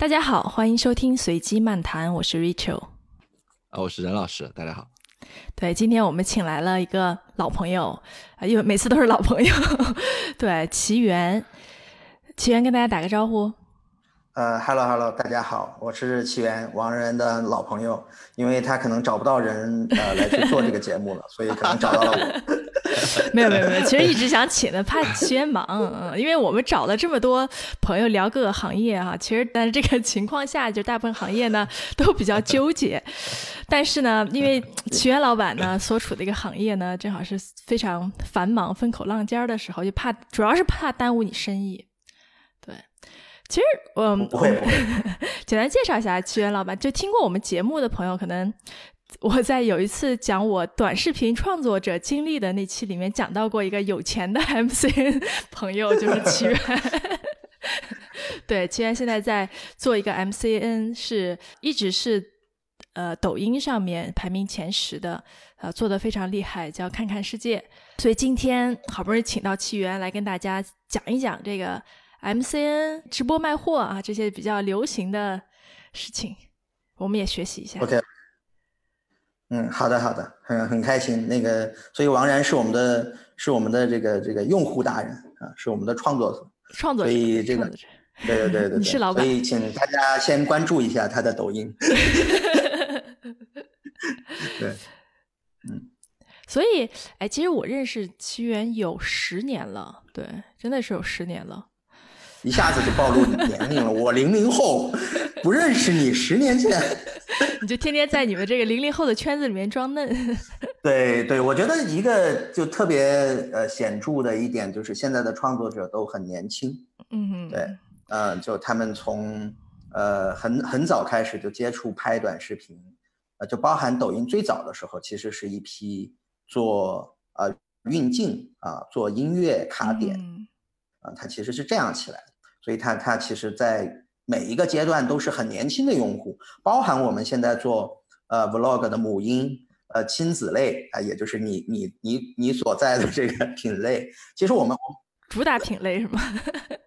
大家好，欢迎收听随机漫谈，我是 Rachel。啊，我是任老师，大家好。对，今天我们请来了一个老朋友，啊，因为每次都是老朋友。对，奇缘，奇缘跟大家打个招呼。呃，Hello Hello，大家好，我是奇缘，王仁的老朋友，因为他可能找不到人呃来去做这个节目了，所以可能找到了我。没有没有没有，其实一直想请的，怕奇缘忙，嗯，因为我们找了这么多朋友聊各个行业哈，其实但是这个情况下，就大部分行业呢都比较纠结，但是呢，因为奇缘老板呢所处的一个行业呢，正好是非常繁忙、风口浪尖的时候，就怕主要是怕耽误你生意。其实，嗯，不会，简单介绍一下屈原老板。就听过我们节目的朋友，可能我在有一次讲我短视频创作者经历的那期里面讲到过一个有钱的 MCN 朋友，就是 奇缘。对，奇缘现在在做一个 MCN，是一直是呃抖音上面排名前十的，呃，做的非常厉害，叫看看世界。所以今天好不容易请到奇缘来跟大家讲一讲这个。MCN 直播卖货啊，这些比较流行的事情，我们也学习一下。OK，嗯，好的，好的，很很开心。那个，所以王然是我们的，是我们的这个这个用户大人啊，是我们的创作者，创作者。所以这个，对对对对，你是老板。所以请大家先关注一下他的抖音。对，嗯。所以，哎，其实我认识奇缘有十年了，对，真的是有十年了。一下子就暴露年龄了，我零零后，不认识你十年前，你就天天在你们这个零零后的圈子里面装嫩。对对，我觉得一个就特别呃显著的一点就是现在的创作者都很年轻，嗯，对，嗯，就他们从呃很很早开始就接触拍短视频，呃，就包含抖音最早的时候，其实是一批做呃运镜啊，做音乐卡点，啊，它其实是这样起来。所以它它其实，在每一个阶段都是很年轻的用户，包含我们现在做呃 vlog 的母婴呃亲子类啊，也就是你你你你所在的这个品类，其实我们主打品类是吗？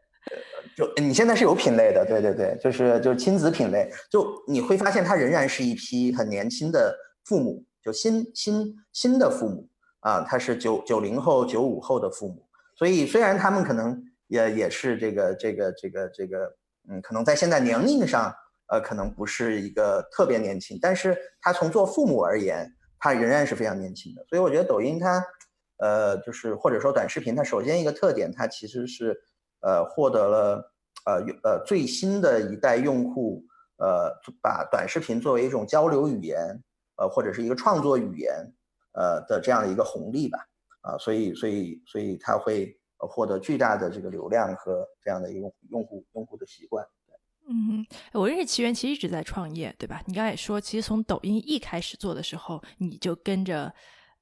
就你现在是有品类的，对对对，就是就是亲子品类，就你会发现它仍然是一批很年轻的父母，就新新新的父母啊，他是九九零后九五后的父母，所以虽然他们可能。也也是这个这个这个这个，嗯，可能在现在年龄上，呃，可能不是一个特别年轻，但是他从做父母而言，他仍然是非常年轻的。所以我觉得抖音它，呃，就是或者说短视频，它首先一个特点，它其实是，呃，获得了呃呃最新的一代用户，呃，把短视频作为一种交流语言，呃，或者是一个创作语言，呃的这样的一个红利吧，啊，所以所以所以它会。获得巨大的这个流量和这样的一个用用户用户的习惯。嗯，我认识奇缘其实一直在创业，对吧？你刚才也说，其实从抖音一开始做的时候，你就跟着，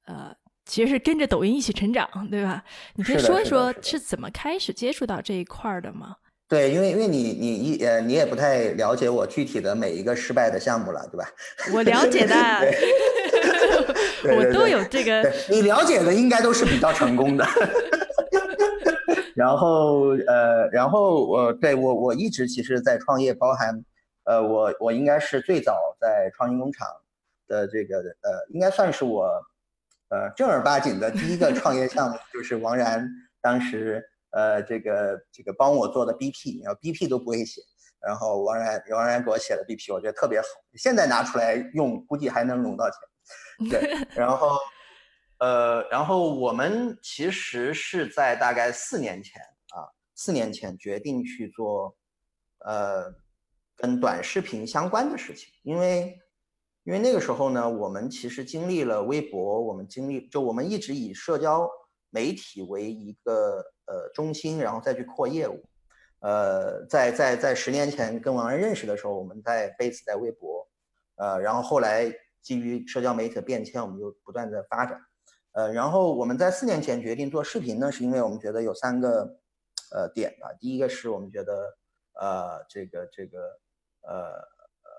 呃，其实是跟着抖音一起成长，对吧？你可以说一说是怎么开始接触到这一块的吗？对，因为因为你你一呃，你也不太了解我具体的每一个失败的项目了，对吧？我了解的，我都有这个。你了解的应该都是比较成功的。然后呃，然后我对我我一直其实，在创业，包含呃，我我应该是最早在创新工厂的这个呃，应该算是我呃正儿八经的第一个创业项目，就是王然当时呃这个这个帮我做的 BP，然后 BP 都不会写，然后王然王然给我写的 BP，我觉得特别好，现在拿出来用，估计还能融到钱。对，然后。呃，然后我们其实是在大概四年前啊，四年前决定去做，呃，跟短视频相关的事情，因为，因为那个时候呢，我们其实经历了微博，我们经历就我们一直以社交媒体为一个呃中心，然后再去扩业务，呃，在在在十年前跟王仁认识的时候，我们在 base 在微博，呃，然后后来基于社交媒体的变迁，我们就不断在发展。呃，然后我们在四年前决定做视频呢，是因为我们觉得有三个，呃点吧。第一个是我们觉得，呃，这个这个，呃呃，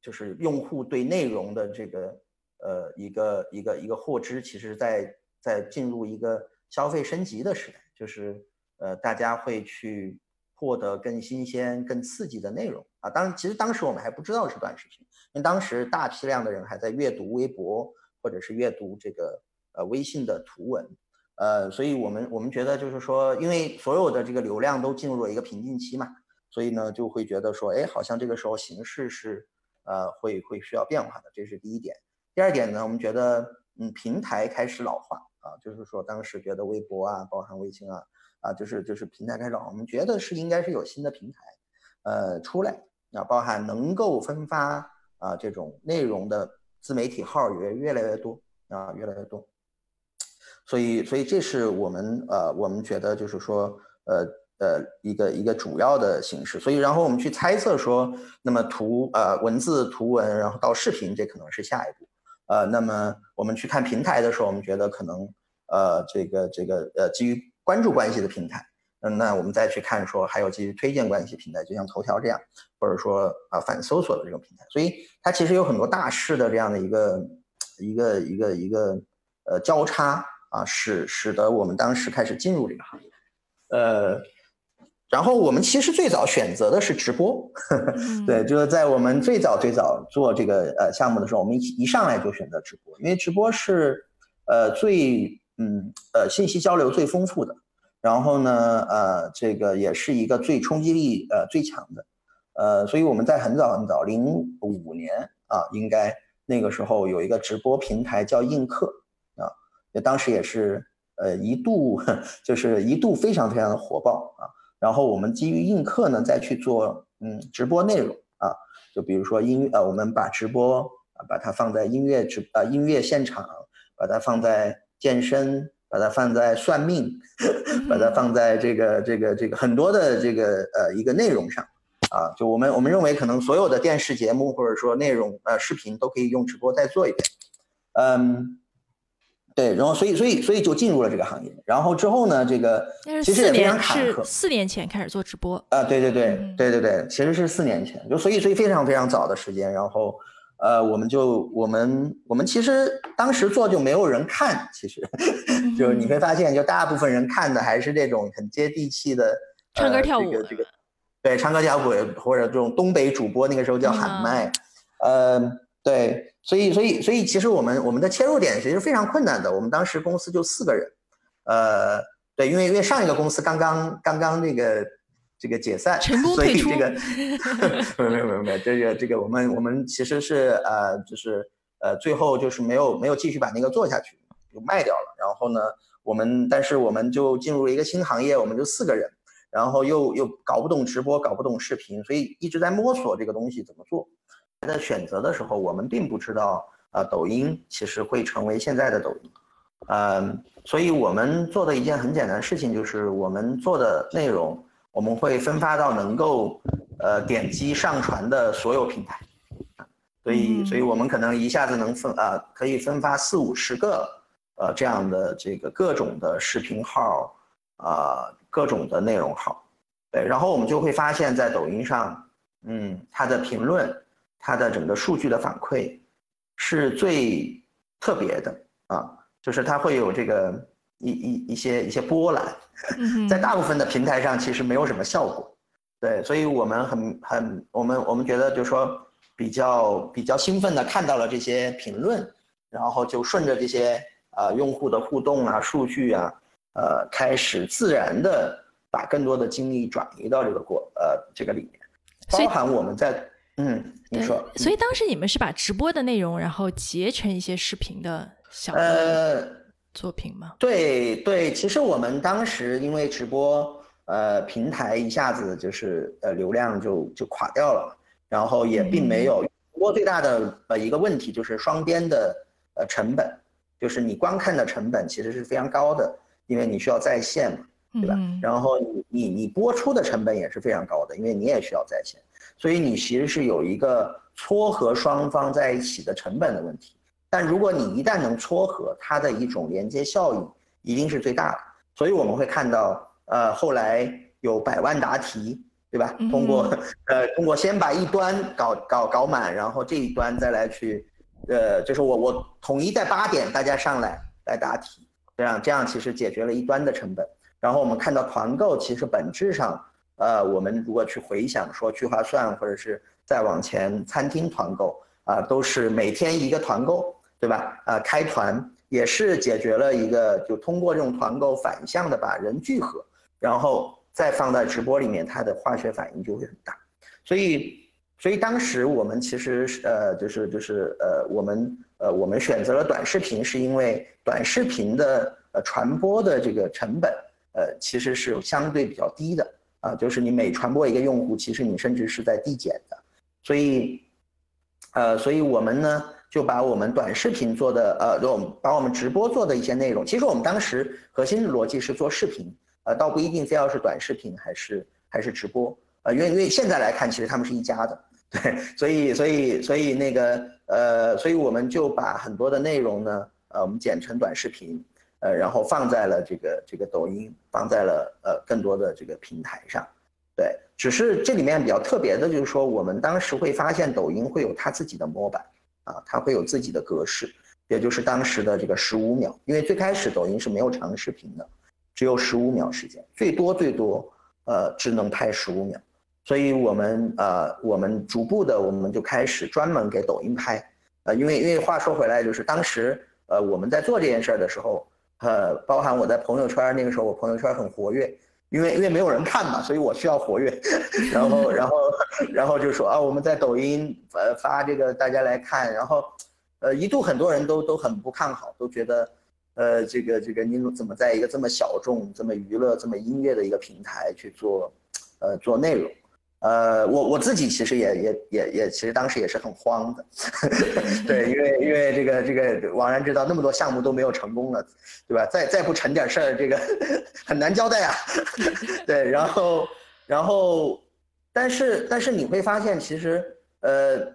就是用户对内容的这个，呃，一个一个一个获知，其实在在进入一个消费升级的时代，就是呃，大家会去获得更新鲜、更刺激的内容啊。当然，其实当时我们还不知道是短视频，因为当时大批量的人还在阅读微博或者是阅读这个呃微信的图文，呃，所以我们我们觉得就是说，因为所有的这个流量都进入了一个瓶颈期嘛，所以呢就会觉得说，哎，好像这个时候形势是呃会会需要变化的，这是第一点。第二点呢，我们觉得嗯平台开始老化啊，就是说当时觉得微博啊，包含微信啊。啊，就是就是平台开始老，我们觉得是应该是有新的平台，呃，出来啊，包含能够分发啊这种内容的自媒体号也越来越多啊，越来越多。所以，所以这是我们呃，我们觉得就是说，呃呃，一个一个主要的形式。所以，然后我们去猜测说，那么图呃文字图文，然后到视频，这可能是下一步。呃，那么我们去看平台的时候，我们觉得可能呃这个这个呃基于。关注关系的平台，嗯，那我们再去看说还有基于推荐关系平台，就像头条这样，或者说啊反搜索的这种平台，所以它其实有很多大势的这样的一个一个一个一个呃交叉啊，使使得我们当时开始进入这个行业，呃，然后我们其实最早选择的是直播，对，就是在我们最早最早做这个呃项目的时候，我们一一上来就选择直播，因为直播是呃最。嗯，呃，信息交流最丰富的，然后呢，呃，这个也是一个最冲击力呃最强的，呃，所以我们在很早很早，零五年啊，应该那个时候有一个直播平台叫映客也当时也是呃一度 就是一度非常非常的火爆啊，然后我们基于映客呢再去做嗯直播内容啊，就比如说音呃，我们把直播啊把它放在音乐直啊音乐现场，把它放在。健身，把它放在算命，把它放在这个这个这个很多的这个呃一个内容上，啊，就我们我们认为可能所有的电视节目或者说内容呃视频都可以用直播再做一遍，嗯，对，然后所以所以所以就进入了这个行业，然后之后呢，这个其实也非常坎坷，四年前开始做直播。啊，对对对对对对，其实是四年前，就所以所以非常非常早的时间，然后。呃，我们就我们我们其实当时做就没有人看，其实就是你会发现，就大部分人看的还是这种很接地气的唱歌跳舞，这个这个。对唱歌跳舞或者这种东北主播，那个时候叫喊麦，呃，对，所以所以所以其实我们我们的切入点其实非常困难的，我们当时公司就四个人，呃，对，因为因为上一个公司刚刚刚刚那个。这个解散，所以这个 没有没有没有，这个这个我们我们其实是呃就是呃最后就是没有没有继续把那个做下去，就卖掉了。然后呢，我们但是我们就进入了一个新行业，我们就四个人，然后又又搞不懂直播，搞不懂视频，所以一直在摸索这个东西怎么做。在选择的时候，我们并不知道呃，抖音其实会成为现在的抖音，嗯，所以我们做的一件很简单的事情就是我们做的内容。我们会分发到能够，呃，点击上传的所有平台，所以，所以我们可能一下子能分啊，可以分发四五十个，呃，这样的这个各种的视频号，啊，各种的内容号，对，然后我们就会发现，在抖音上，嗯，它的评论，它的整个数据的反馈，是最特别的啊，就是它会有这个。一一一些一些波澜，在大部分的平台上其实没有什么效果，对，所以我们很很我们我们觉得就是说比较比较兴奋的看到了这些评论，然后就顺着这些呃用户的互动啊数据啊，呃开始自然的把更多的精力转移到这个过呃这个里面，包含我们在嗯你说，所以当时你们是把直播的内容然后截成一些视频的小呃。作品吗？对对，其实我们当时因为直播，呃，平台一下子就是呃流量就就垮掉了，然后也并没有。直播最大的呃一个问题就是双边的呃成本，就是你观看的成本其实是非常高的，因为你需要在线嘛，对吧？然后你你你播出的成本也是非常高的，因为你也需要在线，所以你其实是有一个撮合双方在一起的成本的问题。但如果你一旦能撮合，它的一种连接效应一定是最大的。所以我们会看到，呃，后来有百万答题，对吧？通过，呃，通过先把一端搞搞搞满，然后这一端再来去，呃，就是我我统一在八点大家上来来答题，这样这样其实解决了一端的成本。然后我们看到团购其实本质上呃，我们如果去回想说聚划算或者是再往前餐厅团购啊，都是每天一个团购，对吧？啊，开团也是解决了一个，就通过这种团购反向的把人聚合，然后再放在直播里面，它的化学反应就会很大。所以，所以当时我们其实是呃，就是就是呃，我们呃，我们选择了短视频，是因为短视频的呃传播的这个成本呃其实是相对比较低的。啊，就是你每传播一个用户，其实你甚至是在递减的，所以，呃，所以我们呢就把我们短视频做的，呃，我们把我们直播做的一些内容，其实我们当时核心的逻辑是做视频，呃，倒不一定非要是短视频还是还是直播，呃，因为因为现在来看，其实他们是一家的，对，所以所以所以那个，呃，所以我们就把很多的内容呢，呃，我们剪成短视频。呃，然后放在了这个这个抖音，放在了呃更多的这个平台上，对，只是这里面比较特别的就是说，我们当时会发现抖音会有它自己的模板啊，它会有自己的格式，也就是当时的这个十五秒，因为最开始抖音是没有长视频的，只有十五秒时间，最多最多呃只能拍十五秒，所以我们呃我们逐步的我们就开始专门给抖音拍，呃，因为因为话说回来就是当时呃我们在做这件事儿的时候。呃，包含我在朋友圈那个时候，我朋友圈很活跃，因为因为没有人看嘛，所以我需要活跃。然后然后然后就说啊，我们在抖音呃发这个大家来看，然后呃一度很多人都都很不看好，都觉得呃这个这个你怎么在一个这么小众、这么娱乐、这么音乐的一个平台去做呃做内容。呃，我我自己其实也也也也，其实当时也是很慌的，对，因为因为这个这个，王然知道那么多项目都没有成功了，对吧？再再不成点事儿，这个 很难交代啊。对，然后然后，但是但是你会发现，其实呃，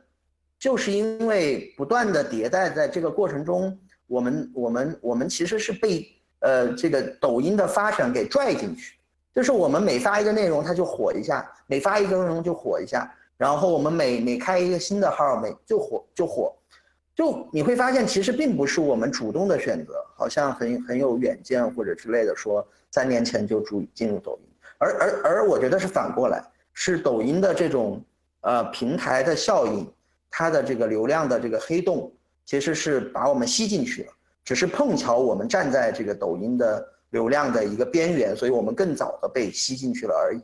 就是因为不断的迭代，在这个过程中，我们我们我们其实是被呃这个抖音的发展给拽进去。就是我们每发一个内容，它就火一下；每发一个内容就火一下。然后我们每每开一个新的号，每就火就火。就你会发现，其实并不是我们主动的选择，好像很很有远见或者之类的，说三年前就注进入抖音。而而而我觉得是反过来，是抖音的这种呃平台的效应，它的这个流量的这个黑洞，其实是把我们吸进去了。只是碰巧我们站在这个抖音的。流量的一个边缘，所以我们更早的被吸进去了而已。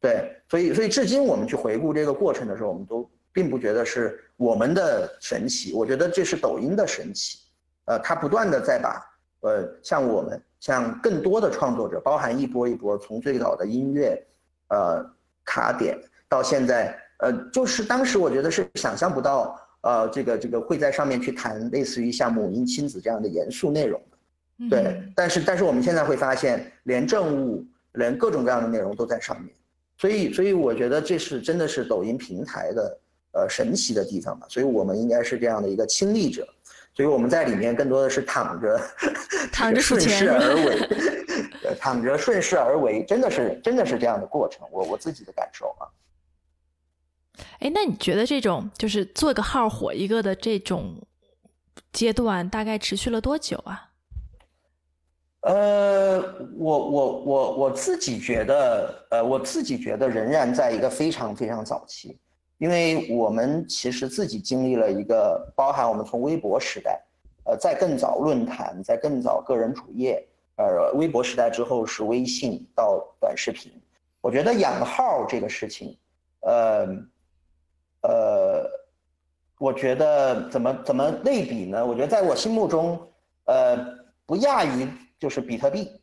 对，所以所以至今我们去回顾这个过程的时候，我们都并不觉得是我们的神奇，我觉得这是抖音的神奇。呃，它不断的在把呃像我们像更多的创作者，包含一波一波从最早的音乐，呃卡点到现在，呃就是当时我觉得是想象不到，呃这个这个会在上面去谈类似于像母婴亲子这样的严肃内容。对，但是但是我们现在会发现，连政务，连各种各样的内容都在上面，所以所以我觉得这是真的是抖音平台的呃神奇的地方吧，所以我们应该是这样的一个亲历者，所以我们在里面更多的是躺着，躺着顺势而为，躺着顺势而为，真的是真的是这样的过程，我我自己的感受啊。哎，那你觉得这种就是做个号火一个的这种阶段，大概持续了多久啊？呃，我我我我自己觉得，呃，我自己觉得仍然在一个非常非常早期，因为我们其实自己经历了一个，包含我们从微博时代，呃，在更早论坛，在更早个人主页，呃，微博时代之后是微信到短视频，我觉得养号这个事情，呃，呃，我觉得怎么怎么类比呢？我觉得在我心目中，呃，不亚于。就是比特币，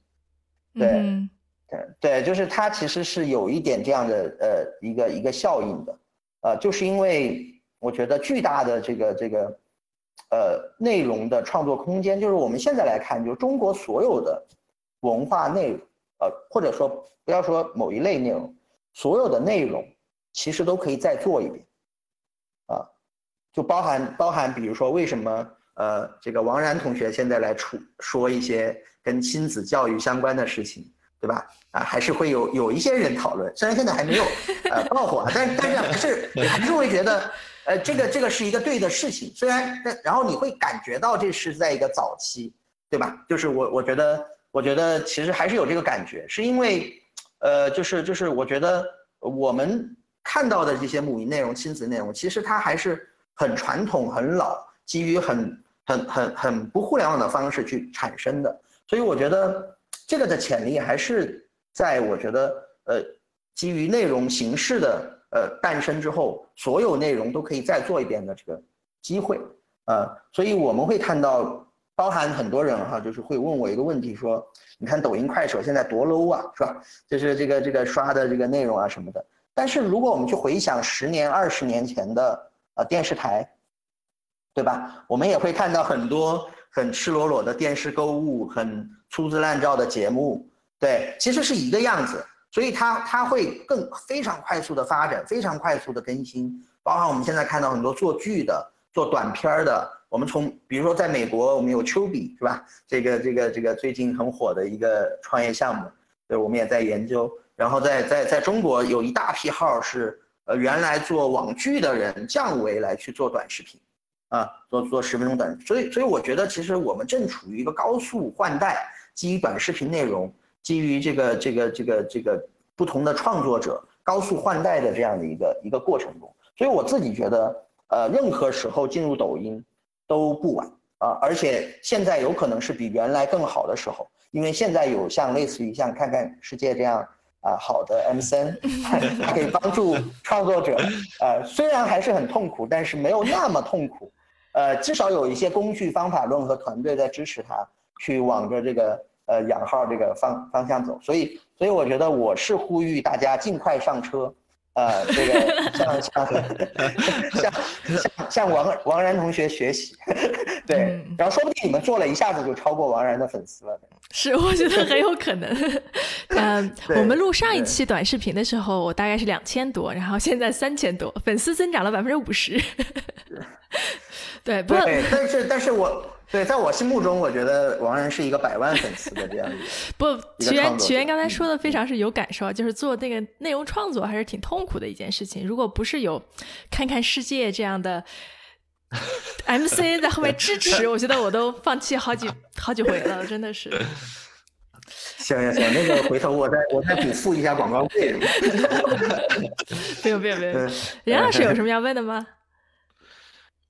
对，对对，就是它其实是有一点这样的呃一个一个效应的，呃，就是因为我觉得巨大的这个这个呃内容的创作空间，就是我们现在来看，就中国所有的文化内容，呃，或者说不要说某一类内容，所有的内容其实都可以再做一遍，啊，就包含包含，比如说为什么呃这个王然同学现在来出说一些。跟亲子教育相关的事情，对吧？啊，还是会有有一些人讨论，虽然现在还没有呃爆火，但但是还是 还是会觉得，呃，这个这个是一个对的事情。虽然但，然后你会感觉到这是在一个早期，对吧？就是我我觉得，我觉得其实还是有这个感觉，是因为呃，就是就是我觉得我们看到的这些母婴内容、亲子内容，其实它还是很传统、很老，基于很很很很不互联网的方式去产生的。所以我觉得这个的潜力还是在我觉得呃，基于内容形式的呃诞生之后，所有内容都可以再做一遍的这个机会。呃，所以我们会看到，包含很多人哈，就是会问我一个问题，说，你看抖音、快手现在多 low 啊，是吧？就是这个这个刷的这个内容啊什么的。但是如果我们去回想十年、二十年前的呃电视台，对吧？我们也会看到很多很赤裸裸的电视购物，很粗制滥造的节目，对，其实是一个样子。所以它它会更非常快速的发展，非常快速的更新，包含我们现在看到很多做剧的。做短片儿的，我们从比如说在美国，我们有丘比是吧？这个这个这个最近很火的一个创业项目，对，我们也在研究。然后在在在中国有一大批号是呃原来做网剧的人降维来去做短视频，啊，做做十分钟短。所以所以我觉得其实我们正处于一个高速换代，基于短视频内容，基于这个这个这个这个不同的创作者高速换代的这样的一个一个过程中。所以我自己觉得。呃，任何时候进入抖音都不晚啊！而且现在有可能是比原来更好的时候，因为现在有像类似于像看看世界这样啊好的 M 三，它可以帮助创作者。呃，虽然还是很痛苦，但是没有那么痛苦。呃，至少有一些工具、方法论和团队在支持他去往着这个呃养号这个方方向走。所以，所以我觉得我是呼吁大家尽快上车。呃，这个向向向向向王王然同学学习，对，然后说不定你们做了一下子就超过王然的粉丝了。是，我觉得很有可能。嗯，我们录上一期短视频的时候，我大概是两千多，然后现在三千多，粉丝增长了百分之五十。对，不，但是但是我。对，在我心目中，我觉得王然是一个百万粉丝的这样一个。不，曲源曲源刚才说的非常是有感受，就是做那个内容创作还是挺痛苦的一件事情。如果不是有看看世界这样的 MC 在后面支持，我觉得我都放弃好几 好几回了，真的是。行行行，那个回头我再我再补付一下广告费。没有没有没有，任老师有什么要问的吗？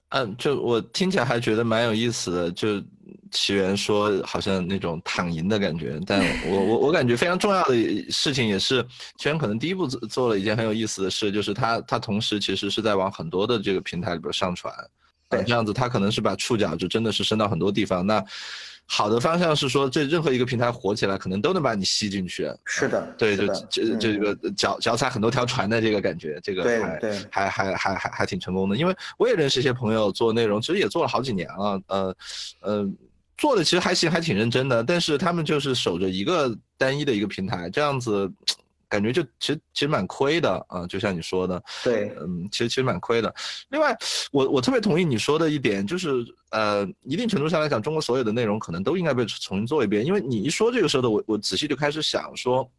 嗯，就我听起来还觉得蛮有意思的。就起源说好像那种躺赢的感觉，但我我我感觉非常重要的事情也是起源可能第一步做做了一件很有意思的事，就是他他同时其实是在往很多的这个平台里边上传，对，这样子他可能是把触角就真的是伸到很多地方。那好的方向是说，这任何一个平台火起来，可能都能把你吸进去。是的，对，就这这个脚脚踩很多条船的这个感觉，这个还还还还还还挺成功的。因为我也认识一些朋友做内容，其实也做了好几年了，呃呃，做的其实还行，还挺认真的。但是他们就是守着一个单一的一个平台，这样子。感觉就其实其实蛮亏的啊，就像你说的，对，嗯，其实其实蛮亏的。另外，我我特别同意你说的一点，就是呃，一定程度上来讲，中国所有的内容可能都应该被重新做一遍。因为你一说这个时候的，我我仔细就开始想说，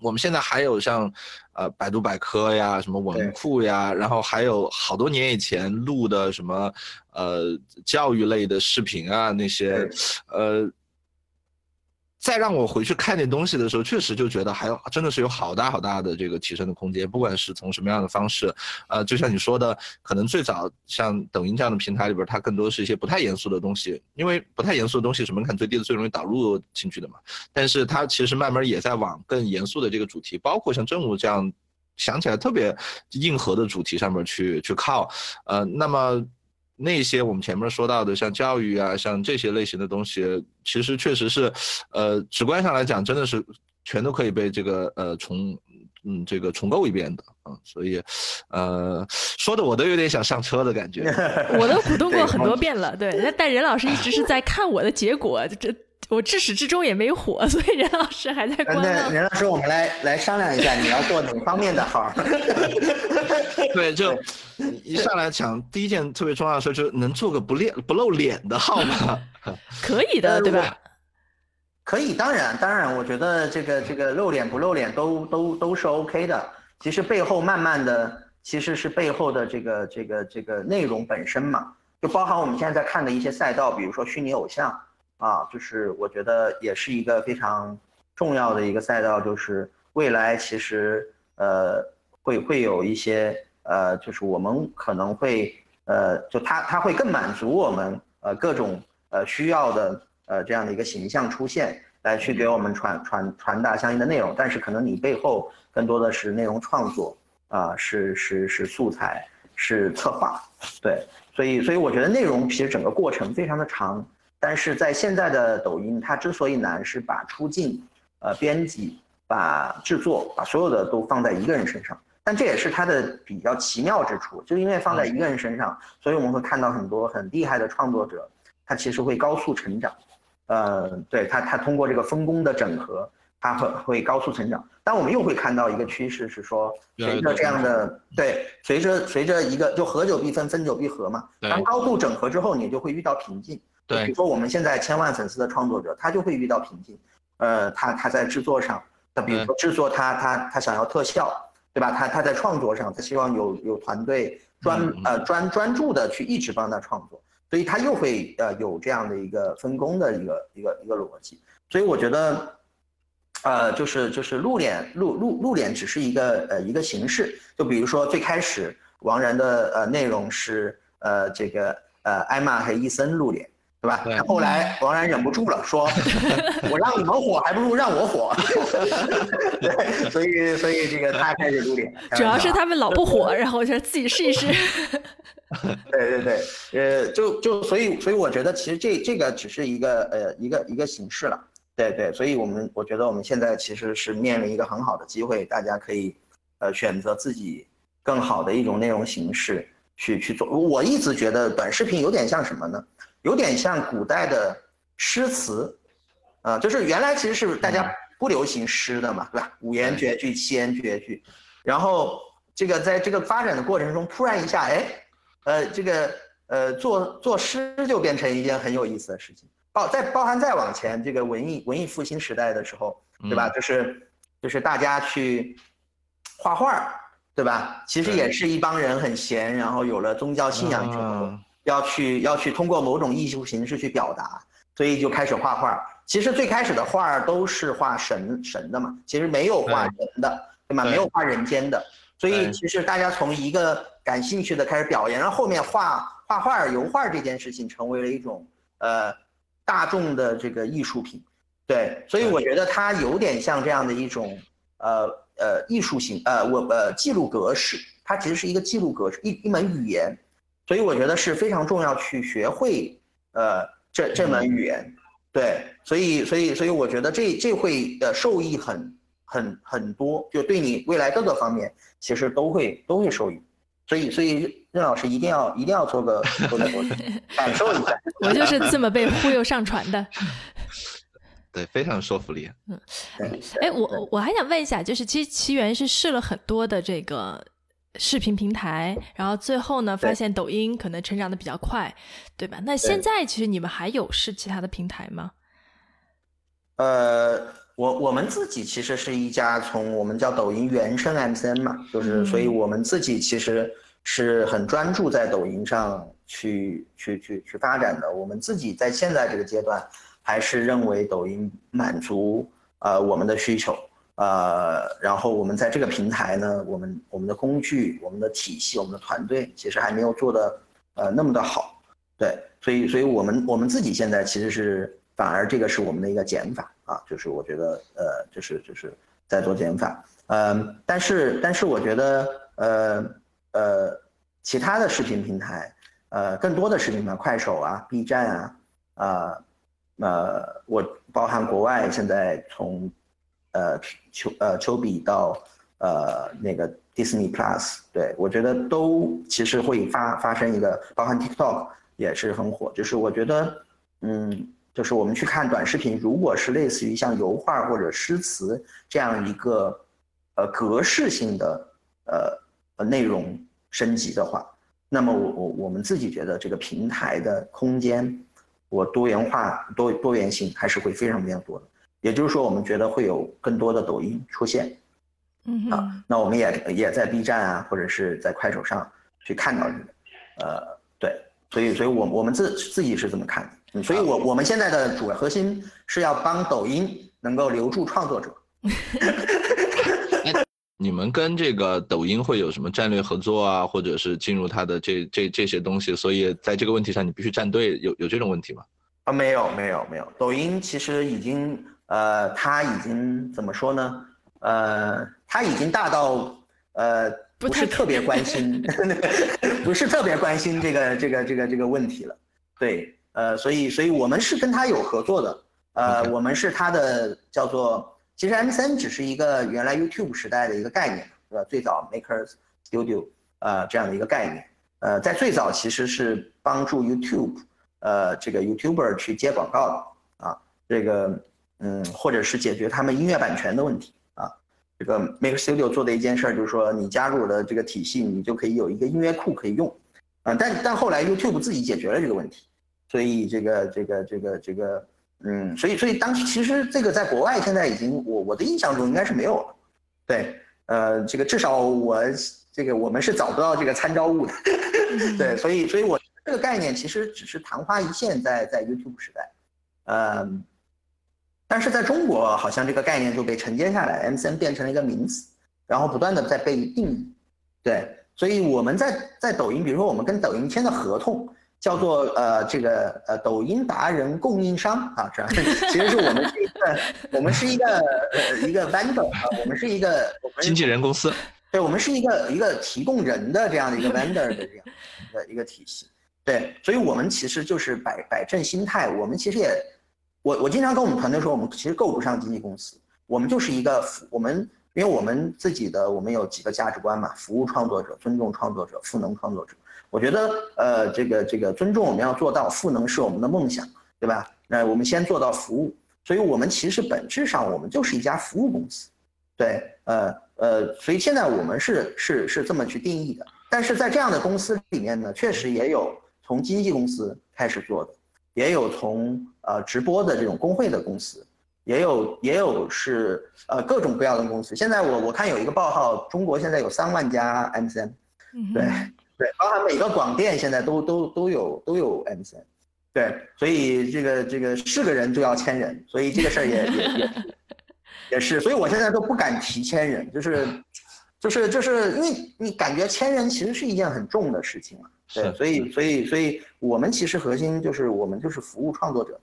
我们现在还有像呃百度百科呀、什么文库呀，然后还有好多年以前录的什么呃教育类的视频啊那些，呃。再让我回去看那东西的时候，确实就觉得还有真的是有好大好大的这个提升的空间。不管是从什么样的方式，呃，就像你说的，可能最早像抖音这样的平台里边，它更多是一些不太严肃的东西，因为不太严肃的东西是门槛最低的，最容易导入进去的嘛。但是它其实慢慢也在往更严肃的这个主题，包括像政务这样想起来特别硬核的主题上面去去靠。呃，那么。那些我们前面说到的，像教育啊，像这些类型的东西，其实确实是，呃，直观上来讲，真的是全都可以被这个呃重，嗯，这个重构一遍的啊。所以，呃，说的我都有点想上车的感觉。我都鼓动过很多遍了，对。但任老师一直是在看我的结果，这我至始至终也没火，所以任老师还在观望。任老师，我们来来商量一下，你要做哪方面的号？对，就。一上来讲，第一件特别重要的事就是能做个不脸不露脸的号吗？可以的，对吧？可以，当然，当然，我觉得这个这个露脸不露脸都都都是 OK 的。其实背后慢慢的，其实是背后的这个这个这个内容本身嘛，就包含我们现在在看的一些赛道，比如说虚拟偶像啊，就是我觉得也是一个非常重要的一个赛道，就是未来其实呃会会有一些呃，就是我们可能会呃，就它它会更满足我们呃各种呃需要的呃这样的一个形象出现，来去给我们传传传达相应的内容，但是可能你背后更多的是内容创作啊，是是是素材，是策划，对，所以所以我觉得内容其实整个过程非常的长。但是在现在的抖音，它之所以难，是把出镜、呃编辑、把制作、把所有的都放在一个人身上。但这也是它的比较奇妙之处，就因为放在一个人身上，所以我们会看到很多很厉害的创作者，他其实会高速成长。呃，对他，他通过这个分工的整合，他会会高速成长。但我们又会看到一个趋势是说，随着这样的对，随着随着一个就合久必分，分久必合嘛。当高度整合之后，你就会遇到瓶颈。对，比如说我们现在千万粉丝的创作者，他就会遇到瓶颈，呃，他他在制作上，他比如说制作他他他想要特效，对吧？他他在创作上，他希望有有团队专呃专专注的去一直帮他创作，所以他又会呃有这样的一个分工的一个一个一个逻辑。所以我觉得，呃，就是就是露脸露露露脸只是一个呃一个形式，就比如说最开始王然的呃内容是呃这个呃艾玛和伊森露脸。对吧？后来王然忍不住了，说：“ 我让你们火，还不如让我火。”对，所以所以这个他开始露脸。主要是他们老不火，然后我就自己试一试。对对对，呃，就就所以所以我觉得其实这这个只是一个呃一个一个形式了。对对，所以我们我觉得我们现在其实是面临一个很好的机会，大家可以呃选择自己更好的一种内容形式去去做。我一直觉得短视频有点像什么呢？有点像古代的诗词，啊，就是原来其实是大家不流行诗的嘛，对吧？五言绝句、七言绝句，然后这个在这个发展的过程中，突然一下，哎，呃，这个呃，作作诗就变成一件很有意思的事情。包再包含再往前，这个文艺文艺复兴时代的时候，对吧？就是就是大家去画画，对吧？其实也是一帮人很闲，然后有了宗教信仰之后。要去要去通过某种艺术形式去表达，所以就开始画画。其实最开始的画都是画神神的嘛，其实没有画人的，对吗？没有画人间的。所以其实大家从一个感兴趣的开始表演，然后后面画画画油画这件事情成为了一种呃大众的这个艺术品。对，所以我觉得它有点像这样的一种呃呃艺术型呃我呃记录格式，它其实是一个记录格式一一门语言。所以我觉得是非常重要去学会，呃，这这门语言，对，所以所以所以我觉得这这会呃受益很很很多，就对你未来各个方面其实都会都会受益，所以所以任老师一定要一定要做个做个感受一下，我就是这么被忽悠上船的，对，非常有说服力，嗯，哎，我我还想问一下，就是其实奇缘是试了很多的这个。视频平台，然后最后呢，发现抖音可能成长的比较快，对吧？那现在其实你们还有是其他的平台吗？呃，我我们自己其实是一家从我们叫抖音原生 MCN 嘛，就是所以我们自己其实是很专注在抖音上去去去去发展的。我们自己在现在这个阶段，还是认为抖音满足呃我们的需求。呃，然后我们在这个平台呢，我们我们的工具、我们的体系、我们的团队，其实还没有做的呃那么的好，对，所以所以我们我们自己现在其实是反而这个是我们的一个减法啊，就是我觉得呃就是就是在做减法，嗯，但是但是我觉得呃呃其他的视频平台，呃更多的视频平台，快手啊、B 站啊，啊呃我包含国外现在从。呃，丘呃丘比到呃那个 Disney Plus，对我觉得都其实会发发生一个，包含 TikTok 也是很火。就是我觉得，嗯，就是我们去看短视频，如果是类似于像油画或者诗词这样一个呃格式性的呃内容升级的话，那么我我我们自己觉得这个平台的空间，我多元化多多元性还是会非常非常多的。也就是说，我们觉得会有更多的抖音出现，嗯啊，那我们也也在 B 站啊，或者是在快手上去看到你们，呃，对，所以，所以我我们自自己是怎么看的，所以我我们现在的主要核心是要帮抖音能够留住创作者，你们跟这个抖音会有什么战略合作啊，或者是进入它的这这这些东西？所以在这个问题上，你必须站队，有有这种问题吗？啊，没有没有没有，抖音其实已经呃，他已经怎么说呢？呃，他已经大到呃，不是特别关心，不是特别关心这个这个这个这个问题了。对，呃，所以所以我们是跟他有合作的，呃，我们是他的叫做，其实 M 三只是一个原来 YouTube 时代的一个概念，对吧？最早 Maker Studio 呃这样的一个概念，呃，在最早其实是帮助 YouTube。呃，这个 YouTuber 去接广告的啊，这个嗯，或者是解决他们音乐版权的问题啊。这个 Make Studio 做的一件事儿就是说，你加入了这个体系，你就可以有一个音乐库可以用啊。但但后来 YouTube 自己解决了这个问题，所以这个这个这个这个嗯，所以所以当时其实这个在国外现在已经我我的印象中应该是没有了。对，呃，这个至少我这个我们是找不到这个参照物的。对，所以所以我。这个概念其实只是昙花一现，在在 YouTube 时代，嗯，但是在中国好像这个概念就被承接下来，MCN 变成了一个名词，然后不断的在被定义，对，所以我们在在抖音，比如说我们跟抖音签的合同叫做呃这个呃抖音达人供应商啊，这样 其实是我们是一个我们是一个呃一个 vendor 啊，我们是一个经纪人公司，对，我们是一个一个提供人的这样的一个 vendor 的这样的一个体系。对，所以我们其实就是摆摆正心态。我们其实也，我我经常跟我们团队说，我们其实够不上经纪公司，我们就是一个我们，因为我们自己的我们有几个价值观嘛，服务创作者，尊重创作者，赋能创作者。我觉得呃，这个这个尊重我们要做到，赋能是我们的梦想，对吧？那我们先做到服务。所以我们其实本质上我们就是一家服务公司，对，呃呃，所以现在我们是是是这么去定义的。但是在这样的公司里面呢，确实也有。从经纪公司开始做的，也有从呃直播的这种工会的公司，也有也有是呃各种各样的公司。现在我我看有一个报号，中国现在有三万家 MCN，对对，包含每个广电现在都都都有都有 MCN，对，所以这个这个是个人就要签人，所以这个事儿也也也 也是，所以我现在都不敢提签人，就是就是就是因为你感觉签人其实是一件很重的事情嘛。对，所以所以所以我们其实核心就是我们就是服务创作者的，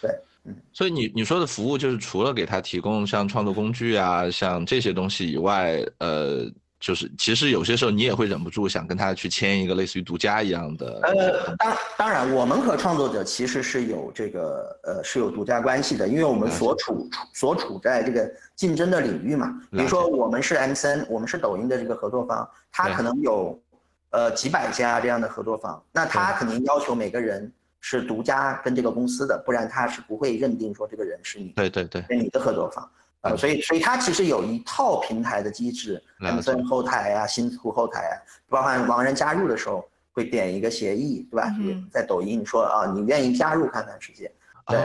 对，嗯，所以你你说的服务就是除了给他提供像创作工具啊，像这些东西以外，呃，就是其实有些时候你也会忍不住想跟他去签一个类似于独家一样的。呃，当当然，我们和创作者其实是有这个呃是有独家关系的，因为我们所处处所处在这个竞争的领域嘛。比如说我们是 M 三，我们是抖音的这个合作方，他可能有。呃，几百家这样的合作方，那他肯定要求每个人是独家跟这个公司的，不然他是不会认定说这个人是你对对对，你的合作方。呃，所以所以他其实有一套平台的机制，MCN 后台啊，新图后台啊，包含盲人加入的时候会点一个协议，对吧？在抖音说啊，你愿意加入看看世界，对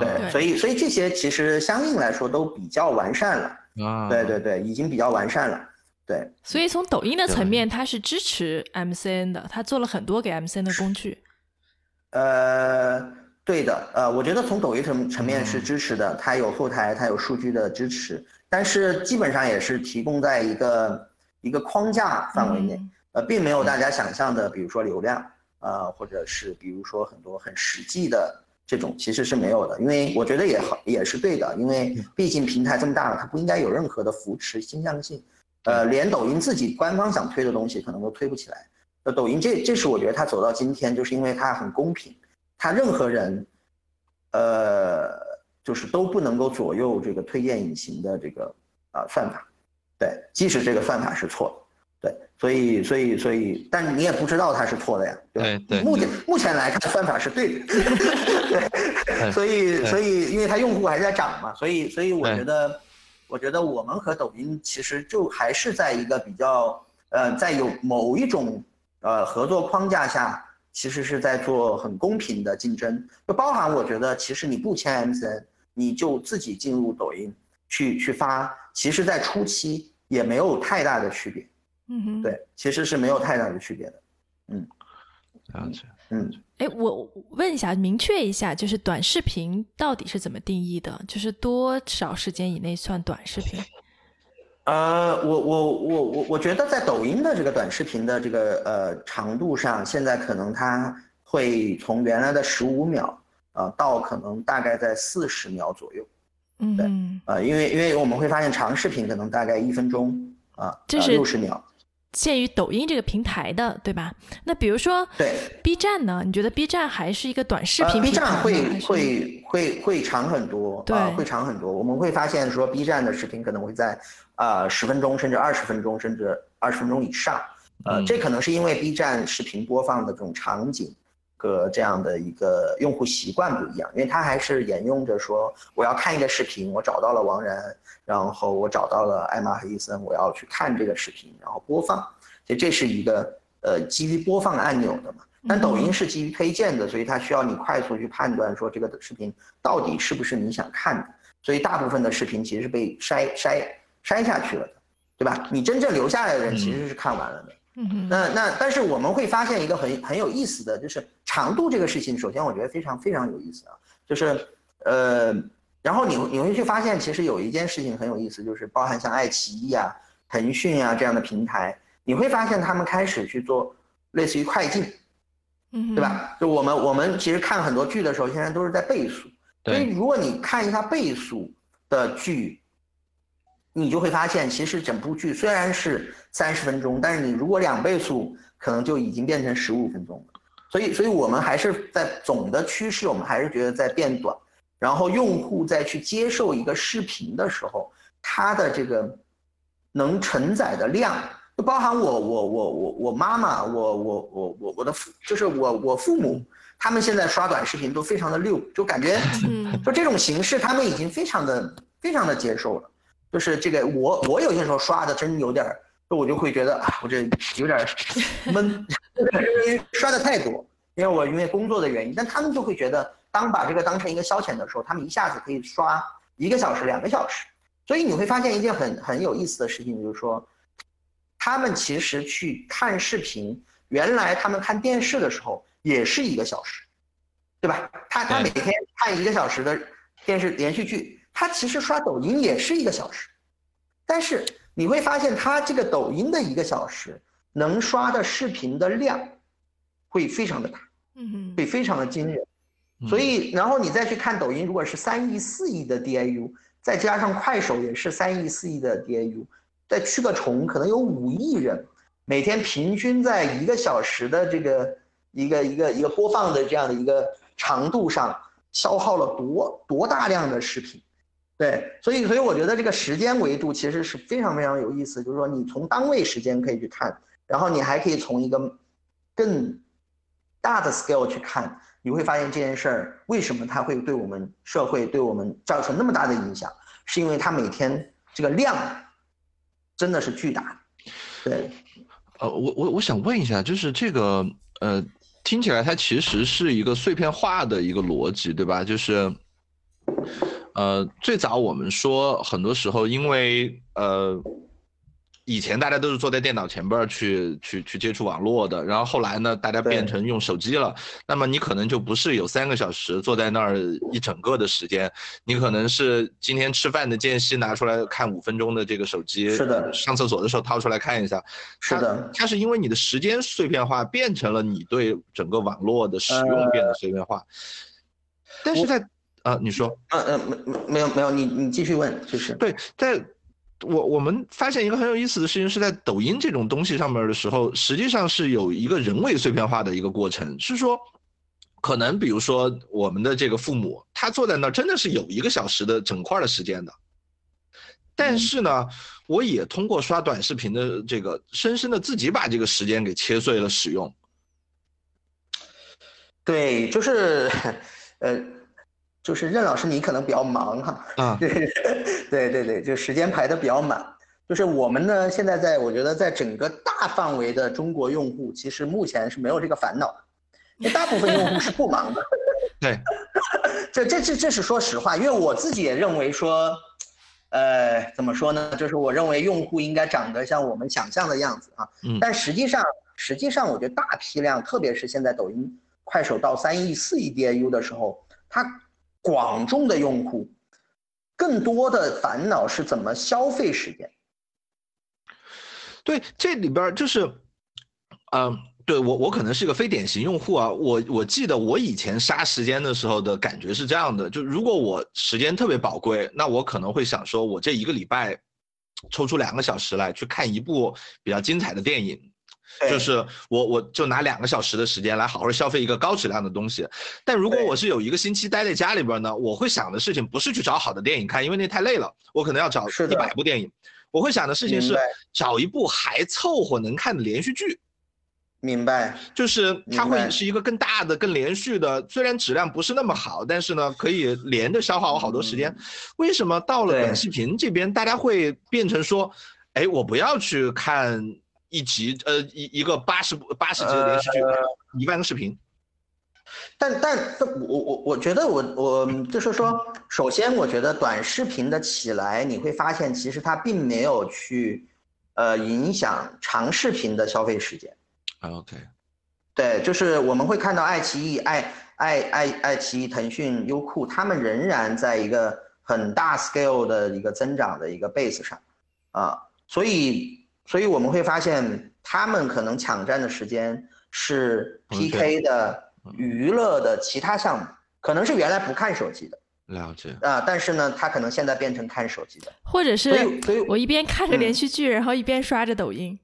对，所以所以这些其实相应来说都比较完善了，啊，对对对，已经比较完善了。对，所以从抖音的层面，它是支持 MCN 的，它做了很多给 MCN 的工具。呃，对的，呃，我觉得从抖音层层面是支持的，它有后台，它有数据的支持，但是基本上也是提供在一个一个框架范围内，呃，并没有大家想象的，比如说流量，呃，或者是比如说很多很实际的这种，其实是没有的，因为我觉得也好，也是对的，因为毕竟平台这么大了，它不应该有任何的扶持倾向性。呃，连抖音自己官方想推的东西可能都推不起来。那抖音这这是我觉得它走到今天，就是因为它很公平，它任何人，呃，就是都不能够左右这个推荐引擎的这个啊算法，对，即使这个算法是错的，对，所以所以所以，但你也不知道它是错的呀，对对。目前目前来看，算法是对的，对，所以所以因为它用户还在涨嘛，所以所以我觉得。我觉得我们和抖音其实就还是在一个比较，呃，在有某一种呃合作框架下，其实是在做很公平的竞争。就包含我觉得，其实你不签 MCN，你就自己进入抖音去去发，其实在初期也没有太大的区别。嗯哼，对，其实是没有太大的区别的。嗯，了解。嗯，哎，我问一下，明确一下，就是短视频到底是怎么定义的？就是多少时间以内算短视频？呃，我我我我我觉得在抖音的这个短视频的这个呃长度上，现在可能它会从原来的十五秒啊到可能大概在四十秒左右。嗯，对，呃，因为因为我们会发现长视频可能大概一分钟啊，这是六十秒。限于抖音这个平台的，对吧？那比如说，对 B 站呢？你觉得 B 站还是一个短视频？B 站会会会会长很多，对，会长很多。我们会发现说，B 站的视频可能会在啊十分钟，甚至二十分钟，甚至二十分钟以上。呃，这可能是因为 B 站视频播放的这种场景和这样的一个用户习惯不一样，因为它还是沿用着说，我要看一个视频，我找到了王然。然后我找到了艾玛和伊森，我要去看这个视频，然后播放，所以这是一个呃基于播放按钮的嘛。但抖音是基于推荐的，所以它需要你快速去判断说这个视频到底是不是你想看的。所以大部分的视频其实是被筛筛筛下去了的，对吧？你真正留下来的人其实是看完了的。嗯那那但是我们会发现一个很很有意思的就是长度这个事情，首先我觉得非常非常有意思啊，就是呃。然后你你会去发现，其实有一件事情很有意思，就是包含像爱奇艺啊、腾讯啊这样的平台，你会发现他们开始去做类似于快进，嗯，对吧？就我们我们其实看很多剧的时候，现在都是在倍速，所以如果你看一下倍速的剧，你就会发现，其实整部剧虽然是三十分钟，但是你如果两倍速，可能就已经变成十五分钟了。所以，所以我们还是在总的趋势，我们还是觉得在变短。然后用户在去接受一个视频的时候，他的这个能承载的量，就包含我我我我我妈妈，我我我我我的父，就是我我父母，他们现在刷短视频都非常的溜，就感觉，就这种形式他们已经非常的非常的接受了。就是这个我我有些时候刷的真有点，我就会觉得啊，我这有点闷，因为刷的太多，因为我因为工作的原因，但他们就会觉得。当把这个当成一个消遣的时候，他们一下子可以刷一个小时、两个小时，所以你会发现一件很很有意思的事情，就是说，他们其实去看视频，原来他们看电视的时候也是一个小时，对吧？他他每天看一个小时的电视连续剧，他其实刷抖音也是一个小时，但是你会发现他这个抖音的一个小时能刷的视频的量会非常的大，嗯，会非常的惊人。所以，然后你再去看抖音，如果是三亿、四亿的 DAU，再加上快手也是三亿、四亿的 DAU，再去个重，可能有五亿人，每天平均在一个小时的这个一个一个一个播放的这样的一个长度上，消耗了多多大量的视频，对，所以所以我觉得这个时间维度其实是非常非常有意思，就是说你从单位时间可以去看，然后你还可以从一个更大的 scale 去看。你会发现这件事儿为什么它会对我们社会、对我们造成那么大的影响，是因为它每天这个量真的是巨大。对，呃，我我我想问一下，就是这个呃，听起来它其实是一个碎片化的一个逻辑，对吧？就是呃，最早我们说很多时候因为呃。以前大家都是坐在电脑前边去去去接触网络的，然后后来呢，大家变成用手机了。那么你可能就不是有三个小时坐在那儿一整个的时间，你可能是今天吃饭的间隙拿出来看五分钟的这个手机，是的。上厕所的时候掏出来看一下，是的。它是因为你的时间碎片化，变成了你对整个网络的使用变得碎片化。但是在啊，你说，嗯嗯，没没没有没有，你你继续问，就是对，在。我我们发现一个很有意思的事情，是在抖音这种东西上面的时候，实际上是有一个人为碎片化的一个过程。是说，可能比如说我们的这个父母，他坐在那儿真的是有一个小时的整块的时间的，但是呢，我也通过刷短视频的这个，深深的自己把这个时间给切碎了使用。对，就是，呃。就是任老师，你可能比较忙哈，啊，对，对对对，就时间排的比较满。就是我们呢，现在在我觉得在整个大范围的中国用户，其实目前是没有这个烦恼的，因为大部分用户是不忙的。对，这这这这是说实话，因为我自己也认为说，呃，怎么说呢？就是我认为用户应该长得像我们想象的样子啊，嗯，但实际上实际上我觉得大批量，特别是现在抖音、快手到三亿、四亿 DAU 的时候，它。广众的用户，更多的烦恼是怎么消费时间，对，这里边就是，嗯，对我我可能是个非典型用户啊。我我记得我以前杀时间的时候的感觉是这样的，就如果我时间特别宝贵，那我可能会想说，我这一个礼拜抽出两个小时来去看一部比较精彩的电影。就是我，我就拿两个小时的时间来好好消费一个高质量的东西。但如果我是有一个星期待在家里边呢，我会想的事情不是去找好的电影看，因为那太累了。我可能要找一百部电影。我会想的事情是找一部还凑合能看的连续剧。明白。就是它会是一个更大的、更连续的，虽然质量不是那么好，但是呢，可以连着消化我好多时间。为什么到了短视频这边，大家会变成说，哎，我不要去看。一集呃一一个八十部八十集的连续剧，一万个视频。但但我我我觉得我我就是说，首先我觉得短视频的起来，你会发现其实它并没有去呃影响长视频的消费时间。OK，对，就是我们会看到爱奇艺、爱爱爱爱奇艺、腾讯、优酷，他们仍然在一个很大 scale 的一个增长的一个 base 上啊，所以。所以我们会发现，他们可能抢占的时间是 PK 的娱乐的其他项目，可能是原来不看手机的，了解。啊，但是呢，他可能现在变成看手机的，或者是所以，所以我一边看着连续剧，然后一边刷着抖音。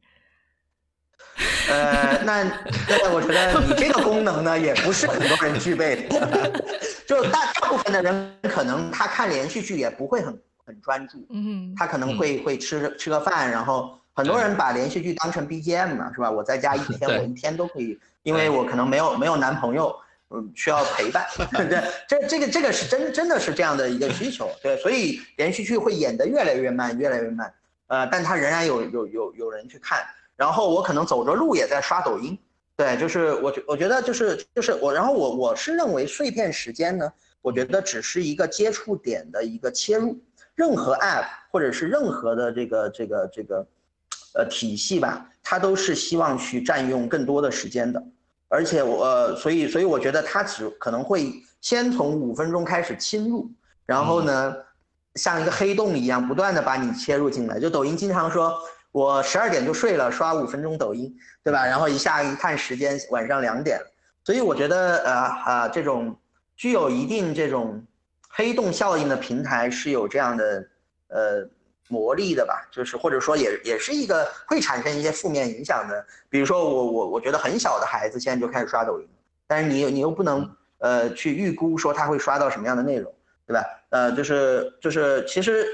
呃，那那我觉得你这个功能呢，也不是很多人具备的，就大大部分的人可能他看连续剧也不会很很专注，嗯，他可能会会吃吃个饭，然后。很多人把连续剧当成 BGM 嘛，是吧？我在家一天，我一天都可以，因为我可能没有没有男朋友，嗯，需要陪伴。对这这个这个是真真的是这样的一个需求，对，所以连续剧会演得越来越慢，越来越慢。呃，但它仍然有有有有人去看。然后我可能走着路也在刷抖音，对，就是我觉我觉得就是就是我，然后我我是认为碎片时间呢，我觉得只是一个接触点的一个切入，任何 App 或者是任何的这个这个这个。呃，体系吧，它都是希望去占用更多的时间的，而且我，所以，所以我觉得它只可能会先从五分钟开始侵入，然后呢，像一个黑洞一样，不断的把你切入进来。就抖音经常说，我十二点就睡了，刷五分钟抖音，对吧？然后一下一看时间，晚上两点。所以我觉得，呃啊，这种具有一定这种黑洞效应的平台是有这样的，呃。魔力的吧，就是或者说也也是一个会产生一些负面影响的。比如说我我我觉得很小的孩子现在就开始刷抖音，但是你你又不能呃去预估说他会刷到什么样的内容，对吧？呃，就是就是其实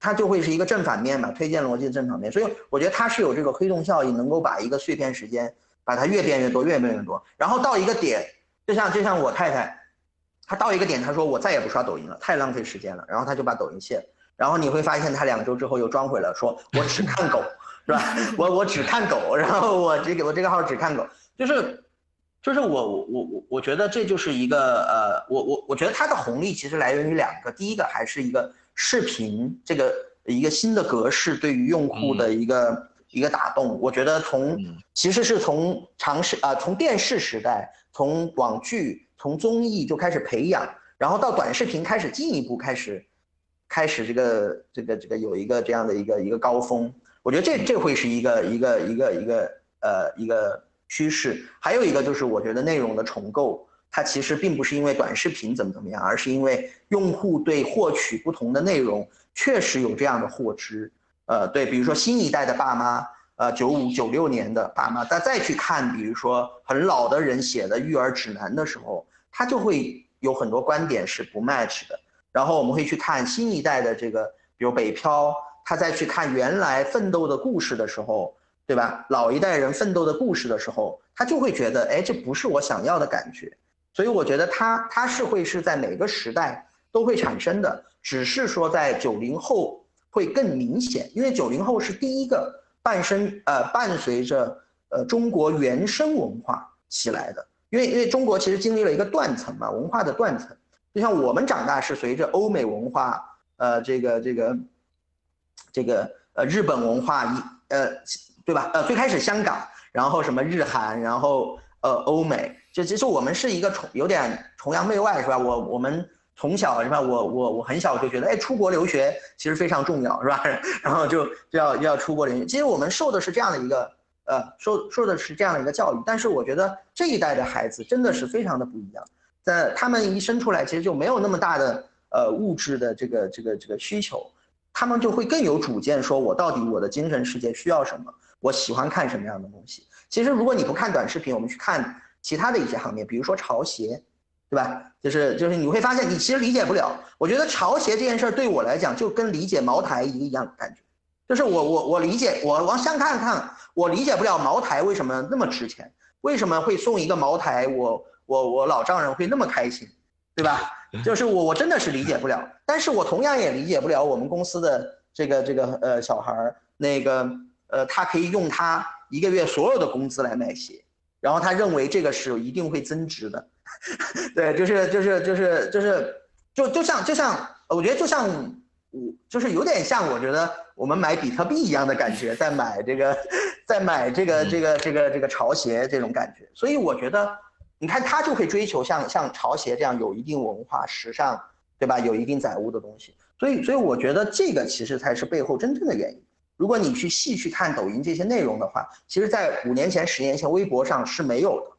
它就会是一个正反面嘛，推荐逻辑的正反面。所以我觉得它是有这个黑洞效应，能够把一个碎片时间把它越变越多，越变越多。然后到一个点，就像就像我太太，她到一个点，她说我再也不刷抖音了，太浪费时间了，然后她就把抖音卸了。然后你会发现，他两周之后又装回来，说我只 看狗，是吧？我我只看狗，然后我这个我这个号只看狗，就是，就是我我我我我觉得这就是一个呃，我我我觉得它的红利其实来源于两个，第一个还是一个视频这个一个新的格式对于用户的一个一个打动，我觉得从其实是从尝试啊从电视时代，从网剧从综艺就开始培养，然后到短视频开始进一步开始。开始这个这个这个有一个这样的一个一个高峰，我觉得这这会是一个一个一个一个呃一个趋势。还有一个就是我觉得内容的重构，它其实并不是因为短视频怎么怎么样，而是因为用户对获取不同的内容确实有这样的获知。呃，对，比如说新一代的爸妈，呃，九五九六年的爸妈，他再去看，比如说很老的人写的育儿指南的时候，他就会有很多观点是不 match 的。然后我们会去看新一代的这个，比如北漂，他再去看原来奋斗的故事的时候，对吧？老一代人奋斗的故事的时候，他就会觉得，哎，这不是我想要的感觉。所以我觉得他他是会是在每个时代都会产生的，只是说在九零后会更明显，因为九零后是第一个伴生呃伴随着呃中国原生文化起来的，因为因为中国其实经历了一个断层嘛，文化的断层。就像我们长大是随着欧美文化，呃，这个这个，这个呃日本文化一呃，对吧？呃，最开始香港，然后什么日韩，然后呃欧美，就其实我们是一个崇有点崇洋媚外是吧？我我们从小是吧？我我我很小就觉得，哎，出国留学其实非常重要，是吧？然后就就要要出国留学。其实我们受的是这样的一个，呃，受受的是这样的一个教育。但是我觉得这一代的孩子真的是非常的不一样。在他们一生出来，其实就没有那么大的呃物质的这个这个这个需求，他们就会更有主见，说我到底我的精神世界需要什么，我喜欢看什么样的东西。其实如果你不看短视频，我们去看其他的一些行业，比如说潮鞋。对吧？就是就是你会发现，你其实理解不了。我觉得潮鞋这件事儿对我来讲，就跟理解茅台一个一样的感觉。就是我我我理解，我往上看看，我理解不了茅台为什么那么值钱，为什么会送一个茅台，我我我老丈人会那么开心，对吧？就是我我真的是理解不了。但是我同样也理解不了我们公司的这个这个呃小孩儿，那个呃他可以用他一个月所有的工资来买鞋，然后他认为这个是一定会增值的。对，就是就是就是就是就就像就像，我觉得就像我就是有点像，我觉得我们买比特币一样的感觉，在买这个，在买这个这个这个这个潮鞋这种感觉。所以我觉得，你看他就会追求像像潮鞋这样有一定文化、时尚，对吧？有一定载物的东西。所以所以我觉得这个其实才是背后真正的原因。如果你去细去看抖音这些内容的话，其实在五年前、十年前，微博上是没有的，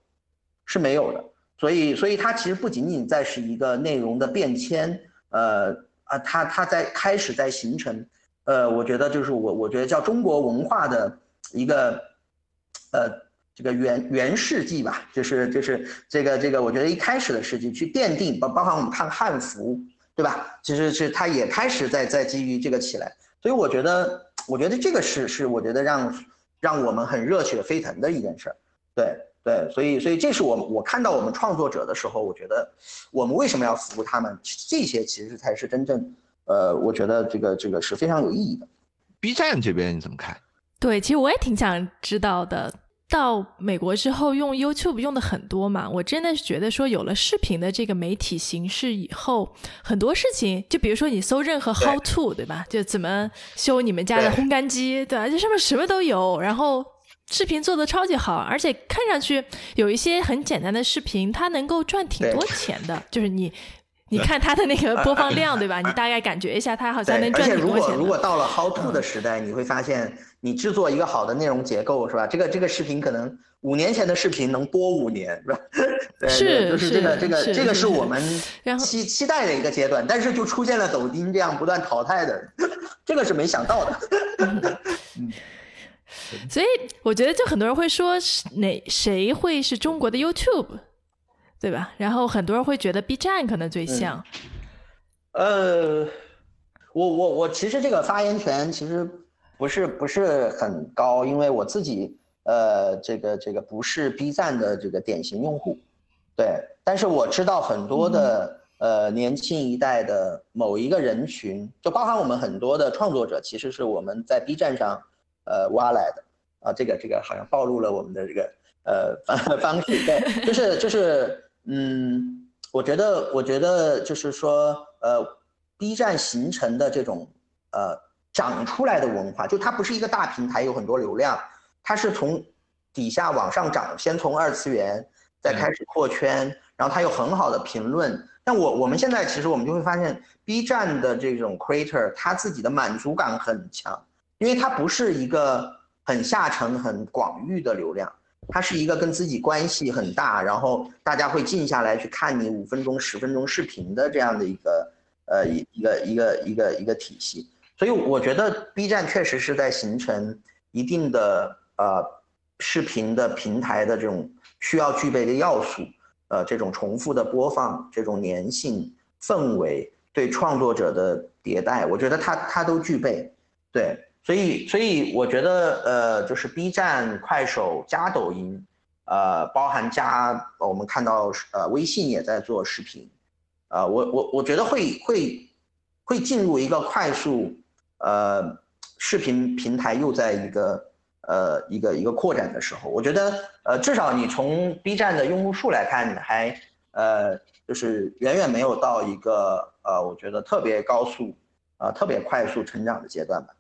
是没有的。所以，所以它其实不仅仅在是一个内容的变迁，呃啊，它它在开始在形成，呃，我觉得就是我我觉得叫中国文化的一个，呃，这个元元世纪吧，就是就是这个这个，我觉得一开始的世纪去奠定，包包含我们看汉服，对吧？其实是它也开始在在基于这个起来，所以我觉得我觉得这个是是我觉得让让我们很热血沸腾的一件事儿，对。对，所以，所以这是我我看到我们创作者的时候，我觉得我们为什么要服务他们？这些其实才是真正，呃，我觉得这个这个是非常有意义的。B 站这边你怎么看？对，其实我也挺想知道的。到美国之后用 YouTube 用的很多嘛，我真的是觉得说有了视频的这个媒体形式以后，很多事情，就比如说你搜任何 How to，对吧？就怎么修你们家的烘干机，对吧？这上面什么都有，然后。视频做的超级好，而且看上去有一些很简单的视频，它能够赚挺多钱的。就是你，你看它的那个播放量，对吧？你大概感觉一下，它好像能赚挺多钱。而且如果如果到了 How to 的时代，你会发现，你制作一个好的内容结构，是吧？这个这个视频可能五年前的视频能播五年，是吧？是，就是这个这个这个是我们期期待的一个阶段，但是就出现了抖音这样不断淘汰的，这个是没想到的。嗯。所以我觉得，就很多人会说，哪谁会是中国的 YouTube，对吧？然后很多人会觉得 B 站可能最像。呃，我我我其实这个发言权其实不是不是很高，因为我自己呃这个这个不是 B 站的这个典型用户，对。但是我知道很多的呃年轻一代的某一个人群，就包含我们很多的创作者，其实是我们在 B 站上。呃，挖来的啊，这个这个好像暴露了我们的这个呃方方式，对，就是就是，嗯，我觉得我觉得就是说，呃，B 站形成的这种呃长出来的文化，就它不是一个大平台，有很多流量，它是从底下往上涨，先从二次元再开始扩圈，然后它有很好的评论。但我我们现在其实我们就会发现，B 站的这种 creator，他自己的满足感很强。因为它不是一个很下沉、很广域的流量，它是一个跟自己关系很大，然后大家会静下来去看你五分钟、十分钟视频的这样的一个呃一一个一个一个一个体系。所以我觉得 B 站确实是在形成一定的呃视频的平台的这种需要具备的要素，呃，这种重复的播放、这种粘性、氛围、对创作者的迭代，我觉得它它都具备，对。所以，所以我觉得，呃，就是 B 站、快手加抖音，呃，包含加我们看到，呃，微信也在做视频，呃，我我我觉得会会会进入一个快速，呃，视频平台又在一个呃一个一个扩展的时候，我觉得，呃，至少你从 B 站的用户数来看，你还呃就是远远没有到一个呃，我觉得特别高速，呃，特别快速成长的阶段吧。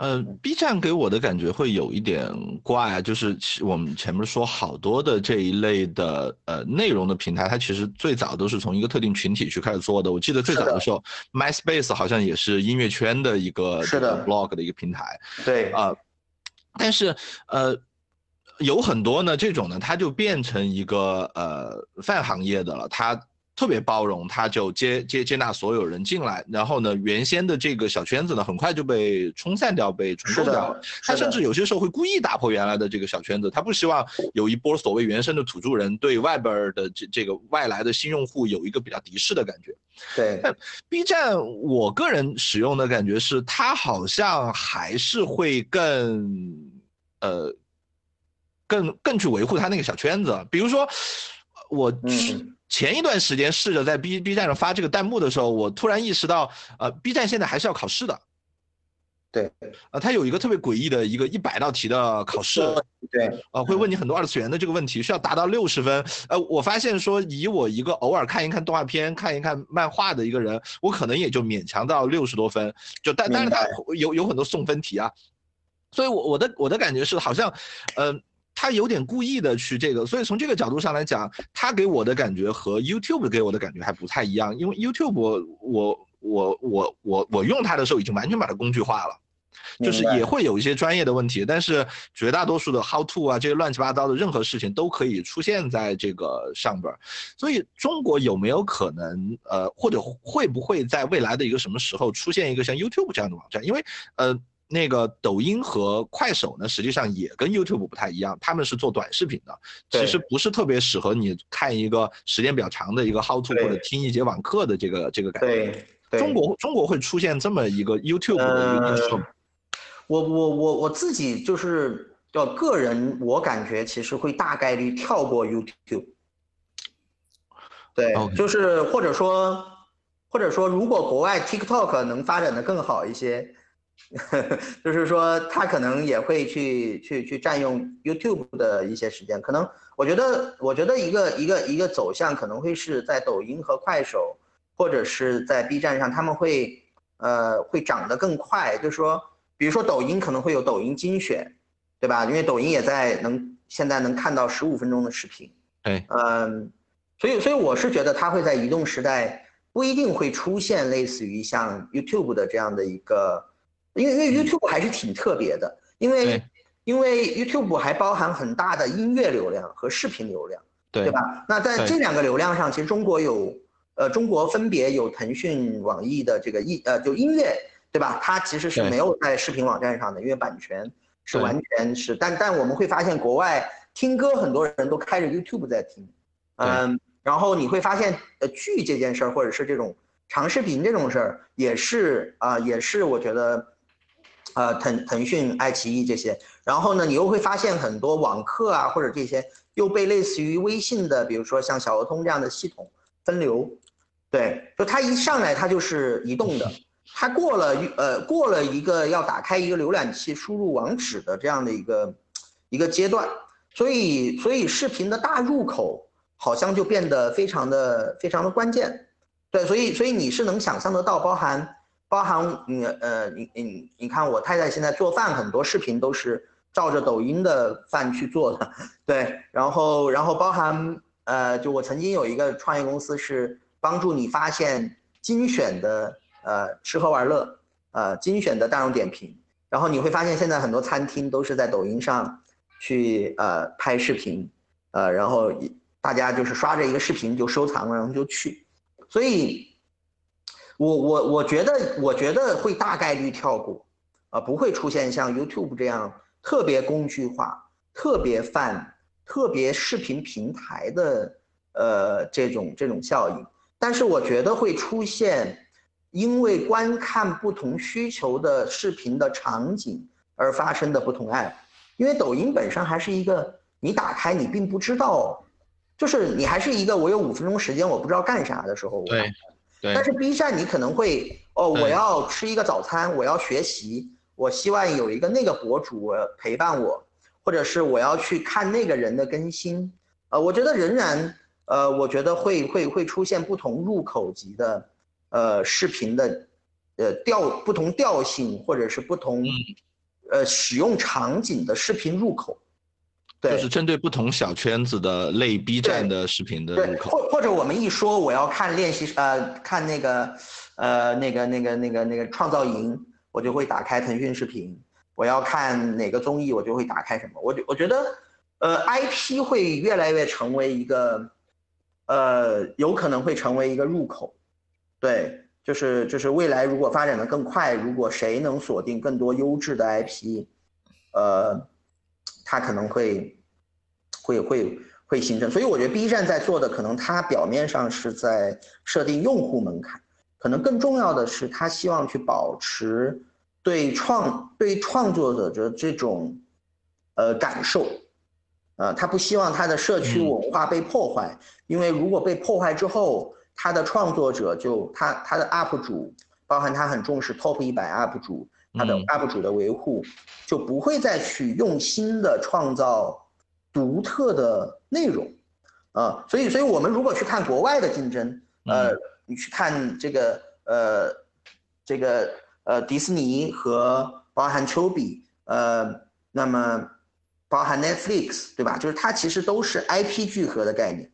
呃，B 站给我的感觉会有一点怪，就是我们前面说好多的这一类的呃内容的平台，它其实最早都是从一个特定群体去开始做的。我记得最早的时候，MySpace 好像也是音乐圈的一个是的 blog 的一个平台。对啊，但是呃，有很多呢这种呢，它就变成一个呃泛行业的了，它。特别包容，他就接接接纳所有人进来，然后呢，原先的这个小圈子呢，很快就被冲散掉，被重构掉了。他甚至有些时候会故意打破原来的这个小圈子，他不希望有一波所谓原生的土著人对外边的这这个外来的新用户有一个比较敌视的感觉。对，B 站我个人使用的感觉是，它好像还是会更呃更更去维护他那个小圈子，比如说我。前一段时间试着在 B B 站上发这个弹幕的时候，我突然意识到，呃，B 站现在还是要考试的。对，呃，它有一个特别诡异的一个一百道题的考试。对，呃，会问你很多二次元的这个问题，需要达到六十分。呃，我发现说，以我一个偶尔看一看动画片、看一看漫画的一个人，我可能也就勉强到六十多分。就但但是它有有很多送分题啊，所以我我的我的感觉是好像，嗯。他有点故意的去这个，所以从这个角度上来讲，他给我的感觉和 YouTube 给我的感觉还不太一样。因为 YouTube 我我我我我我用它的时候已经完全把它工具化了，就是也会有一些专业的问题，但是绝大多数的 How to 啊这些乱七八糟的任何事情都可以出现在这个上边。所以中国有没有可能呃或者会不会在未来的一个什么时候出现一个像 YouTube 这样的网站？因为呃。那个抖音和快手呢，实际上也跟 YouTube 不太一样，他们是做短视频的，其实不是特别适合你看一个时间比较长的一个 How to 或者听一节网课的这个这个感觉。对，中国中国会出现这么一个 YouTube 的一个应用。我我我我自己就是要个人，我感觉其实会大概率跳过 YouTube。对，就是或者说或者说，如果国外 TikTok 能发展的更好一些。就是说，他可能也会去去去占用 YouTube 的一些时间。可能我觉得，我觉得一个一个一个走向可能会是在抖音和快手，或者是在 B 站上，他们会呃会涨得更快。就是说，比如说抖音可能会有抖音精选，对吧？因为抖音也在能现在能看到十五分钟的视频。对，嗯，所以所以我是觉得它会在移动时代不一定会出现类似于像 YouTube 的这样的一个。因为因为 YouTube 还是挺特别的，因为因为 YouTube 还包含很大的音乐流量和视频流量，对吧？那在这两个流量上，其实中国有，呃，中国分别有腾讯、网易的这个音，呃，就音乐，对吧？它其实是没有在视频网站上的，因为版权是完全是。但但我们会发现，国外听歌很多人都开着 YouTube 在听，嗯，然后你会发现，呃，剧这件事儿，或者是这种长视频这种事儿，也是啊，也是我觉得。呃，腾腾讯、爱奇艺这些，然后呢，你又会发现很多网课啊，或者这些又被类似于微信的，比如说像小鹅通这样的系统分流，对，就它一上来它就是移动的，它过了呃过了一个要打开一个浏览器输入网址的这样的一个一个阶段，所以所以视频的大入口好像就变得非常的非常的关键，对，所以所以你是能想象得到，包含。包含你呃你你你看我太太现在做饭很多视频都是照着抖音的饭去做的，对，然后然后包含呃就我曾经有一个创业公司是帮助你发现精选的呃吃喝玩乐呃精选的大众点评，然后你会发现现在很多餐厅都是在抖音上去呃拍视频，呃然后大家就是刷着一个视频就收藏了然后就去，所以。我我我觉得我觉得会大概率跳过，啊，不会出现像 YouTube 这样特别工具化、特别泛、特别视频平台的呃这种这种效应。但是我觉得会出现，因为观看不同需求的视频的场景而发生的不同 App。因为抖音本身还是一个你打开你并不知道，就是你还是一个我有五分钟时间我不知道干啥的时候。对。但是 B 站你可能会哦，我要吃一个早餐，我要学习，我希望有一个那个博主陪伴我，或者是我要去看那个人的更新，呃，我觉得仍然，呃，我觉得会会会出现不同入口级的，呃，视频的，呃调不同调性或者是不同呃使用场景的视频入口。对，就是针对不同小圈子的类 B 站的视频的入，口。或或者我们一说我要看练习呃看那个呃那个那个那个那个创造营，我就会打开腾讯视频。我要看哪个综艺，我就会打开什么。我我觉得呃 IP 会越来越成为一个呃有可能会成为一个入口。对，就是就是未来如果发展的更快，如果谁能锁定更多优质的 IP，呃，它可能会会会会形成。所以我觉得 B 站在做的，可能它表面上是在设定用户门槛，可能更重要的是它希望去保持对创对创作者的这种呃感受，呃，他不希望他的社区文化被破坏，因为如果被破坏之后。他的创作者就他他的 UP 主，包含他很重视 Top 一百 UP 主，他的 UP 主的维护，就不会再去用心的创造独特的内容，啊，所以所以我们如果去看国外的竞争，呃，你去看这个呃这个呃迪士尼和包含丘比，呃，那么包含 Netflix 对吧？就是它其实都是 IP 聚合的概念。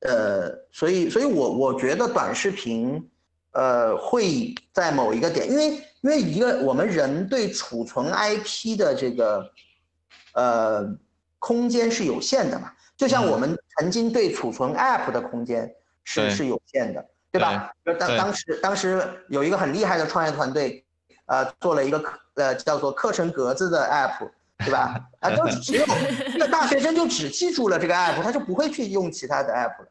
呃，所以，所以我我觉得短视频，呃，会在某一个点，因为因为一个我们人对储存 IP 的这个，呃，空间是有限的嘛，就像我们曾经对储存 App 的空间是是有限的，对吧？当当时当时有一个很厉害的创业团队，呃，做了一个呃叫做课程格子的 App。对吧？啊，就 只有那大学生就只记住了这个 app，他就不会去用其他的 app 了，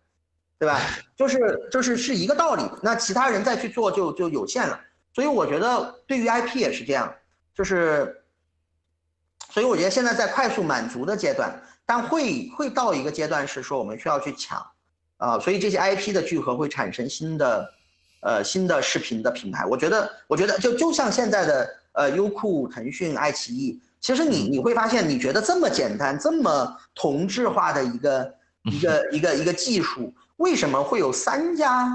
对吧？就是就是是一个道理。那其他人再去做就就有限了。所以我觉得对于 IP 也是这样，就是，所以我觉得现在在快速满足的阶段，但会会到一个阶段是说我们需要去抢，啊，所以这些 IP 的聚合会产生新的，呃，新的视频的品牌。我觉得我觉得就就像现在的呃优酷、腾讯、爱奇艺。其实你你会发现，你觉得这么简单、这么同质化的一个一个 一个一个技术，为什么会有三家，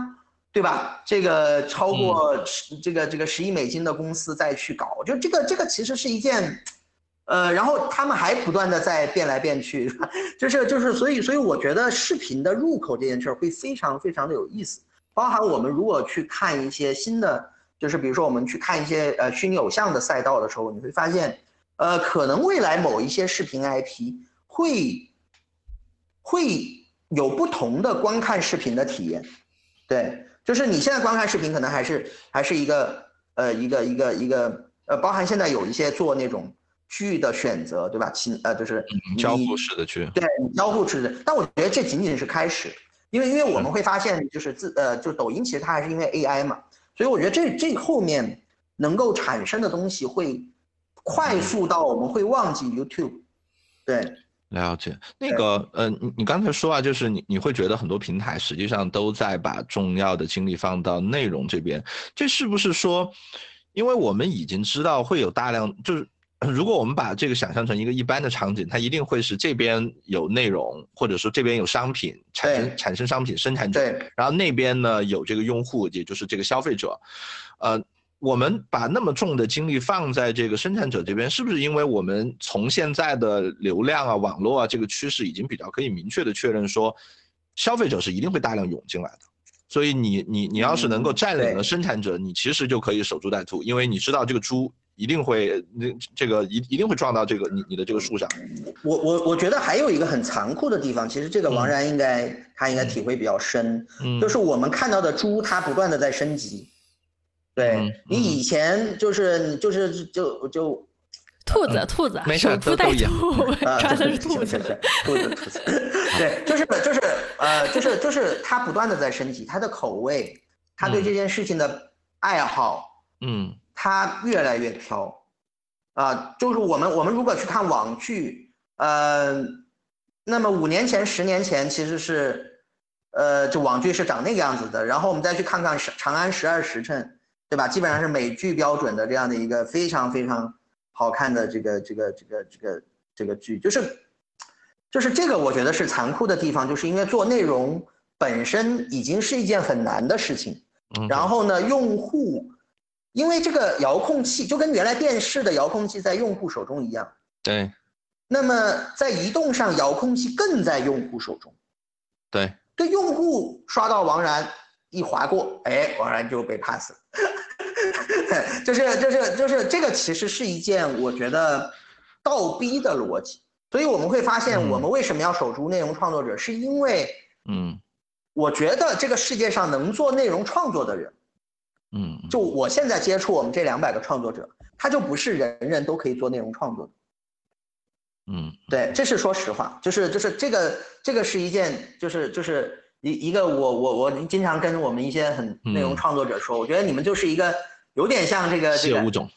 对吧？这个超过十这个这个十亿美金的公司再去搞，就这个这个其实是一件，呃，然后他们还不断的在变来变去，就是就是所以所以我觉得视频的入口这件事儿会非常非常的有意思，包含我们如果去看一些新的，就是比如说我们去看一些呃虚拟偶像的赛道的时候，你会发现。呃，可能未来某一些视频 IP 会会有不同的观看视频的体验，对，就是你现在观看视频可能还是还是一个呃一个一个一个呃，包含现在有一些做那种剧的选择，对吧？亲呃就是交互式的剧，对，交互式的。但我觉得这仅仅是开始，因为因为我们会发现就是自呃就抖音其实它还是因为 AI 嘛，所以我觉得这这后面能够产生的东西会。快速到我们会忘记 YouTube，对，了解。那个呃，你你刚才说啊，就是你你会觉得很多平台实际上都在把重要的精力放到内容这边，这是不是说，因为我们已经知道会有大量，就是如果我们把这个想象成一个一般的场景，它一定会是这边有内容，或者说这边有商品产生产生商品生产者，然后那边呢有这个用户，也就是这个消费者，呃。我们把那么重的精力放在这个生产者这边，是不是因为我们从现在的流量啊、网络啊这个趋势已经比较可以明确的确认说，消费者是一定会大量涌进来的，所以你你你要是能够占领了生产者，你其实就可以守株待兔，因为你知道这个猪一定会那这个一一定会撞到这个你你的这个树上。我我我觉得还有一个很残酷的地方，其实这个王然应该他应该体会比较深，就是我们看到的猪它不断的在升级。对你以前就是就是就就兔子兔子，没事兔带兔，穿的是兔子兔子兔子，对，就是就是呃就是就是他不断的在升级他的口味，他对这件事情的爱好，嗯，他越来越挑，啊，就是我们我们如果去看网剧，呃，那么五年前十年前其实是，呃，就网剧是长那个样子的，然后我们再去看看《长安十二时辰》。对吧？基本上是美剧标准的这样的一个非常非常好看的这个这个这个这个这个剧，就是就是这个我觉得是残酷的地方，就是因为做内容本身已经是一件很难的事情，然后呢，用户因为这个遥控器就跟原来电视的遥控器在用户手中一样，对那么在移动上，遥控器更在用户手中。对，对用户刷到王然一划过，哎，果然就被 pass 了。就是就是就是这个其实是一件我觉得倒逼的逻辑，所以我们会发现嗯我们为什么要守住内容创作者，是因为嗯我觉得这个世界上能做内容创作的人，嗯，就我现在接触我们这两百个创作者，他就不是人人都可以做内容创作的。嗯对，这是说实话，就是就是这个这个是一件，就是就是一一个我我我经常跟我们一些很内容嗯。创作者说，我觉得你们就是一个有点像这个这个物种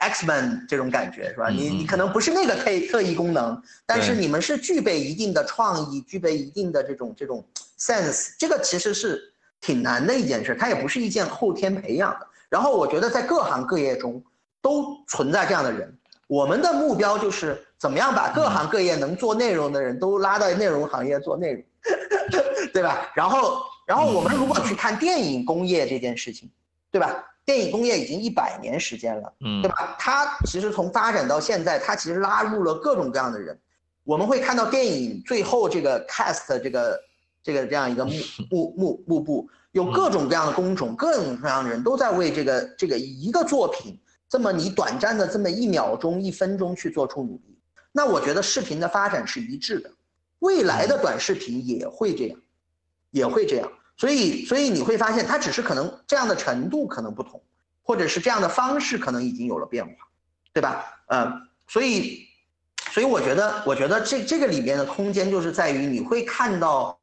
，，Xman 这种感觉是吧？嗯你你嗯。可能不是那个特特异功能，但是你们是具备一定的创意，具备一定的这种这种 sense，这个其实是挺难的一件事，它也不是一件后天培养的。然后我觉得在各行各业中都存在这样的人，我们的目标就是怎么样把各行各业能做内容的人都拉到内容行业做内容，对吧？然后然后我们如果去看电影工业这件事情，对吧？电影工业已经一百年时间了。嗯对吧？它其实从发展到现在，它其实拉入了各种各样的人。我们会看到电影最后这个 cast 这个这个这样一个幕 幕幕幕布，有各种各样的工种，各种各样的人都在为这个这个一个作品这么你短暂的这么一秒钟、一分钟去做出努力。那我觉得视频的发展是一致的，未来的短视频也会这样，也会这样。所以，所以你会发现，它只是可能这样的程度可能不同，或者是这样的方式可能已经有了变化，对吧？嗯，所以，所以我觉得，我觉得这这个里面的空间就是在于你会看到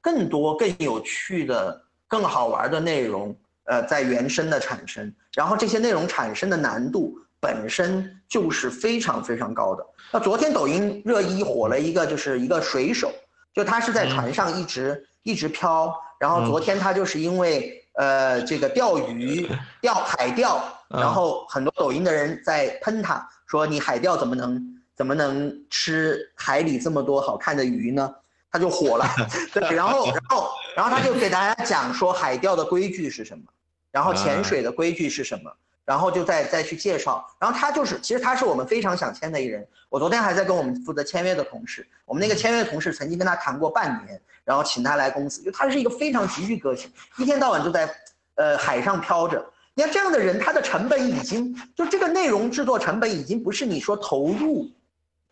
更多更有趣的、更好玩的内容，呃，在原生的产生，然后这些内容产生的难度本身就是非常非常高的。那昨天抖音热议火了一个，就是一个水手，就他是在船上一直、一直漂，然后昨天他就是因为呃这个钓鱼 钓海钓，嗯然后很多抖音的人在喷他，说你海钓怎么能怎么能吃海里这么多好看的鱼呢？他就火了，对，然后然后然后他就给大家讲说海钓的规矩是什么，然后潜水的规矩是什么，然后就再再去介绍，然后他就是其实他是我们非常想签的一人，我昨天还在跟我们负责签约的同事，我们那个签约的同事曾经跟他谈过半年，然后请他来公司，就他是一个非常极具个性，一天到晚就在呃海上漂着。你看这样的人，他的成本已经就这个内容制作成本已经不是你说投入，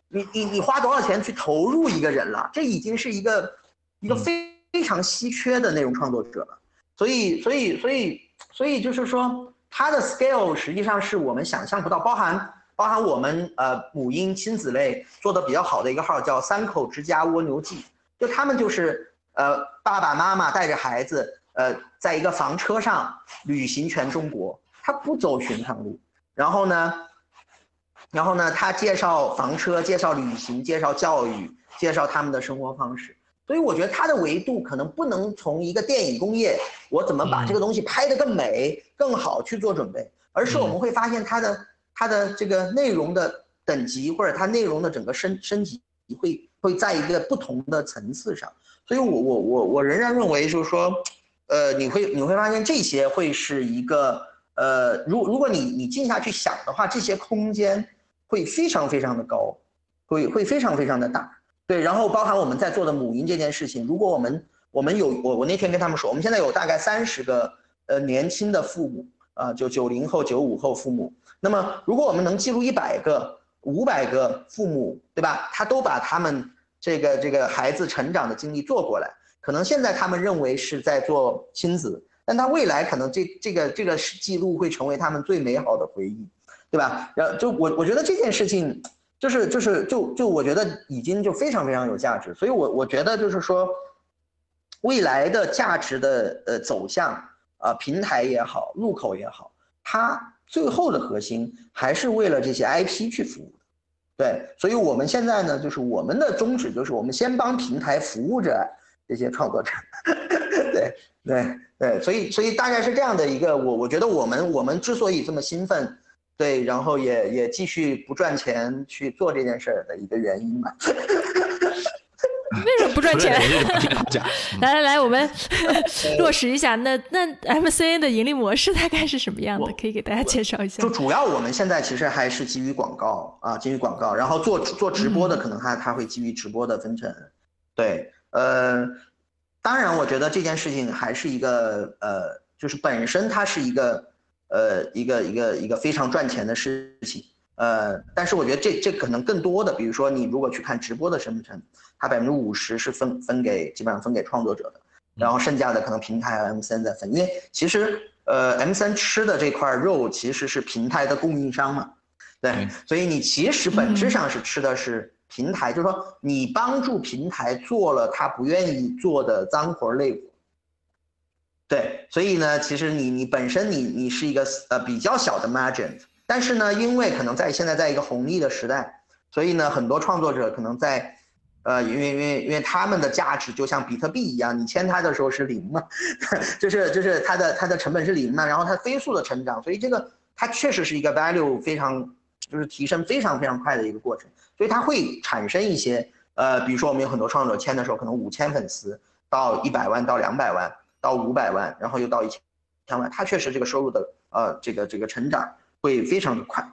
你你你花多少钱去投入一个人了，这已经是一个一个非非常稀缺的内容创作者了。所以所以所以所以就是说，它的 scale 实际上是我们想象不到，包含包含我们呃母婴亲子类做的比较好的一个号叫三口之家蜗牛记，就他们就是呃爸爸妈妈带着孩子呃在一个房车上旅行全中国，他不走寻常路，然后呢，然后呢他介绍房车，介绍旅行，介绍教育，介绍他们的生活方式。所以我觉得它的维度可能不能从一个电影工业，我怎么把这个东西拍得更美、更好去做准备，而是我们会发现它的它的这个内容的等级或者它内容的整个升升级会会在一个不同的层次上。所以我我我我仍然认为就是说，呃，你会你会发现这些会是一个呃，如如果你你静下去想的话，这些空间会非常非常的高，会会非常非常的大。对，然后包含我们在做的母婴这件事情，如果我们我们有我我那天跟他们说，我们现在有大概三十个呃年轻的父母啊、就九零后、九五后父母。那么如果我们能记录一百个、五百个父母，对吧？他都把他们这个这个孩子成长的经历做过来，可能现在他们认为是在做亲子，但他未来可能这这个这个记录会成为他们最美好的回忆，对吧？然后就我我觉得这件事情。就是就是就就我觉得已经就非常非常有价值，所以我我觉得就是说，未来的价值的呃走向啊、平台也好，入口也好，它最后的核心还是为了这些 IP 去服务的，对，所以我们现在呢，就是我们的宗旨就是我们先帮平台服务着这些创作者，对对对，所以所以大概是这样的一个我我觉得我们我们之所以这么兴奋。对，然后也也继续不赚钱去做这件事儿的一个原因吧。为什么不赚钱？来来来，我们 落实一下。那那 MCN 的盈利模式大概是什么样的？可以给大家介绍一下。就主要我们现在其实还是基于广告啊，基于广告，然后做做直播的，可能它它会基于直播的分成。对，呃，当然，我觉得这件事情还是一个呃，就是本身它是一个呃一个一个一个非常赚钱的事情。呃，但是我觉得这这可能更多的，比如说你如果去看直播的生成，它百分之五十是分分给基本上分给创作者的，然后剩下的可能平台 M 三在分，因为其实呃 M 三吃的这块肉其实是平台的供应商嘛，对，所以你其实本质上是吃的是平台，就是说你帮助平台做了他不愿意做的脏活累活，对，所以呢，其实你你本身你你是一个呃比较小的 margin。但是呢，因为可能在现在在一个红利的时代，所以呢，很多创作者可能在，呃，因为因为因为他们的价值就像比特币一样，你签他的时候是零嘛，就是就是他的他的成本是零嘛，然后他飞速的成长，所以这个它确实是一个 value 非常就是提升非常非常快的一个过程，所以它会产生一些呃，比如说我们有很多创作者签的时候，可能五千粉丝到一百万到两百万到五百万，然后又到一千万，它确实这个收入的呃这个这个成长。会非常的快，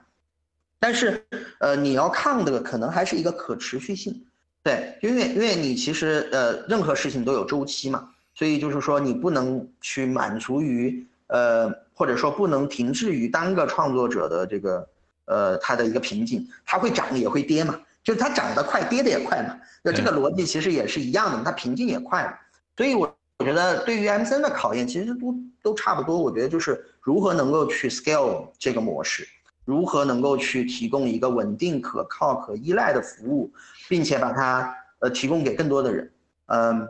但是，呃，你要看的可能还是一个可持续性，对，因为因为你其实呃任何事情都有周期嘛，所以就是说你不能去满足于呃或者说不能停滞于单个创作者的这个呃他的一个瓶颈，它会涨也会跌嘛，就是它涨得快，跌得也快嘛，那这个逻辑其实也是一样的，它瓶颈也快嘛，所以我我觉得对于 M 三的考验其实都都差不多，我觉得就是。如何能够去 scale 这个模式？如何能够去提供一个稳定、可靠、可依赖的服务，并且把它呃提供给更多的人？嗯，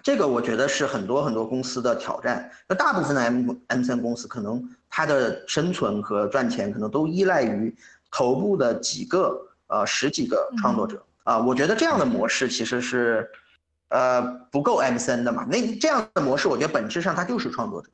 这个我觉得是很多很多公司的挑战。那大部分的 M M 三公司可能它的生存和赚钱可能都依赖于头部的几个呃十几个创作者啊。我觉得这样的模式其实是呃不够 MCN 的嘛。那这样的模式，我觉得本质上它就是创作者。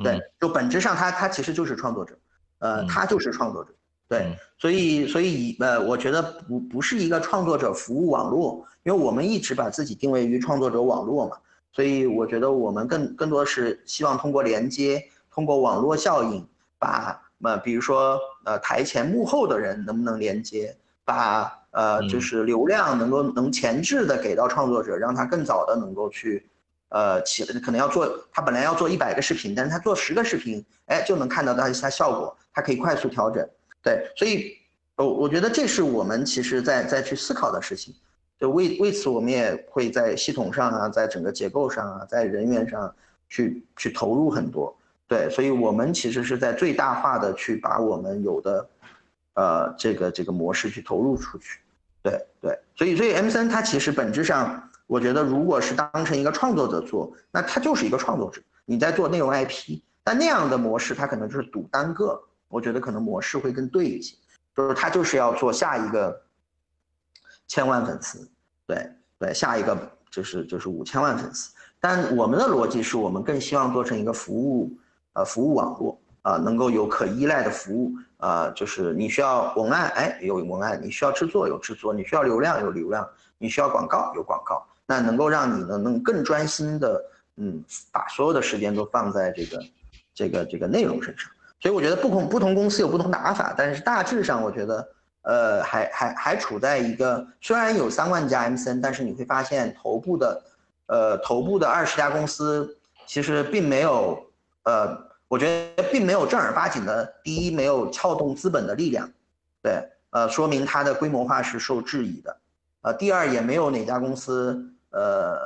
对，就本质上他他其实就是创作者，呃，他就是创作者，对，所以所以呃，我觉得不不是一个创作者服务网络，因为我们一直把自己定位于创作者网络嘛，所以我觉得我们更更多是希望通过连接，通过网络效应，把呃比如说呃台前幕后的人能不能连接，把呃就是流量能够能前置的给到创作者，让他更早的能够去。呃，起可能要做，他本来要做一百个视频，但是他做十个视频，哎，就能看到它它效果，他可以快速调整。对，所以，我我觉得这是我们其实在在去思考的事情。就为为此，我们也会在系统上啊，在整个结构上啊，在人员上去去投入很多。对，所以我们其实是在最大化的去把我们有的，呃，这个这个模式去投入出去。对对，所以所以 M 三它其实本质上。我觉得，如果是当成一个创作者做，那他就是一个创作者，你在做内容 IP，但那样的模式，他可能就是赌单个。我觉得可能模式会更对一些，就是他就是要做下一个千万粉丝，对对，下一个就是就是五千万粉丝。但我们的逻辑是我们更希望做成一个服务，呃，服务网络啊，能够有可依赖的服务呃，就是你需要文案，哎，有文案；你需要制作，有制作；你需要流量，有流量；你需要广告，有广告。那能够让你呢，能更专心的，嗯，把所有的时间都放在这个，这个这个内容身上。所以我觉得不同不同公司有不同打法，但是大致上我觉得，呃，还还还处在一个虽然有三万家 MCN，但是你会发现头部的，呃，头部的二十家公司其实并没有，呃，我觉得并没有正儿八经的，第一没有撬动资本的力量，对，呃，说明它的规模化是受质疑的，呃，第二也没有哪家公司。呃，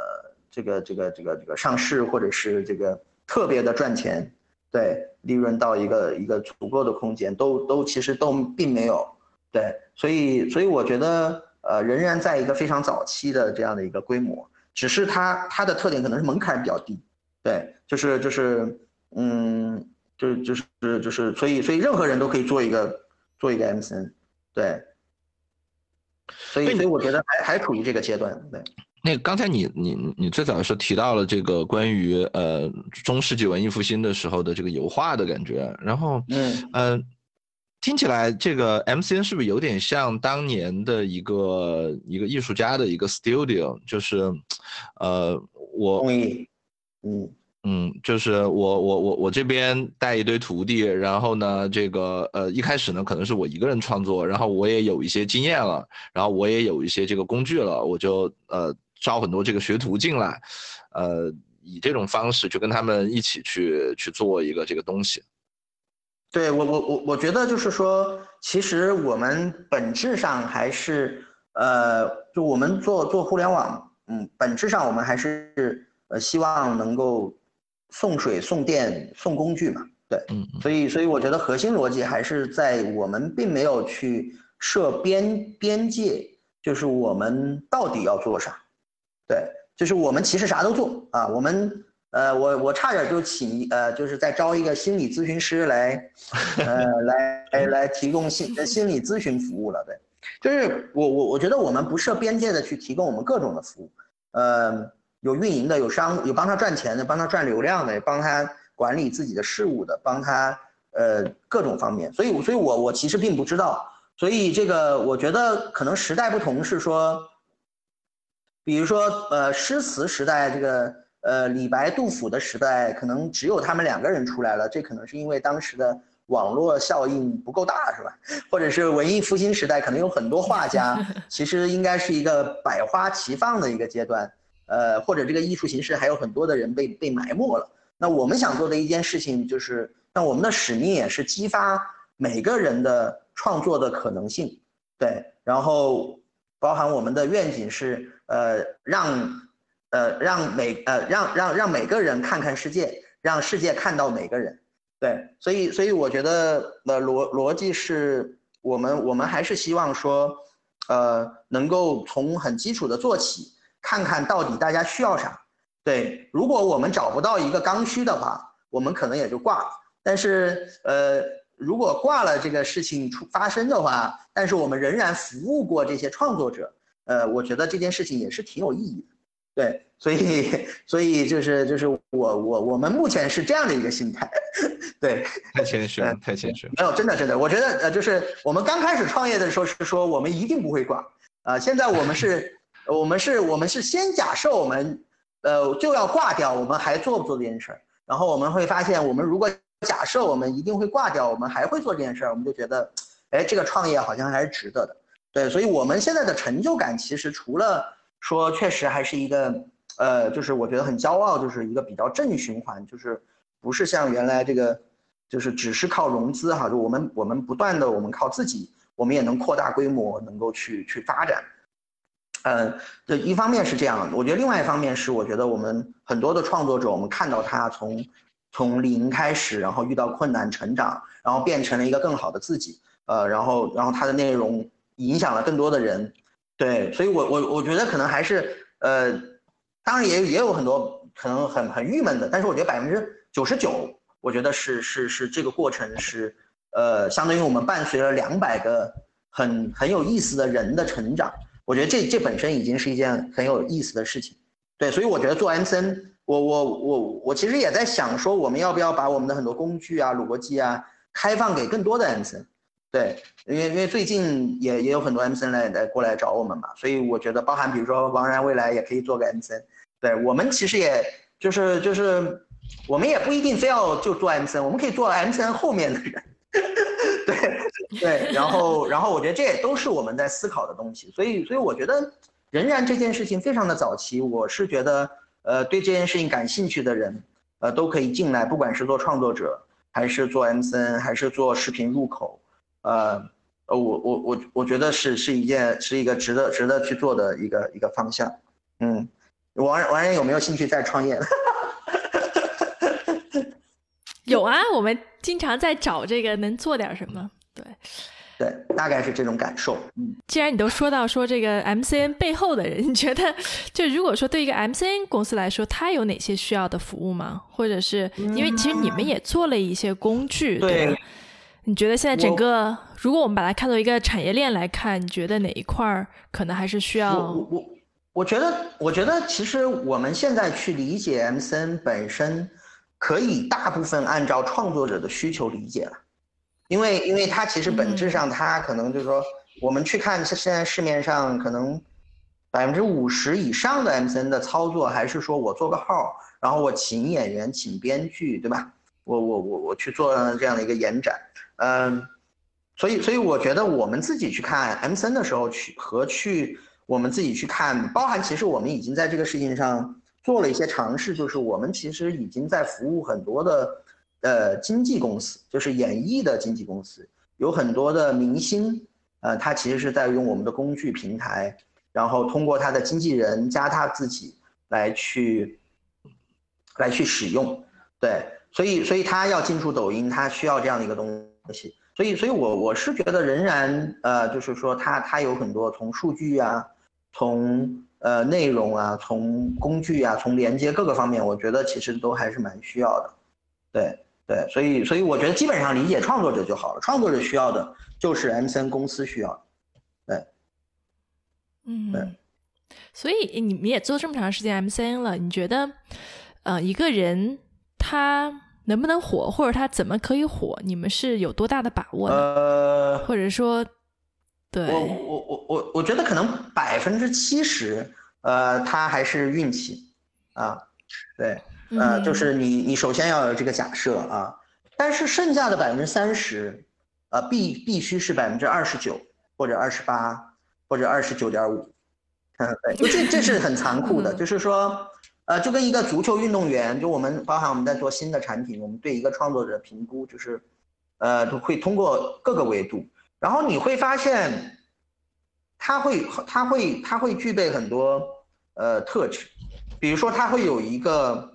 这个这个这个这个上市或者是这个特别的赚钱，对利润到一个一个足够的空间，都都其实都并没有，对，所以所以我觉得呃仍然在一个非常早期的这样的一个规模，只是它它的特点可能是门槛比较低，对，就是就是嗯，就就是就是所以所以任何人都可以做一个做一个 MCN，对，所以所以我觉得还还处于这个阶段，对。那刚才你你你最早的时候提到了这个关于呃中世纪文艺复兴的时候的这个油画的感觉，然后嗯呃听起来这个 MCN 是不是有点像当年的一个一个艺术家的一个 studio？就是，呃，我同意，嗯嗯，就是我我我我这边带一堆徒弟，然后呢，这个呃一开始呢可能是我一个人创作，然后我也有一些经验了，然后我也有一些这个工具了，我就呃招很多这个学徒进来，呃以这种方式去跟他们一起去去做一个这个东西。对我我我我觉得就是说，其实我们本质上还是，呃，就我们做做互联网，嗯，本质上我们还是呃希望能够送水、送电、送工具嘛，对，嗯，所以所以我觉得核心逻辑还是在我们并没有去设边边界，就是我们到底要做啥，对，就是我们其实啥都做啊，我们。呃，我我差点就请呃，就是在招一个心理咨询师来，呃，来来提供心心理咨询服务了。对，就是我我我觉得我们不设边界的去提供我们各种的服务，呃，有运营的，有商有帮他赚钱的，帮他赚流量的，帮他管理自己的事务的，帮他呃各种方面。所以，所以我我其实并不知道。所以这个我觉得可能时代不同是说，比如说呃诗词时代这个。呃，李白、杜甫的时代，可能只有他们两个人出来了，这可能是因为当时的网络效应不够大，是吧？或者是文艺复兴时代，可能有很多画家，其实应该是一个百花齐放的一个阶段，呃，或者这个艺术形式还有很多的人被被埋没了。那我们想做的一件事情，就是那我们的使命也是激发每个人的创作的可能性，对，然后包含我们的愿景是，呃，让。呃，让每呃让让让每个人看看世界，让世界看到每个人，对，所以所以我觉得呃逻逻辑是我们我们还是希望说，呃，能够从很基础的做起，看看到底大家需要啥，对，如果我们找不到一个刚需的话，我们可能也就挂了。但是呃，如果挂了这个事情出发生的话，但是我们仍然服务过这些创作者，呃，我觉得这件事情也是挺有意义的。对，所以所以就是就是我我我们目前是这样的一个心态，对，太谦虚了，太谦虚了。没有，真的真的，我觉得呃，就是我们刚开始创业的时候是说我们一定不会挂，啊，现在我们是，我们是我们是先假设我们，呃，就要挂掉，我们还做不做这件事儿？然后我们会发现，我们如果假设我们一定会挂掉，我们还会做这件事儿，我们就觉得，哎，这个创业好像还是值得的。对，所以我们现在的成就感其实除了。说确实还是一个，呃，就是我觉得很骄傲，就是一个比较正循环，就是不是像原来这个，就是只是靠融资哈，就我们我们不断的我们靠自己，我们也能扩大规模，能够去去发展，嗯，这一方面是这样，我觉得另外一方面是我觉得我们很多的创作者，我们看到他从从零开始，然后遇到困难成长，然后变成了一个更好的自己，呃，然后然后他的内容影响了更多的人。对，所以，我我我觉得可能还是，呃，当然也也有很多可能很很郁闷的，但是我觉得百分之九十九，我觉得是是是这个过程是，呃，相当于我们伴随了两百个很很有意思的人的成长，我觉得这这本身已经是一件很有意思的事情。对，所以我觉得做 M n 我我我我其实也在想说，我们要不要把我们的很多工具啊、逻辑啊，开放给更多的 M n 对，因为因为最近也也有很多 M C N 来来过来找我们嘛，所以我觉得包含比如说王然未来也可以做个 M C N，对我们其实也就是就是我们也不一定非要就做 M C N，我们可以做 M C N 后面的人，对对，然后然后我觉得这也都是我们在思考的东西，所以所以我觉得仍然这件事情非常的早期，我是觉得呃对这件事情感兴趣的人呃都可以进来，不管是做创作者还是做 M C N 还是做视频入口。呃，呃，我我我我觉得是是一件是一个值得值得去做的一个一个方向，嗯，王王然有没有兴趣再创业？有啊，我们经常在找这个能做点什么，对，对，大概是这种感受。嗯，既然你都说到说这个 MCN 背后的人，你觉得就如果说对一个 MCN 公司来说，它有哪些需要的服务吗？或者是因为其实你们也做了一些工具，对。你觉得现在整个，如果我们把它看作一个产业链来看，你觉得哪一块儿可能还是需要？我我我觉得，我觉得其实我们现在去理解 MCN 本身，可以大部分按照创作者的需求理解了。因为因为它其实本质上它可能就是说，我们去看现在市面上可能百分之五十以上的 MCN 的操作，还是说我做个号，然后我请演员、请编剧，对吧？我我我我去做这样的一个延展，嗯，所以所以我觉得我们自己去看 MCN 的时候去和去我们自己去看，包含其实我们已经在这个事情上。做了一些尝试，就是我们其实已经在服务很多的，呃，经纪公司，就是演艺的经纪公司，有很多的明星，呃，他其实是在用我们的工具平台，然后通过他的经纪人加他自己来去，来去使用，对，所以所以他要进驻抖音，他需要这样的一个东西，所以所以我我是觉得仍然，呃，就是说他他有很多从数据啊，从。呃，内容啊，从工具啊，从连接各个方面，我觉得其实都还是蛮需要的。对对，所以所以我觉得基本上理解创作者就好了。创作者需要的就是 M 三公司需要的。对，嗯，对。所以你们也做这么长时间 M 三了，你觉得，呃，一个人他能不能火，或者他怎么可以火，你们是有多大的把握呢？呃，或者说？对我我我我我觉得可能百分之七十，呃，他还是运气，啊，对，呃，就是你你首先要有这个假设啊，但是剩下的百分之三十，呃，必必须是百分之二十九或者二十八或者二十九点五，嗯，对，这这是很残酷的，就是说，呃，就跟一个足球运动员，就我们包含我们在做新的产品，我们对一个创作者评估，就是，呃，会通过各个维度。然后你会发现，他会他会他会具备很多呃特质，比如说他会有一个，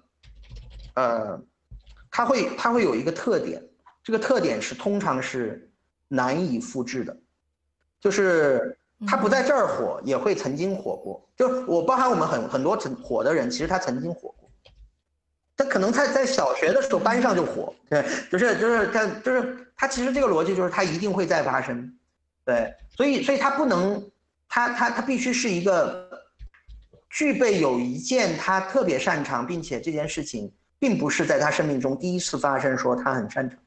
呃，他会他会有一个特点，这个特点是通常是难以复制的，就是他不在这儿火，也会曾经火过。就我包含我们很很多曾火的人，其实他曾经火过，他可能在在小学的时候班上就火，对，就是就是他就是。他其实这个逻辑就是他一定会再发生，对，所以所以他不能，他他他必须是一个具备有一件他特别擅长，并且这件事情并不是在他生命中第一次发生，说他很擅长，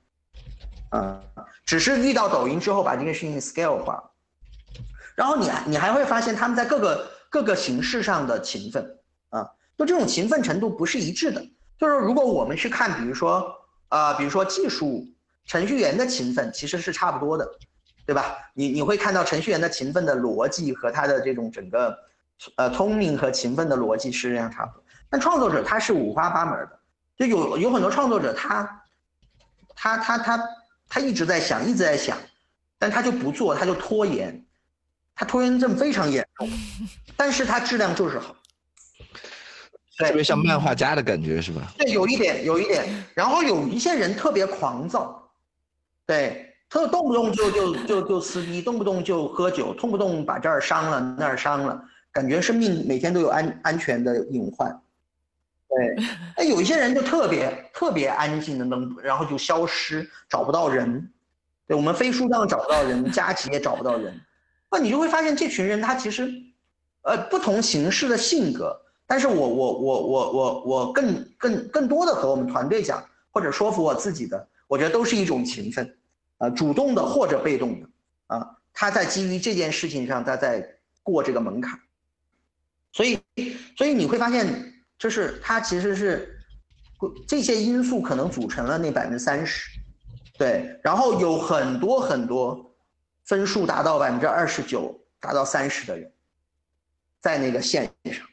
啊，只是遇到抖音之后把这个事情 scale 化，然后你你还会发现他们在各个各个形式上的勤奋，啊，就这种勤奋程度不是一致的，就是如果我们去看，比如说啊，比如说技术。程序员的勤奋其实是差不多的，对吧？你你会看到程序员的勤奋的逻辑和他的这种整个，呃，聪明和勤奋的逻辑是这样差不多。但创作者他是五花八门的，就有有很多创作者他，他他他他一直在想，一直在想，但他就不做，他就拖延，他拖延症非常严重，但是他质量就是好。特别像漫画家的感觉是吧？对，有一点，有一点。然后有一些人特别狂躁。对，他动不动就就就就撕逼，动不动就喝酒，动不动把这儿伤了那儿伤了，感觉生命每天都有安安全的隐患。对，那有一些人就特别特别安静的能，然后就消失，找不到人。对我们飞书上找不到人，佳琪也找不到人，那你就会发现这群人他其实，呃，不同形式的性格，但是我我我我我我更更更多的和我们团队讲，或者说服我自己的，我觉得都是一种勤奋。啊，主动的或者被动的，啊，他在基于这件事情上，他在过这个门槛，所以，所以你会发现，就是他其实是这些因素可能组成了那百分之三十，对，然后有很多很多分数达到百分之二十九、达到三十的人，在那个线上，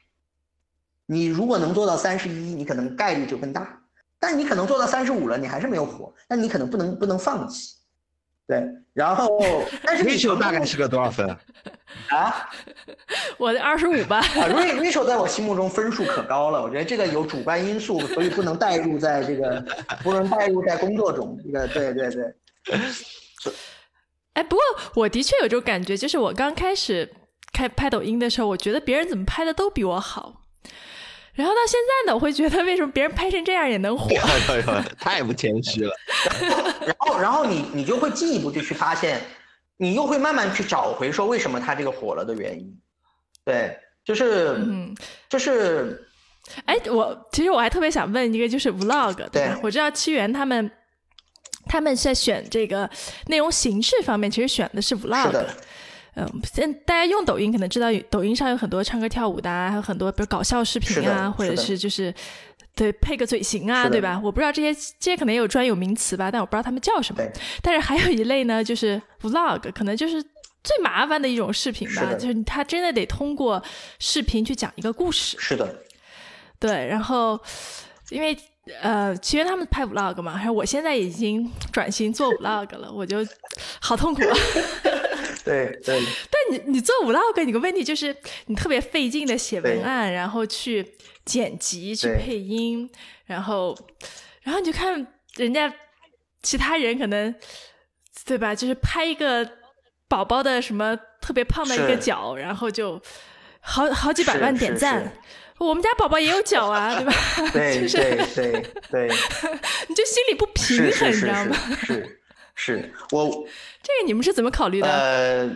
你如果能做到三十一，你可能概率就更大，但你可能做到三十五了，你还是没有火，那你可能不能不能放弃。对，然后 但是 Rachel 大概是个多少分 啊？我的二十五吧。啊，Rachel 在我心目中分数可高了，我觉得这个有主观因素，所以不能代入在这个，不能代入在工作中。这个，对对对。哎，不过我的确有这种感觉，就是我刚开始开拍抖音的时候，我觉得别人怎么拍的都比我好。然后到现在呢，我会觉得为什么别人拍成这样也能火？太不谦虚了。然后，然后你你就会进一步就去发现，你又会慢慢去找回说为什么他这个火了的原因。对，就是，嗯，就是，哎，我其实我还特别想问一个，就是 vlog，对我知道屈原他们他们在选这个内容形式方面，其实选的是 vlog。是的。嗯，现大家用抖音可能知道，抖音上有很多唱歌跳舞的，还有很多比如搞笑视频啊，或者是就是对配个嘴型啊，对吧？我不知道这些这些可能也有专有名词吧，但我不知道他们叫什么。但是还有一类呢，就是 vlog，可能就是最麻烦的一种视频吧，就是他真的得通过视频去讲一个故事。是的。对，然后因为呃，其实他们拍 vlog 嘛，还有我现在已经转型做 vlog 了，我就好痛苦。对对，但你你做 vlog，你个问题就是你特别费劲的写文案，然后去剪辑、去配音，然后然后你就看人家其他人可能对吧，就是拍一个宝宝的什么特别胖的一个脚，然后就好好几百万点赞。我们家宝宝也有脚啊，对吧？对对对对，你就心里不平衡，你知道吗？是是，我。这个你们是怎么考虑的？呃，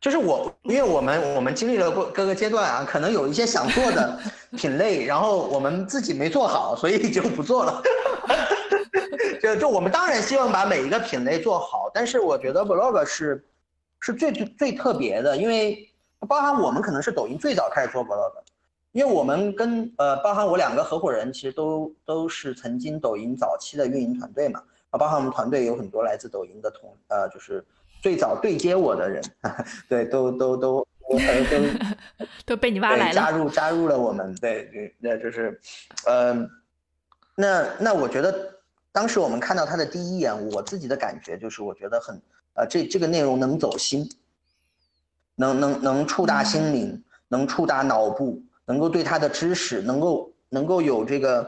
就是我，因为我们我们经历了过各个阶段啊，可能有一些想做的 品类，然后我们自己没做好，所以就不做了。就就我们当然希望把每一个品类做好，但是我觉得 vlog 是是最最最特别的，因为包含我们可能是抖音最早开始做 vlog，因为我们跟呃包含我两个合伙人其实都都是曾经抖音早期的运营团队嘛。啊，包括我们团队有很多来自抖音的同，呃，就是最早对接我的人，对，都都都都 都被你挖来了，加入加入了我们，对，那就是，嗯，那那我觉得当时我们看到他的第一眼，我自己的感觉就是，我觉得很，呃，这这个内容能走心，能能能触达心灵，能触达脑部，能够对他的知识能够能够有这个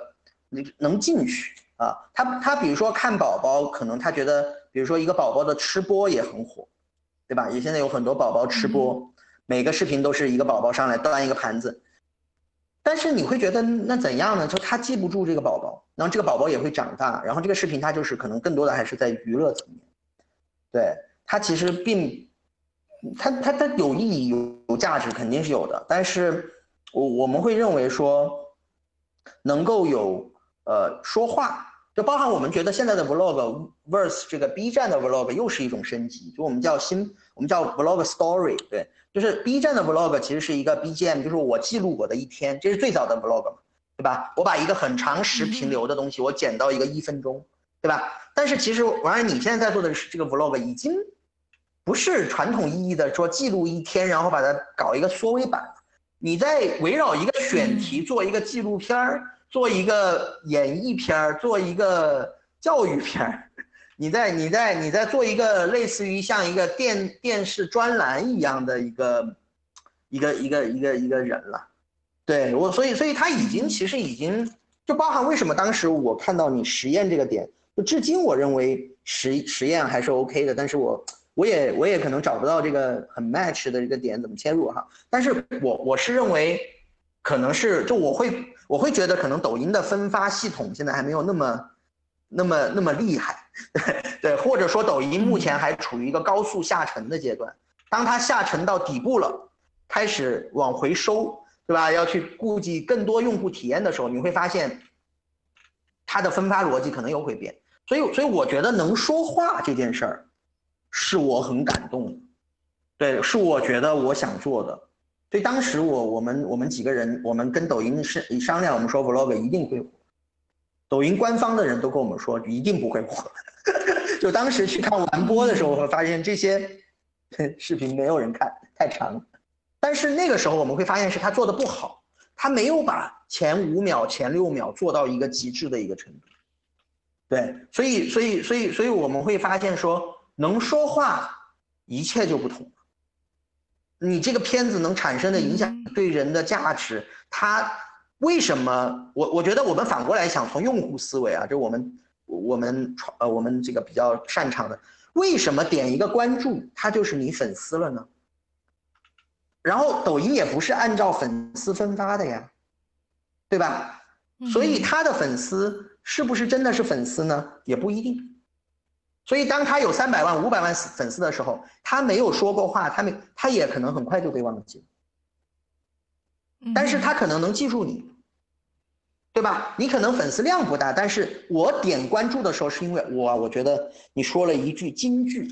能，能进去。啊，他他比如说看宝宝，可能他觉得，比如说一个宝宝的吃播也很火，对吧？也现在有很多宝宝吃播，每个视频都是一个宝宝上来端一个盘子，但是你会觉得那怎样呢？就他记不住这个宝宝，然后这个宝宝也会长大，然后这个视频它就是可能更多的还是在娱乐层面，对它其实并，它它它有意义有有价值肯定是有的，但是我我们会认为说，能够有呃说话。就包含我们觉得现在的 vlog versus 这个 B 站的 vlog 又是一种升级，就我们叫新，我们叫 vlog story，对，就是 B 站的 vlog 其实是一个 BGM，就是我记录我的一天，这是最早的 vlog 嘛，对吧？我把一个很长时频流的东西，我剪到一个一分钟，对吧？但是其实王然你现在在做的是这个 vlog 已经不是传统意义的说记录一天，然后把它搞一个缩微版，你在围绕一个选题 做一个纪录片儿。做一个演艺片儿，做一个教育片儿，你在你在你在做一个类似于像一个电电视专栏一样的一个一个一个一个一个人了，对我，所以所以他已经其实已经就包含为什么当时我看到你实验这个点，就至今我认为实实验还是 OK 的，但是我我也我也可能找不到这个很 match 的这个点怎么切入哈，但是我我是认为可能是就我会。我会觉得可能抖音的分发系统现在还没有那么，那么那么厉害，对，或者说抖音目前还处于一个高速下沉的阶段。当它下沉到底部了，开始往回收，对吧？要去顾及更多用户体验的时候，你会发现，它的分发逻辑可能又会变。所以，所以我觉得能说话这件事儿，是我很感动的，对，是我觉得我想做的。所以当时我我们我们几个人，我们跟抖音是商量，我们说 vlog 一定会火。抖音官方的人都跟我们说一定不会火。就当时去看完播的时候，会发现这些 视频没有人看，太长。但是那个时候我们会发现是他做的不好，他没有把前五秒、前六秒做到一个极致的一个程度。对，所以所以所以所以我们会发现说，能说话，一切就不同。你这个片子能产生的影响对人的价值，它为什么？我我觉得我们反过来想，从用户思维啊，就我们我们传呃我们这个比较擅长的，为什么点一个关注，他就是你粉丝了呢？然后抖音也不是按照粉丝分发的呀，对吧？所以他的粉丝是不是真的是粉丝呢？也不一定。所以，当他有三百万、五百万粉丝的时候，他没有说过话，他没，他也可能很快就被忘记了。但是他可能能记住你，对吧？你可能粉丝量不大，但是我点关注的时候，是因为我我觉得你说了一句金句，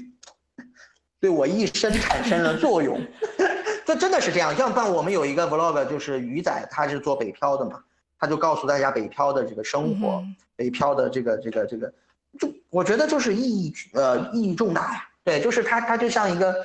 对我一生产生了作用。这真的是这样。像办我们有一个 vlog，就是鱼仔，他是做北漂的嘛，他就告诉大家北漂的这个生活，北漂的这个这个这个，就我觉得就是意义呃意义重大呀。对，就是它，它就像一个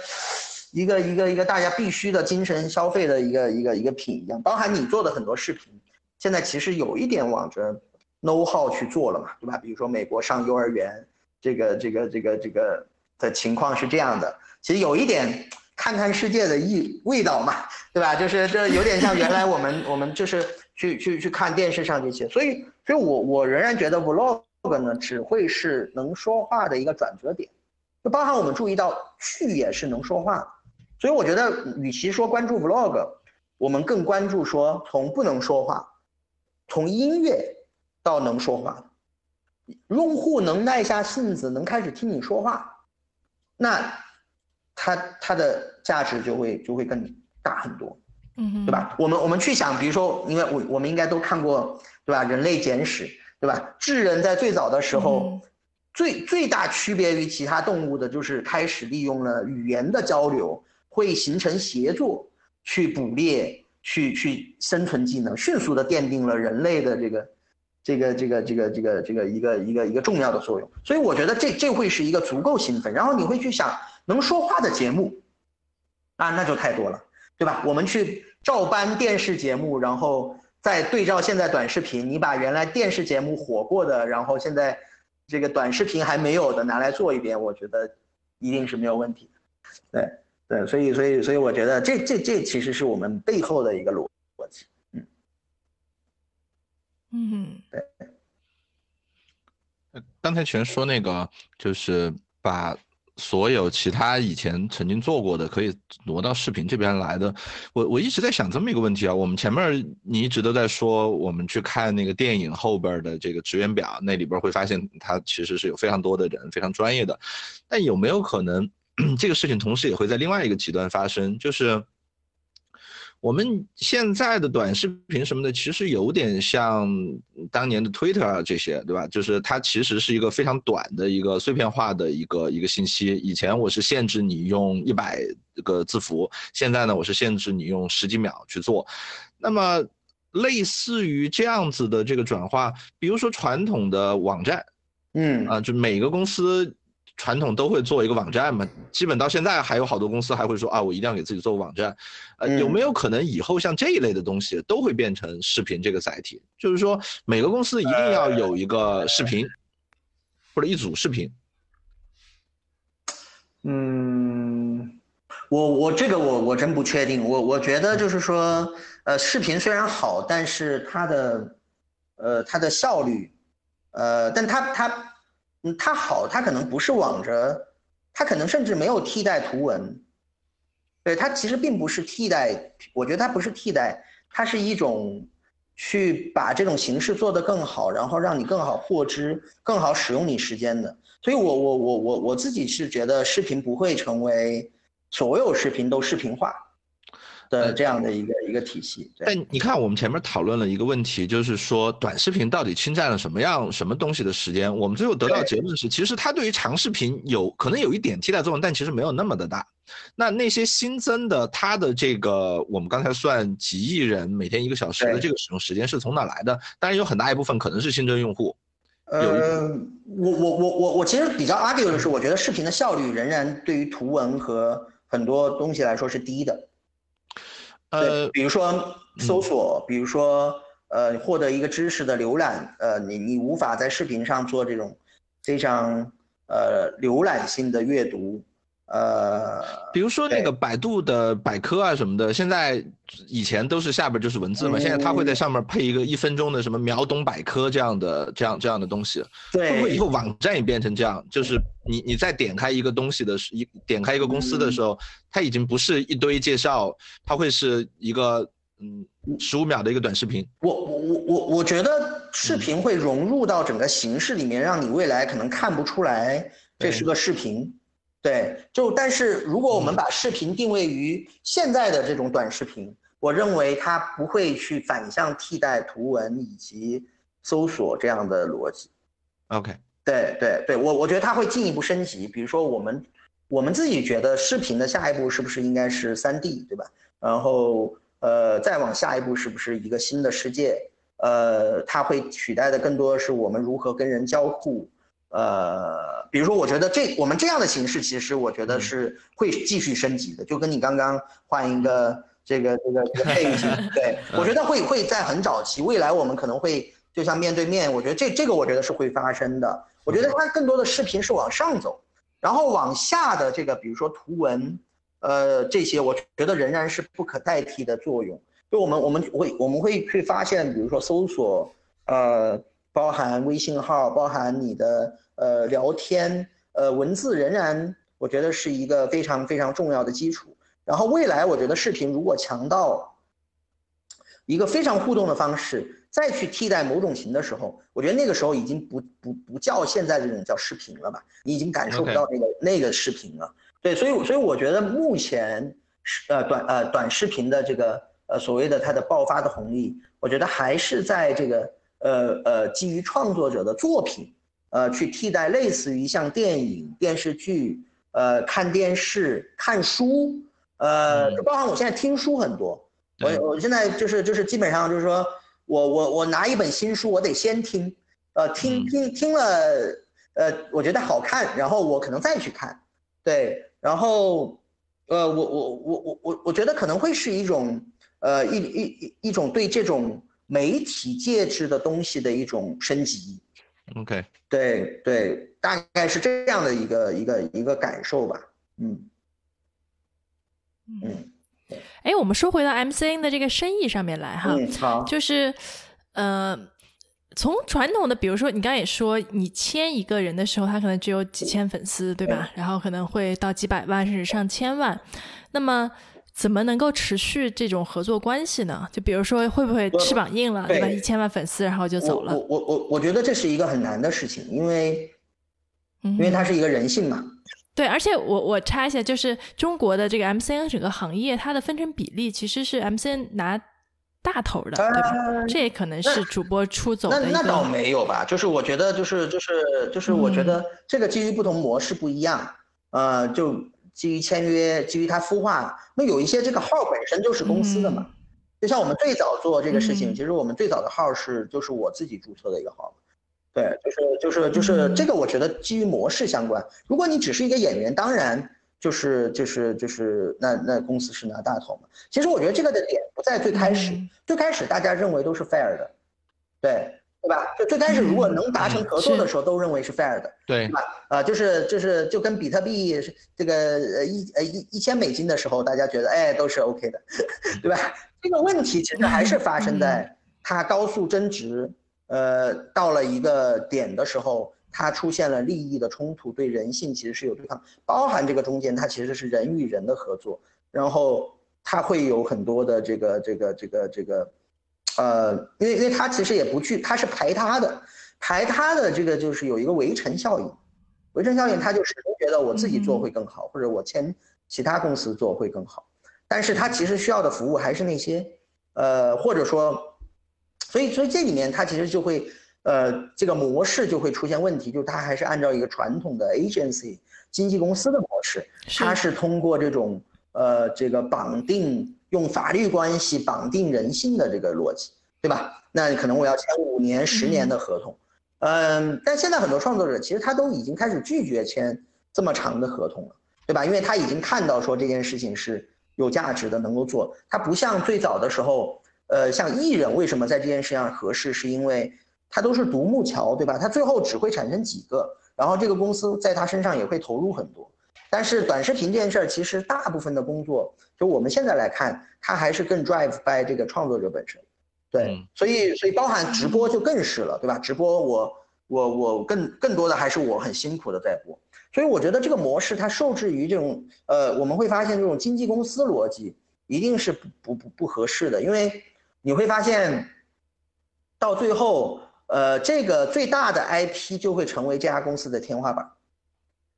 一个一个一个大家必须的精神消费的一个一个一个品一样，包含你做的很多视频。现在其实有一点往着 know how 去做了嘛，对吧？比如说美国上幼儿园，这个这个这个这个的情况是这样的。其实有一点看看世界的意味道嘛，对吧？就是这有点像原来我们我们就是去去去看电视上这些。所以，所以我我仍然觉得 vlog 呢只会是能说话的一个转折点，就包含我们注意到去也是能说话。所以我觉得，与其说关注 vlog，我们更关注说从不能说话。从音乐到能说话，用户能耐下性子，能开始听你说话，那它它的价值就会就会更大很多，嗯，对吧？我们我们去想，比如说，因为我我们应该都看过，对吧？人类简史，对吧？智人在最早的时候，最最大区别于其他动物的就是开始利用了语言的交流，会形成协作去捕猎。去去生存技能，迅速的奠定了人类的这个，这个这个这个这个这个一个一个一个重要的作用。所以我觉得这这会是一个足够兴奋。然后你会去想，能说话的节目，啊，那就太多了，对吧？我们去照搬电视节目，然后再对照现在短视频，你把原来电视节目火过的，然后现在这个短视频还没有的拿来做一遍，我觉得一定是没有问题的，对。对，所以，所以，所以，我觉得这、这、这其实是我们背后的一个逻逻辑，嗯，嗯，对。刚才全说那个，就是把所有其他以前曾经做过的，可以挪到视频这边来的。我我一直在想这么一个问题啊，我们前面你一直都在说，我们去看那个电影后边的这个职员表，那里边会发现他其实是有非常多的人，非常专业的。但有没有可能？这个事情同时也会在另外一个极端发生，就是我们现在的短视频什么的，其实有点像当年的 Twitter 啊这些，对吧？就是它其实是一个非常短的一个碎片化的一个一个信息。以前我是限制你用一百个字符，现在呢我是限制你用十几秒去做。那么类似于这样子的这个转化，比如说传统的网站，嗯啊，就每个公司。传统都会做一个网站嘛，基本到现在还有好多公司还会说啊，我一定要给自己做个网站。呃，有没有可能以后像这一类的东西都会变成视频这个载体？就是说每个公司一定要有一个视频，或者一组视频。嗯，我我这个我我真不确定。我我觉得就是说，呃，视频虽然好，但是它的，呃，它的效率，呃，但它它。嗯，它好，它可能不是往着，它可能甚至没有替代图文，对，它其实并不是替代，我觉得它不是替代，它是一种去把这种形式做得更好，然后让你更好获知，更好使用你时间的。所以我我我我我自己是觉得视频不会成为所有视频都视频化。的这样的一个一个体系，但你看，我们前面讨论了一个问题，就是说短视频到底侵占了什么样什么东西的时间？我们最后得到结论是，其实它对于长视频有可能有一点替代作用，但其实没有那么的大。那那些新增的，它的这个我们刚才算几亿人每天一个小时的这个使用时间是从哪来的？当然有很大一部分可能是新增用户。呃，我我我我我其实比较 argue 的是，我觉得视频的效率仍然对于图文和很多东西来说是低的。呃，比如说搜索，比如说呃，获得一个知识的浏览，呃，你你无法在视频上做这种非常呃浏览性的阅读。呃，比如说那个百度的百科啊什么的，现在以前都是下边就是文字嘛，现在它会在上面配一个一分钟的什么秒懂百科这样的这样这样的东西，会不会以后网站也变成这样？就是你你再点开一个东西的时，一点开一个公司的时候，它已经不是一堆介绍，它会是一个嗯十五秒的一个短视频。我我我我我觉得视频会融入到整个形式里面，让你未来可能看不出来这是个视频。对，就但是如果我们把视频定位于现在的这种短视频，我认为它不会去反向替代图文以及搜索这样的逻辑。OK，对对对，我我觉得它会进一步升级。比如说我们我们自己觉得视频的下一步是不是应该是三 D，对吧？然后呃，再往下一步是不是一个新的世界？呃，它会取代的更多的是我们如何跟人交互。呃，比如说，我觉得这我们这样的形式，其实我觉得是会继续升级的，就跟你刚刚换一个这个这个这个背景，对 我觉得会会在很早期，未来我们可能会就像面对面，我觉得这这个我觉得是会发生的。我觉得它更多的视频是往上走，然后往下的这个，比如说图文，呃，这些我觉得仍然是不可代替的作用。就我们我们会我们会去发现，比如说搜索，呃，包含微信号，包含你的。呃，聊天，呃，文字仍然我觉得是一个非常非常重要的基础。然后未来，我觉得视频如果强到一个非常互动的方式，再去替代某种型的时候，我觉得那个时候已经不不不叫现在这种叫视频了吧？你已经感受不到那个那个视频了。对，所以所以我觉得目前是呃短呃短视频的这个呃所谓的它的爆发的红利，我觉得还是在这个呃呃基于创作者的作品。呃，去替代类似于像电影、电视剧，呃，看电视、看书，呃，包含我现在听书很多，我我现在就是就是基本上就是说我我我拿一本新书，我得先听，呃，听听听了，呃，我觉得好看，然后我可能再去看，对，然后，呃，我我我我我我觉得可能会是一种，呃，一一一一种对这种媒体介质的东西的一种升级。OK，对对，大概是这样的一个一个一个感受吧，嗯嗯，哎，我们说回到 MCN 的这个生意上面来哈，好，就是呃，从传统的，比如说你刚刚也说，你签一个人的时候，他可能只有几千粉丝，对吧？然后可能会到几百万甚至上千万，那么。怎么能够持续这种合作关系呢？就比如说，会不会翅膀硬了，对吧？一千万粉丝，然后就走了。我我我我觉得这是一个很难的事情，因为，因为它是一个人性嘛。对，而且我我插一下，就是中国的这个 MCN 整个行业，它的分成比例其实是 MCN 拿大头的，对吧？这也可能是主播出走的那那倒没有吧？就是我觉得，就是就是就是，我觉得这个基于不同模式不一样，呃，就。基于签约，基于它孵化，那有一些这个号本身就是公司的嘛，就像我们最早做这个事情，其实我们最早的号是就是我自己注册的一个号，对，就是就是就是这个，我觉得基于模式相关。如果你只是一个演员，当然就是就是就是那那公司是拿大头嘛。其实我觉得这个的点不在最开始，最开始大家认为都是 fair 的，对。对吧？就最开始如果能达成合作的时候，都认为是 fair 的，对吧？啊，就是就是就跟比特币这个呃一呃一一千美金的时候，大家觉得哎都是 OK 的，对吧？这个问题其实还是发生在它高速增值，呃，到了一个点的时候，它出现了利益的冲突，对人性其实是有对抗，包含这个中间它其实是人与人的合作，然后它会有很多的这个这个这个这个。呃，因为因为他其实也不去，他是排他的，排他的这个就是有一个围城效应，围城效应他就始终觉得我自己做会更好，或者我签其他公司做会更好，但是他其实需要的服务还是那些，呃，或者说，所以所以这里面他其实就会，呃，这个模式就会出现问题，就是他还是按照一个传统的 agency 经纪公司的模式，他是通过这种呃这个绑定。用法律关系绑定人性的这个逻辑，对吧？那可能我要签五年、十年的合同，嗯，但现在很多创作者其实他都已经开始拒绝签这么长的合同了，对吧？因为他已经看到说这件事情是有价值的，能够做。他不像最早的时候，呃，像艺人为什么在这件事上合适，是因为他都是独木桥，对吧？他最后只会产生几个，然后这个公司在他身上也会投入很多。但是短视频这件事儿，其实大部分的工作，就我们现在来看，它还是更 drive by 这个创作者本身，对，所以所以包含直播就更是了，对吧？直播我我我更更多的还是我很辛苦的在播，所以我觉得这个模式它受制于这种呃，我们会发现这种经纪公司逻辑一定是不不不不合适的，因为你会发现到最后，呃，这个最大的 IP 就会成为这家公司的天花板。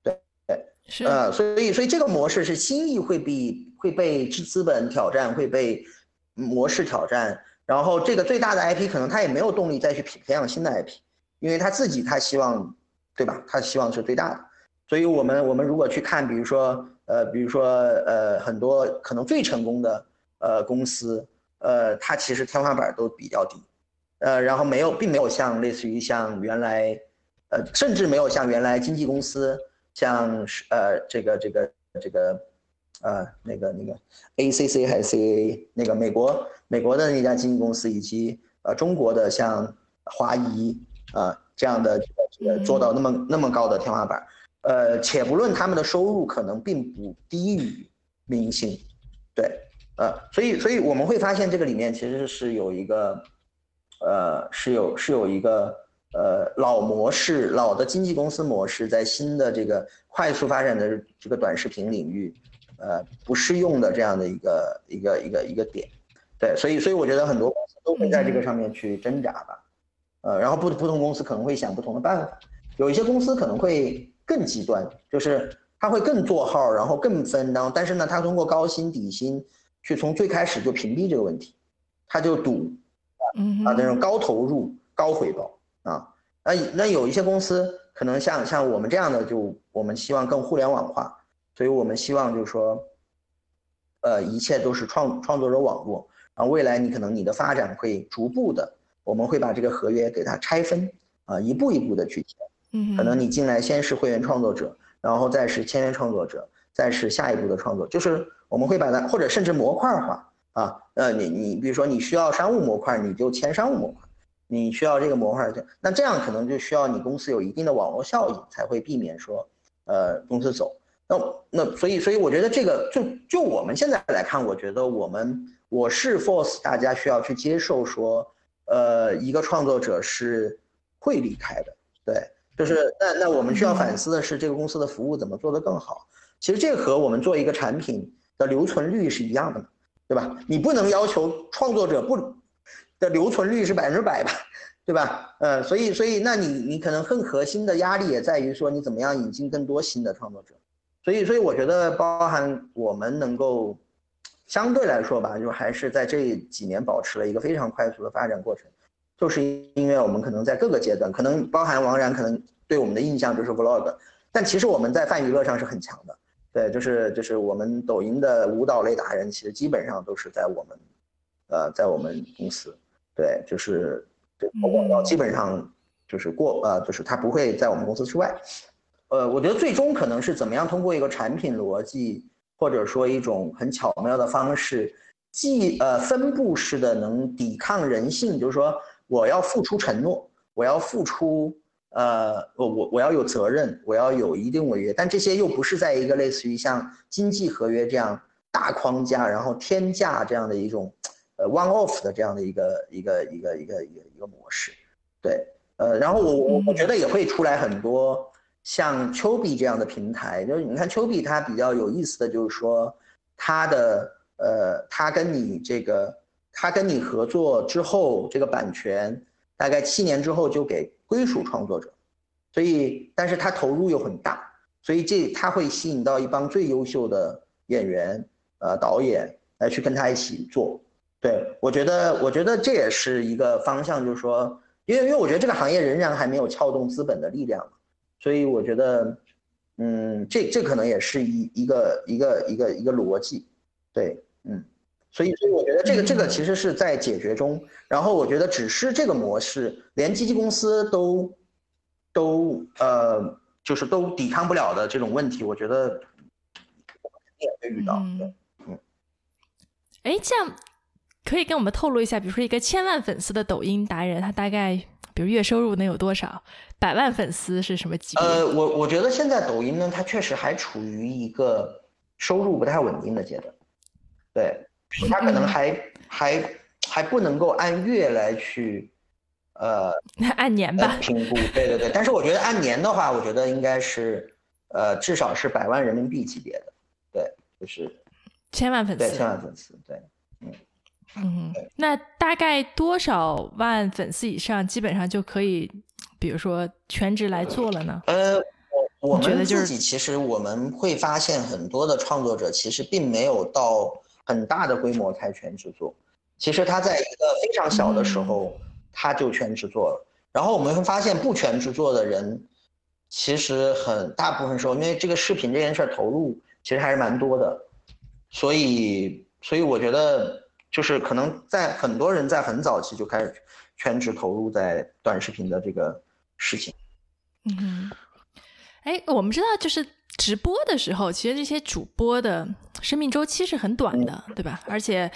对。对，是。呃，所以所以这个模式是轻易会被会被资资本挑战，会被模式挑战，然后这个最大的 IP 可能他也没有动力再去培培养新的 IP，因为他自己他希望，对吧？他希望是最大的，所以我们我们如果去看，比如说呃，比如说呃，很多可能最成功的呃公司，呃，它其实天花板都比较低，呃，然后没有，并没有像类似于像原来，呃，甚至没有像原来经纪公司，像是呃这个这个这个。呃，那个那个，ACC 还是 CAA 那个美国美国的那家经纪公司，以及呃中国的像华谊啊这样的做到那么那么高的天花板，呃，且不论他们的收入可能并不低于明星，对，呃，所以所以我们会发现这个里面其实是有一个，呃，是有是有一个呃老模式老的经纪公司模式在新的这个快速发展的这个短视频领域。呃，不适用的这样的一个一个一个一个点，对，所以所以我觉得很多公司都会在这个上面去挣扎吧，呃，然后不不同公司可能会想不同的办法，有一些公司可能会更极端，就是他会更做号，然后更分，然后但是呢，他通过高薪底薪去从最开始就屏蔽这个问题，他就赌，啊那种高投入高回报啊，那那有一些公司可能像像我们这样的，就我们希望更互联网化。所以我们希望就是说，呃，一切都是创创作者网络，然后未来你可能你的发展会逐步的，我们会把这个合约给它拆分，啊，一步一步的去签，嗯，可能你进来先是会员创作者，然后再是签约创作者，再是下一步的创作，就是我们会把它或者甚至模块化，啊，呃，你你比如说你需要商务模块，你就签商务模块，你需要这个模块，那这样可能就需要你公司有一定的网络效应，才会避免说，呃，公司走。那那所以所以我觉得这个就就我们现在来看，我觉得我们我是 force 大家需要去接受说，呃，一个创作者是会离开的，对，就是那那我们需要反思的是这个公司的服务怎么做得更好。其实这和我们做一个产品的留存率是一样的嘛，对吧？你不能要求创作者不的留存率是百分之百吧，对吧？呃，所以所以那你你可能更核心的压力也在于说你怎么样引进更多新的创作者。所以，所以我觉得，包含我们能够相对来说吧，就还是在这几年保持了一个非常快速的发展过程，就是因为我们可能在各个阶段，可能包含王然可能对我们的印象就是 vlog，但其实我们在泛娱乐上是很强的，对，就是就是我们抖音的舞蹈类达人，其实基本上都是在我们，呃，在我们公司，对，就是对广告基本上就是过，呃，就是他不会在我们公司之外。呃，我觉得最终可能是怎么样通过一个产品逻辑，或者说一种很巧妙的方式，既呃分布式的能抵抗人性，就是说我要付出承诺，我要付出，呃，我我我要有责任，我要有一定违约，但这些又不是在一个类似于像经济合约这样大框架，然后天价这样的一种，呃 one off 的这样的一个一个一个一个一个一个模式，对，呃，然后我我我觉得也会出来很多。像丘比这样的平台，就是你看丘比，它比较有意思的就是说，它的呃，它跟你这个，它跟你合作之后，这个版权大概七年之后就给归属创作者，所以，但是它投入又很大，所以这它会吸引到一帮最优秀的演员，呃，导演来去跟他一起做。对我觉得，我觉得这也是一个方向，就是说，因为因为我觉得这个行业仍然还没有撬动资本的力量。所以我觉得，嗯，这这可能也是一一个一个一个一个逻辑，对，嗯，所以所以我觉得这个这个其实是在解决中，然后我觉得只是这个模式，连基金公司都都呃，就是都抵抗不了的这种问题，我觉得也会遇到，对，嗯，哎，这样可以跟我们透露一下，比如说一个千万粉丝的抖音达人，他大概比如月收入能有多少？百万粉丝是什么级别？呃，我我觉得现在抖音呢，它确实还处于一个收入不太稳定的阶段，对，它可能还还还不能够按月来去，呃，按年吧评估，对对对。但是我觉得按年的话，我觉得应该是，呃，至少是百万人民币级别的，对，就是千万粉丝，对，千万粉丝，对，嗯嗯，那大概多少万粉丝以上，基本上就可以？比如说全职来做了呢？呃，我我们自己其实我们会发现很多的创作者其实并没有到很大的规模才全职做，其实他在一个非常小的时候他就全职做了。然后我们会发现，不全职做的人，其实很大部分时候，因为这个视频这件事儿投入其实还是蛮多的，所以，所以我觉得就是可能在很多人在很早期就开始全职投入在短视频的这个事情。嗯，哎，我们知道就是直播的时候，其实这些主播的生命周期是很短的，对吧？而且，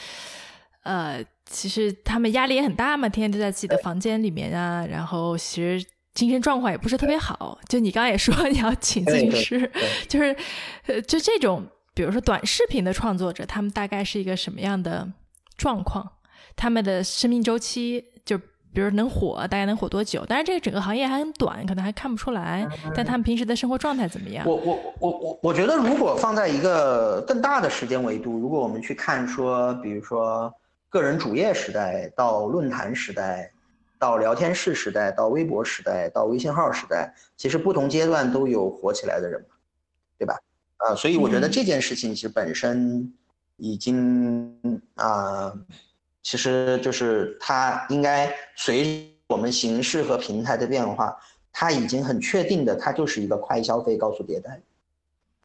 呃。其实他们压力也很大嘛，天天都在自己的房间里面啊，然后其实精神状况也不是特别好。就你刚刚也说你要请咨询师，就是呃，就这种，比如说短视频的创作者，他们大概是一个什么样的状况？他们的生命周期，就比如能火，大概能火多久？当然，这个整个行业还很短，可能还看不出来。但他们平时的生活状态怎么样？我我我我我觉得，如果放在一个更大的时间维度，如果我们去看说，比如说。个人主页时代到论坛时代，到聊天室时代，到微博时代，到微信号时代，其实不同阶段都有火起来的人嘛，对吧？啊，所以我觉得这件事情其实本身已经啊，其实就是它应该随我们形式和平台的变化，它已经很确定的，它就是一个快消费、高速迭代，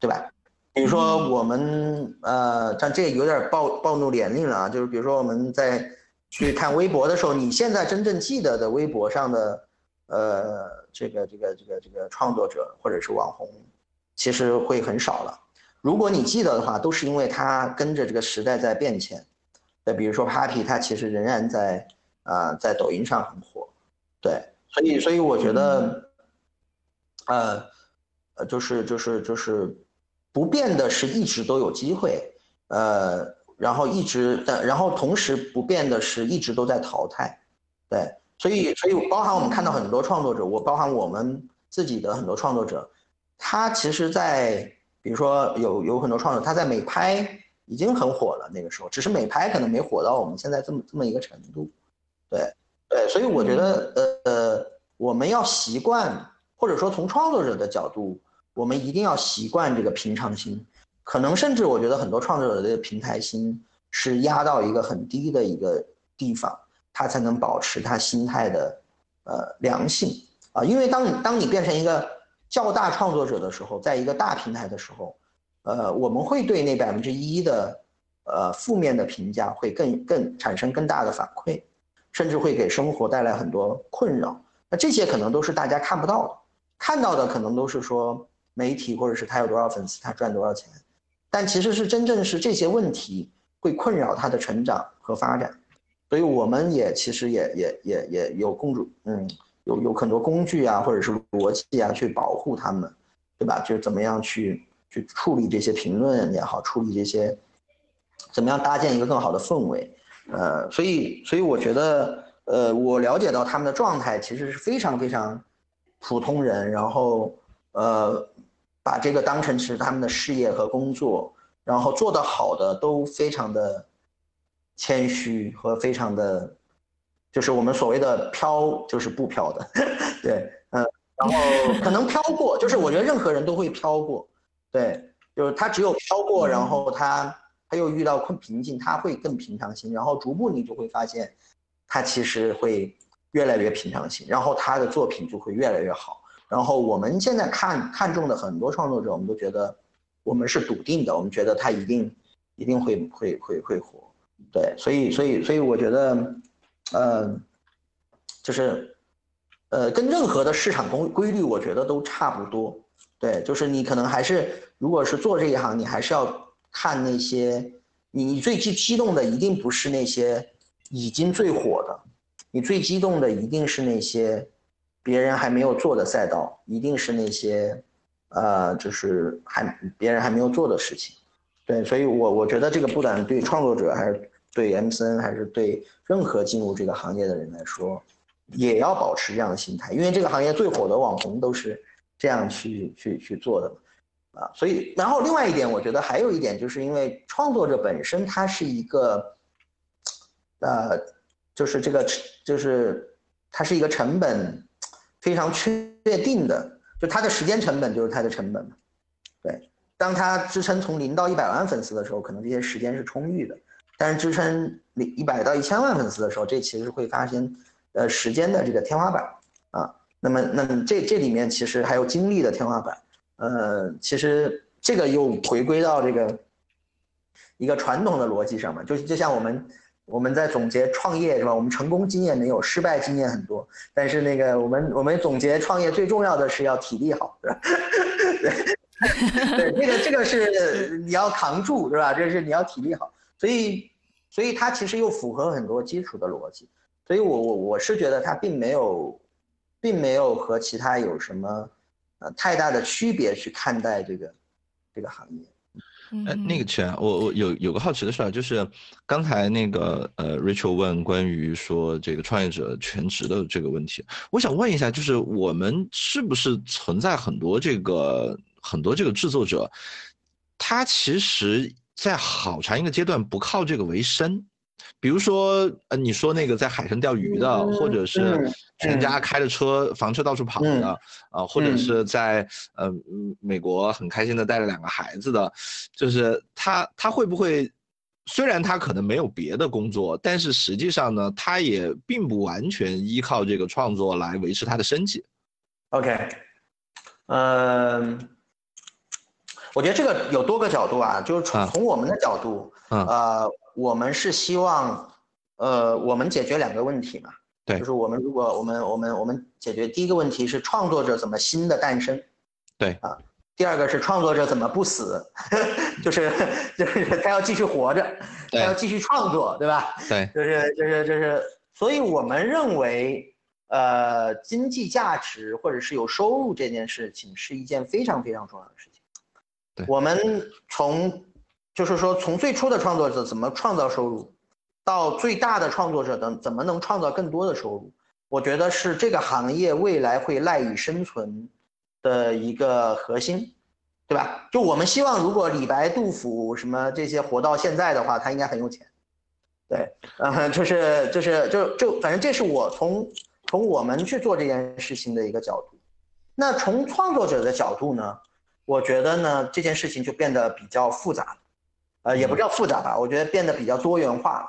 对吧？比如说我们呃，但这有点暴暴露年龄了啊。就是比如说我们在去看微博的时候，你现在真正记得的微博上的呃这个这个这个这个创作者或者是网红，其实会很少了。如果你记得的话，都是因为他跟着这个时代在变迁。对，比如说 Papi，他其实仍然在啊在抖音上很火。对，所以所以我觉得呃呃就是就是就是。不变的是一直都有机会，呃，然后一直的，然后同时不变的是一直都在淘汰，对，所以所以包含我们看到很多创作者，我包含我们自己的很多创作者，他其实，在比如说有有很多创作者，他在美拍已经很火了，那个时候，只是美拍可能没火到我们现在这么这么一个程度，对对，所以我觉得呃呃，我们要习惯，或者说从创作者的角度。我们一定要习惯这个平常心，可能甚至我觉得很多创作者的平台心是压到一个很低的一个地方，他才能保持他心态的呃良性啊。因为当你当你变成一个较大创作者的时候，在一个大平台的时候，呃，我们会对那百分之一的呃负面的评价会更更产生更大的反馈，甚至会给生活带来很多困扰。那这些可能都是大家看不到的，看到的可能都是说。媒体或者是他有多少粉丝，他赚多少钱，但其实是真正是这些问题会困扰他的成长和发展，所以我们也其实也也也也有共主，嗯，有有很多工具啊，或者是逻辑啊，去保护他们，对吧？就怎么样去去处理这些评论也好，处理这些，怎么样搭建一个更好的氛围，呃，所以所以我觉得，呃，我了解到他们的状态其实是非常非常普通人，然后呃。把这个当成是他们的事业和工作，然后做得好的都非常的谦虚和非常的，就是我们所谓的飘，就是不飘的，对，嗯，然后可能飘过，就是我觉得任何人都会飘过，对，就是他只有飘过，然后他他又遇到困瓶颈，他会更平常心，然后逐步你就会发现，他其实会越来越平常心，然后他的作品就会越来越好。然后我们现在看看中的很多创作者，我们都觉得我们是笃定的，我们觉得他一定一定会会会会火，对，所以所以所以我觉得，呃，就是呃跟任何的市场规规律，我觉得都差不多，对，就是你可能还是如果是做这一行，你还是要看那些你最激激动的，一定不是那些已经最火的，你最激动的一定是那些。别人还没有做的赛道，一定是那些，呃，就是还别人还没有做的事情，对，所以我我觉得这个不管对创作者还是对 M C N 还是对任何进入这个行业的人来说，也要保持这样的心态，因为这个行业最火的网红都是这样去去去做的，啊，所以然后另外一点，我觉得还有一点，就是因为创作者本身他是一个，呃，就是这个就是它是一个成本。非常确定的，就它的时间成本就是它的成本嘛。对，当它支撑从零到一百万粉丝的时候，可能这些时间是充裕的。但是支撑一百到一千万粉丝的时候，这其实会发现呃时间的这个天花板啊。那么，那这这里面其实还有精力的天花板。呃，其实这个又回归到这个一个传统的逻辑上嘛，就就像我们我们在总结创业是吧？我们成功经验没有，失败经验很多，但是那个我们我们总结创业最重要的是要体力好，是吧？对，这个这个是你要扛住，是吧？这是你要体力好，所以所以它其实又符合很多基础的逻辑，所以我我我是觉得它并没有。并没有和其他有什么呃太大的区别去看待这个这个行业。哎，那个钱，我我有有个好奇的事儿，就是刚才那个呃，Rachel 问关于说这个创业者全职的这个问题，我想问一下，就是我们是不是存在很多这个很多这个制作者，他其实在好长一个阶段不靠这个为生。比如说，呃，你说那个在海上钓鱼的，或者是全家开着车房车到处跑的，啊，或者是在呃美国很开心的带着两个孩子的，就是他他会不会，虽然他可能没有别的工作，但是实际上呢，他也并不完全依靠这个创作来维持他的生计。OK，嗯，我觉得这个有多个角度啊，就是从从我们的角度，呃。我们是希望，呃，我们解决两个问题嘛，对，就是我们如果我们我们我们解决第一个问题是创作者怎么新的诞生，对。啊，第二个是创作者怎么不死，就是就是 他要继续活着，他要继续创作，对吧？对，就是就是就是，所以我们认为，呃，经济价值或者是有收入这件事情是一件非常非常重要的事情，我们从。就是说，从最初的创作者怎么创造收入，到最大的创作者等怎么能创造更多的收入，我觉得是这个行业未来会赖以生存的一个核心，对吧？就我们希望，如果李白、杜甫什么这些活到现在的话，他应该很有钱，对，嗯，就是就是就就反正这是我从从我们去做这件事情的一个角度。那从创作者的角度呢，我觉得呢这件事情就变得比较复杂了。呃，也不叫复杂吧，我觉得变得比较多元化了。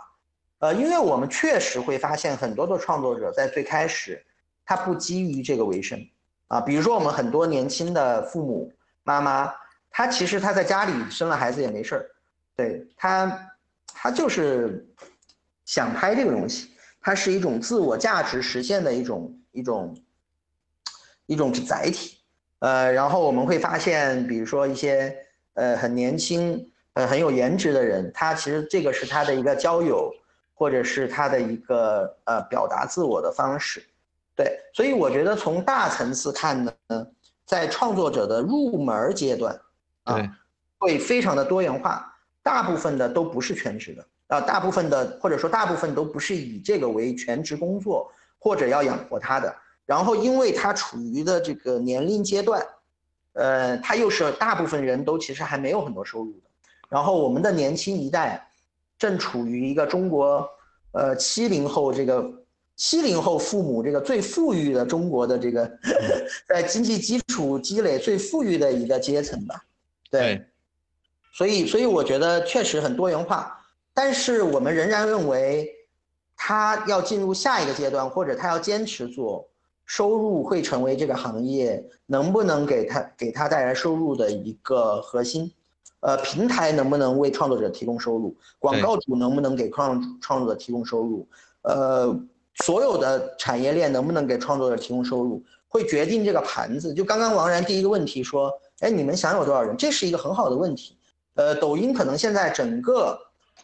呃，因为我们确实会发现很多的创作者在最开始，他不基于这个为生啊。比如说我们很多年轻的父母妈妈，他其实他在家里生了孩子也没事儿，对他，他就是想拍这个东西，它是一种自我价值实现的一种一种一种载体。呃，然后我们会发现，比如说一些呃很年轻。呃，很有颜值的人，他其实这个是他的一个交友，或者是他的一个呃表达自我的方式，对，所以我觉得从大层次看呢，在创作者的入门阶段，啊，会非常的多元化，大部分的都不是全职的，啊，大部分的或者说大部分都不是以这个为全职工作或者要养活他的，然后因为他处于的这个年龄阶段，呃，他又是大部分人都其实还没有很多收入的。然后我们的年轻一代，正处于一个中国，呃，七零后这个七零后父母这个最富裕的中国的这个，在经济基础积累最富裕的一个阶层吧，对，所以所以我觉得确实很多元化，但是我们仍然认为，他要进入下一个阶段，或者他要坚持做，收入会成为这个行业能不能给他给他带来收入的一个核心。呃，平台能不能为创作者提供收入？广告主能不能给创创作者提供收入？呃，所有的产业链能不能给创作者提供收入，会决定这个盘子。就刚刚王然第一个问题说，哎，你们想有多少人？这是一个很好的问题。呃，抖音可能现在整个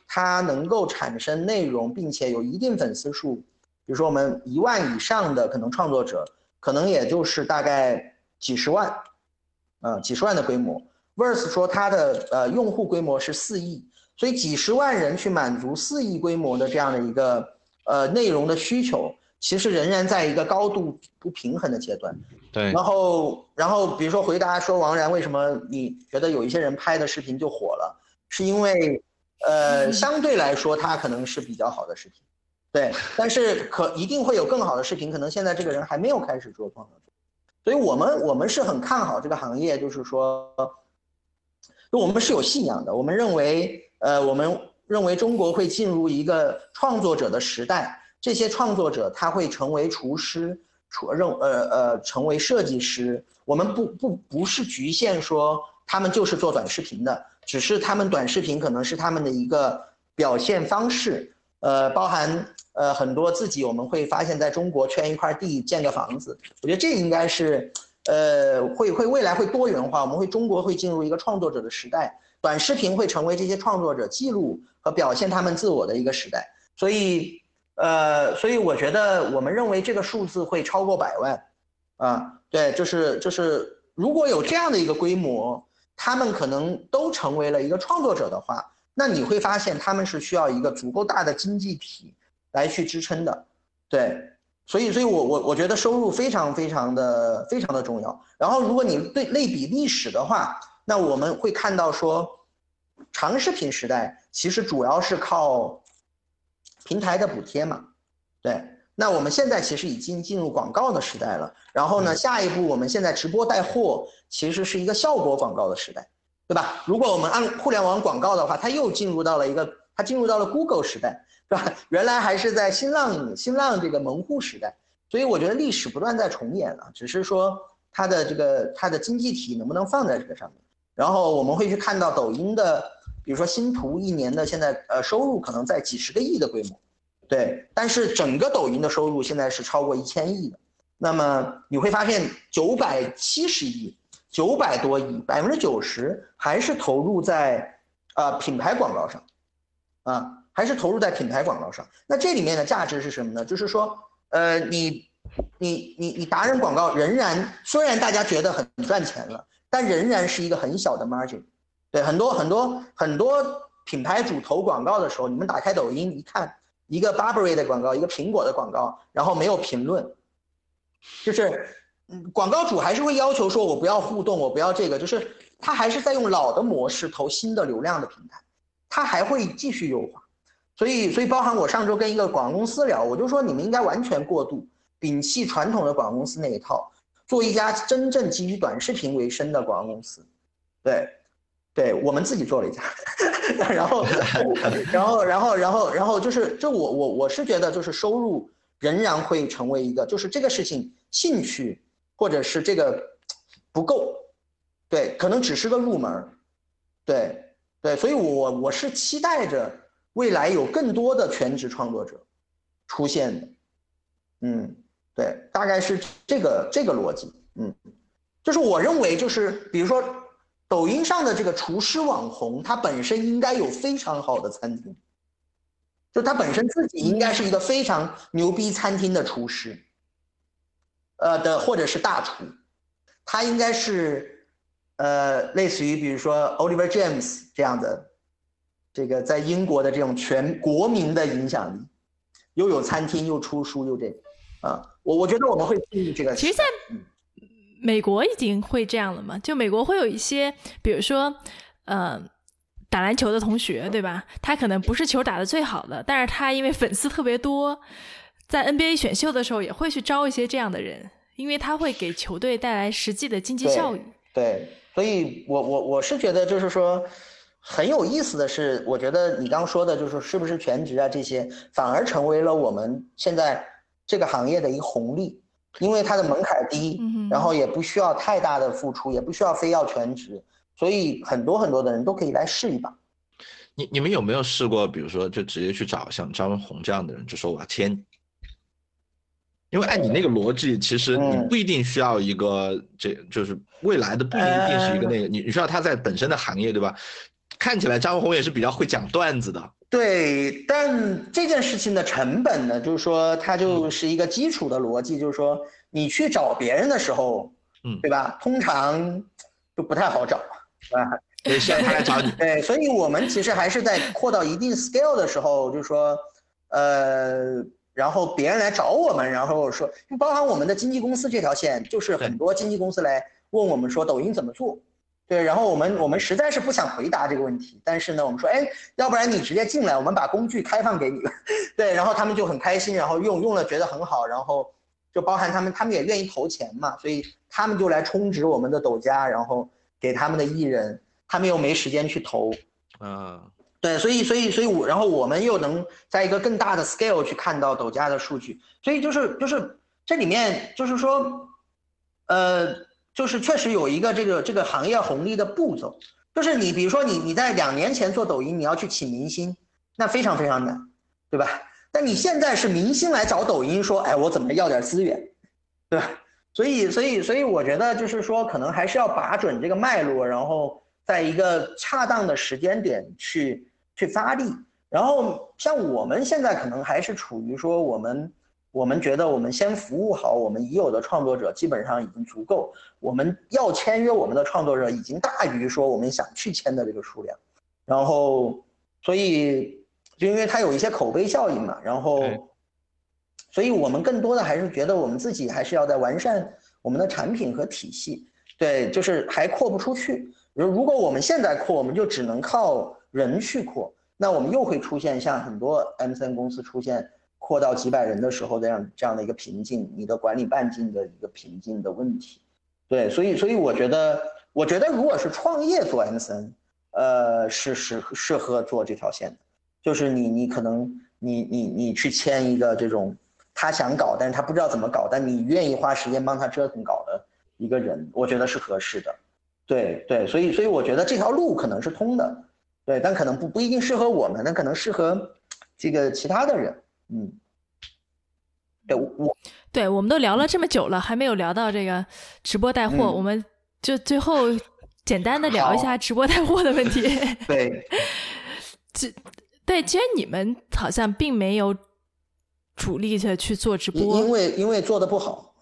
它能够产生内容，并且有一定粉丝数，比如说我们一万以上的可能创作者，可能也就是大概几十万，呃，几十万的规模。Verse 说它的呃用户规模是四亿，所以几十万人去满足四亿规模的这样的一个呃内容的需求，其实仍然在一个高度不平衡的阶段。对。然后然后比如说回答说王然为什么你觉得有一些人拍的视频就火了，是因为呃相对来说他可能是比较好的视频，对，但是可一定会有更好的视频，可能现在这个人还没有开始做创作所以我们我们是很看好这个行业，就是说。就我们是有信仰的，我们认为，呃，我们认为中国会进入一个创作者的时代，这些创作者他会成为厨师，厨认呃呃成为设计师。我们不不不是局限说他们就是做短视频的，只是他们短视频可能是他们的一个表现方式。呃，包含呃很多自己我们会发现在中国圈一块地建个房子，我觉得这应该是呃会会未来会多元化，我们会中国会进入一个创作者的时代，短视频会成为这些创作者记录和表现他们自我的一个时代。所以呃，所以我觉得我们认为这个数字会超过百万，啊，对，就是就是如果有这样的一个规模，他们可能都成为了一个创作者的话。那你会发现他们是需要一个足够大的经济体来去支撑的，对，所以，所以我我我觉得收入非常非常的非常的重要。然后，如果你对类比历史的话，那我们会看到说，长视频时代其实主要是靠平台的补贴嘛，对。那我们现在其实已经进入广告的时代了。然后呢，下一步我们现在直播带货其实是一个效果广告的时代。对吧？如果我们按互联网广告的话，它又进入到了一个，它进入到了 Google 时代，是吧？原来还是在新浪新浪这个门户时代，所以我觉得历史不断在重演啊，只是说它的这个它的经济体能不能放在这个上面。然后我们会去看到抖音的，比如说新图一年的现在呃收入可能在几十个亿的规模，对，但是整个抖音的收入现在是超过一千亿的，那么你会发现九百七十亿。九百多亿，百分之九十还是投入在，啊品牌广告上，啊还是投入在品牌广告上。那这里面的价值是什么呢？就是说，呃，你，你，你，你达人广告仍然虽然大家觉得很赚钱了，但仍然是一个很小的 margin。对，很多很多很多品牌主投广告的时候，你们打开抖音一看，一个 Burberry 的广告，一个苹果的广告，然后没有评论，就是。广告主还是会要求说，我不要互动，我不要这个，就是他还是在用老的模式投新的流量的平台，他还会继续优化。所以，所以包含我上周跟一个广告公司聊，我就说你们应该完全过渡，摒弃传统的广告公司那一套，做一家真正基于短视频为生的广告公司。对，对我们自己做了一家，然后，然后，然后，然后，然后就是，就我我我是觉得，就是收入仍然会成为一个，就是这个事情兴趣。或者是这个不够，对，可能只是个入门，对，对，所以我我是期待着未来有更多的全职创作者出现的，嗯，对，大概是这个这个逻辑，嗯，就是我认为就是比如说抖音上的这个厨师网红，他本身应该有非常好的餐厅，就他本身自己应该是一个非常牛逼餐厅的厨师。呃的或者是大厨，他应该是，呃，类似于比如说 Oliver James 这样的，这个在英国的这种全国民的影响力，又有餐厅又出书又这个，啊，我我觉得我们会进入这个。其实，在美国已经会这样了嘛？就美国会有一些，比如说，呃，打篮球的同学，对吧？他可能不是球打得最好的，但是他因为粉丝特别多。在 NBA 选秀的时候，也会去招一些这样的人，因为他会给球队带来实际的经济效益。对，所以我我我是觉得，就是说很有意思的是，我觉得你刚说的，就是是不是全职啊这些，反而成为了我们现在这个行业的一个红利，因为它的门槛低，然后也不需要太大的付出，也不需要非要全职，所以很多很多的人都可以来试一把。你你们有没有试过，比如说就直接去找像张文宏这样的人，就说我要签？因为按你那个逻辑，其实你不一定需要一个，这就是未来的不一定是一个那个，你你需要他在本身的行业，对吧？看起来张红也是比较会讲段子的。对，但这件事情的成本呢，就是说它就是一个基础的逻辑，就是说你去找别人的时候，嗯，对吧？通常就不太好找，啊，对，需要他来找你。对，所以我们其实还是在扩到一定 scale 的时候，就是说，呃。然后别人来找我们，然后说，包含我们的经纪公司这条线，就是很多经纪公司来问我们说抖音怎么做，对，然后我们我们实在是不想回答这个问题，但是呢，我们说，哎，要不然你直接进来，我们把工具开放给你，对，然后他们就很开心，然后用用了觉得很好，然后就包含他们，他们也愿意投钱嘛，所以他们就来充值我们的抖加，然后给他们的艺人，他们又没时间去投，嗯，对，所以所以所以我然后我们又能在一个更大的 scale 去看到抖加的数据，所以就是就是这里面就是说，呃，就是确实有一个这个这个行业红利的步骤，就是你比如说你你在两年前做抖音，你要去请明星，那非常非常难，对吧？但你现在是明星来找抖音说，哎，我怎么要点资源，对吧？所以所以所以我觉得就是说，可能还是要把准这个脉络，然后在一个恰当的时间点去。去发力，然后像我们现在可能还是处于说我们，我们觉得我们先服务好我们已有的创作者，基本上已经足够。我们要签约我们的创作者已经大于说我们想去签的这个数量，然后所以就因为它有一些口碑效应嘛，然后，所以我们更多的还是觉得我们自己还是要在完善我们的产品和体系，对，就是还扩不出去。如如果我们现在扩，我们就只能靠。人去扩，那我们又会出现像很多 M C N 公司出现扩到几百人的时候这样这样的一个瓶颈，你的管理半径的一个瓶颈的问题。对，所以所以我觉得，我觉得如果是创业做 M C N，呃，是适适合做这条线的，就是你你可能你你你去签一个这种他想搞，但是他不知道怎么搞，但你愿意花时间帮他折腾搞的一个人，我觉得是合适的。对对，所以所以我觉得这条路可能是通的。对，但可能不不一定适合我们，那可能适合这个其他的人。嗯，对我，对，我们都聊了这么久了，还没有聊到这个直播带货，我们就最后简单的聊一下直播带货的问题。对，这对，其实你们好像并没有主力的去做直播，因为因为做的不好。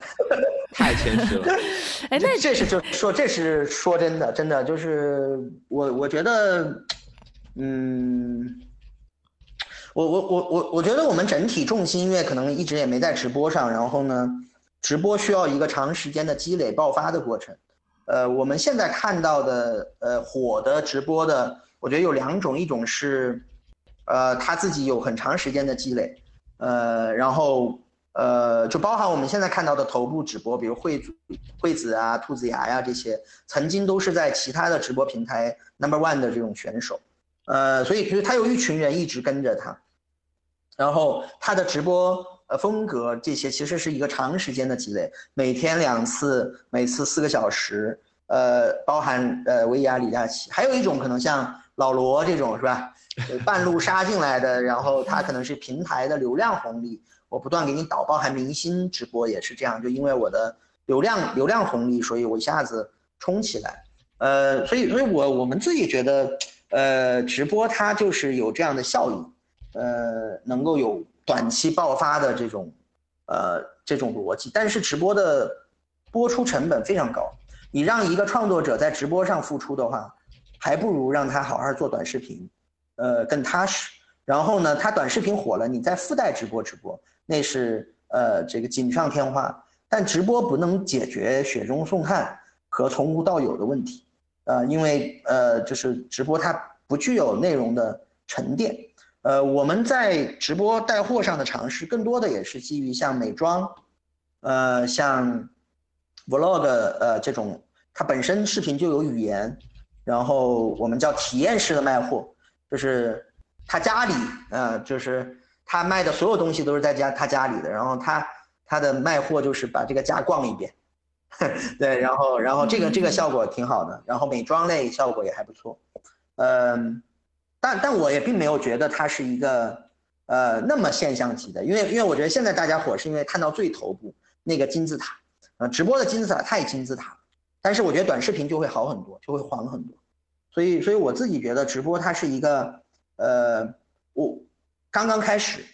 太谦虚了，哎，那这是就说这是说真的，真的就是我我觉得，嗯，我我我我我觉得我们整体重心因为可能一直也没在直播上，然后呢，直播需要一个长时间的积累爆发的过程，呃，我们现在看到的呃火的直播的，我觉得有两种，一种是，呃，他自己有很长时间的积累，呃，然后。呃，就包含我们现在看到的头部直播，比如惠子、惠子啊、兔子牙呀这些，曾经都是在其他的直播平台 number one 的这种选手。呃，所以其实他有一群人一直跟着他，然后他的直播呃风格这些其实是一个长时间的积累，每天两次，每次四个小时。呃，包含呃薇娅、李佳琦，还有一种可能像老罗这种是吧？半路杀进来的，然后他可能是平台的流量红利。我不断给你导，包含明星直播也是这样，就因为我的流量流量红利，所以我一下子冲起来。呃，所以所以我我们自己觉得，呃，直播它就是有这样的效应，呃，能够有短期爆发的这种，呃，这种逻辑。但是直播的播出成本非常高，你让一个创作者在直播上付出的话，还不如让他好好做短视频，呃，更踏实。然后呢，他短视频火了，你再附带直播直播。那是呃这个锦上添花，但直播不能解决雪中送炭和从无到有的问题，呃，因为呃就是直播它不具有内容的沉淀，呃我们在直播带货上的尝试更多的也是基于像美妆，呃像 vlog 呃这种它本身视频就有语言，然后我们叫体验式的卖货，就是他家里呃就是。他卖的所有东西都是在家他家里的，然后他他的卖货就是把这个家逛一遍，对，然后然后这个这个效果挺好的，然后美妆类效果也还不错，嗯，但但我也并没有觉得它是一个呃那么现象级的，因为因为我觉得现在大家火是因为看到最头部那个金字塔，呃，直播的金字塔太金字塔，但是我觉得短视频就会好很多，就会黄很多，所以所以我自己觉得直播它是一个呃我。刚刚开始，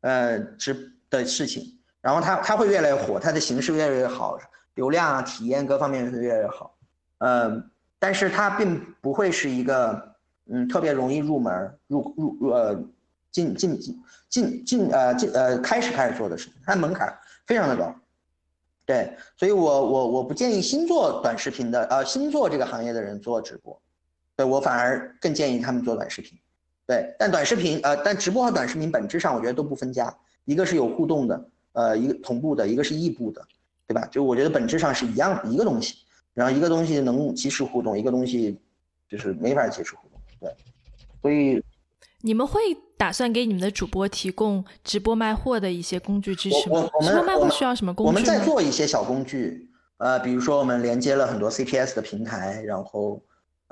呃，直的事情，然后它它会越来越火，它的形式越来越好，流量啊、体验各方面会越来越好，嗯，但是它并不会是一个嗯特别容易入门、入入呃进进进进进呃进呃开始开始做的事情，它门槛非常的高，对，所以我我我不建议新做短视频的呃新做这个行业的人做直播，对我反而更建议他们做短视频。对，但短视频呃，但直播和短视频本质上我觉得都不分家，一个是有互动的，呃，一个同步的，一个是异步的，对吧？就我觉得本质上是一样一个东西，然后一个东西能及时互动，一个东西就是没法及时互动。对，所以你们会打算给你们的主播提供直播卖货的一些工具支持吗？我我们直播卖货需要什么工具？我们在做一些小工具，呃，比如说我们连接了很多 CPS 的平台，然后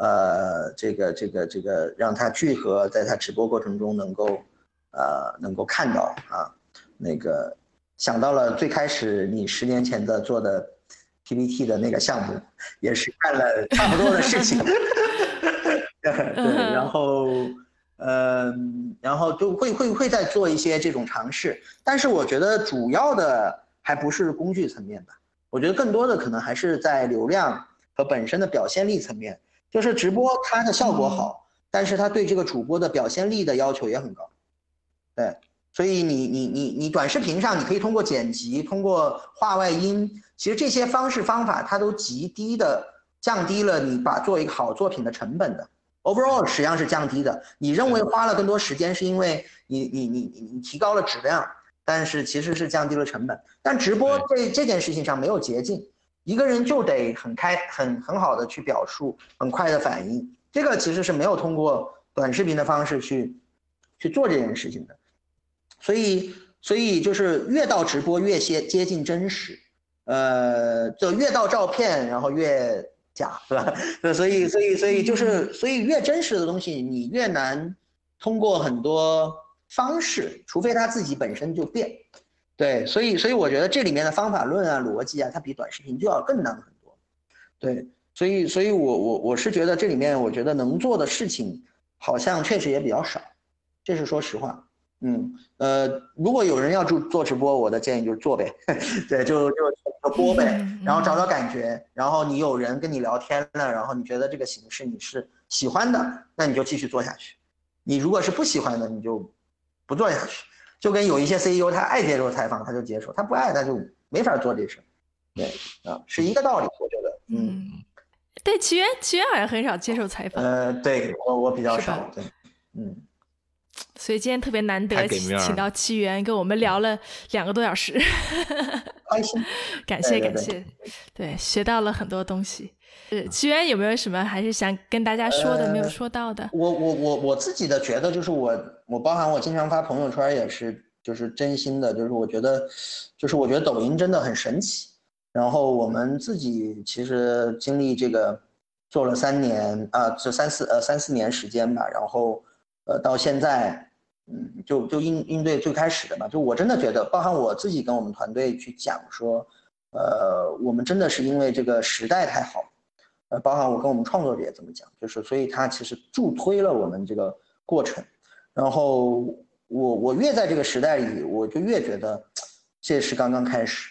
呃，这个这个这个让他聚合在他直播过程中能够呃能够看到啊，那个想到了最开始你十年前的做的 PPT 的那个项目，也是干了差不多的事情。对，然后，嗯，然后就会会会在做一些这种尝试，但是我觉得主要的还不是工具层面的，我觉得更多的可能还是在流量和本身的表现力层面，就是直播它的效果好，但是它对这个主播的表现力的要求也很高，对，所以你你你你短视频上你可以通过剪辑，通过画外音，其实这些方式方法它都极低的降低了你把做一个好作品的成本的。overall 实际上是降低的。你认为花了更多时间，是因为你你你你你提高了质量，但是其实是降低了成本。但直播这这件事情上没有捷径，一个人就得很开很很好的去表述，很快的反应。这个其实是没有通过短视频的方式去去做这件事情的。所以所以就是越到直播越接接近真实，呃，就越到照片，然后越。假是吧？所以所以所以就是所以越真实的东西，你越难通过很多方式，除非他自己本身就变。对，所以所以我觉得这里面的方法论啊、逻辑啊，它比短视频就要更难很多。对，所以所以我我我是觉得这里面我觉得能做的事情好像确实也比较少，这是说实话。嗯，呃，如果有人要做做直播，我的建议就是做呗，对，就就就播呗，然后找找感觉，然后你有人跟你聊天了，然后你觉得这个形式你是喜欢的，那你就继续做下去。你如果是不喜欢的，你就不做下去。就跟有一些 CEO，他爱接受采访，他就接受；他不爱，他就没法做这事。对，啊，是一个道理，我觉得。嗯，对，奇缘，奇缘好像很少接受采访。呃，对我我比较少，对，嗯。所以今天特别难得，请到七元跟我们聊了两个多小时，开心，感谢感谢，对，学到了很多东西。是七元有没有什么还是想跟大家说的没有说到的？我我我我自己的觉得就是我我包含我经常发朋友圈也是就是真心的，就是我觉得就是我觉得抖音真的很神奇。然后我们自己其实经历这个做了三年啊，这三四呃三四年时间吧，然后。呃，到现在，嗯，就就应应对最开始的嘛，就我真的觉得，包含我自己跟我们团队去讲说，呃，我们真的是因为这个时代太好，呃，包含我跟我们创作者也这么讲，就是所以他其实助推了我们这个过程，然后我我越在这个时代里，我就越觉得这是刚刚开始，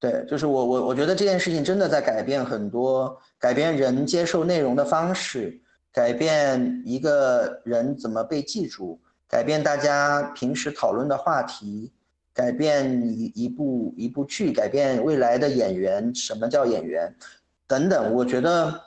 对，就是我我我觉得这件事情真的在改变很多，改变人接受内容的方式。改变一个人怎么被记住，改变大家平时讨论的话题，改变一一部一部剧，改变未来的演员，什么叫演员，等等。我觉得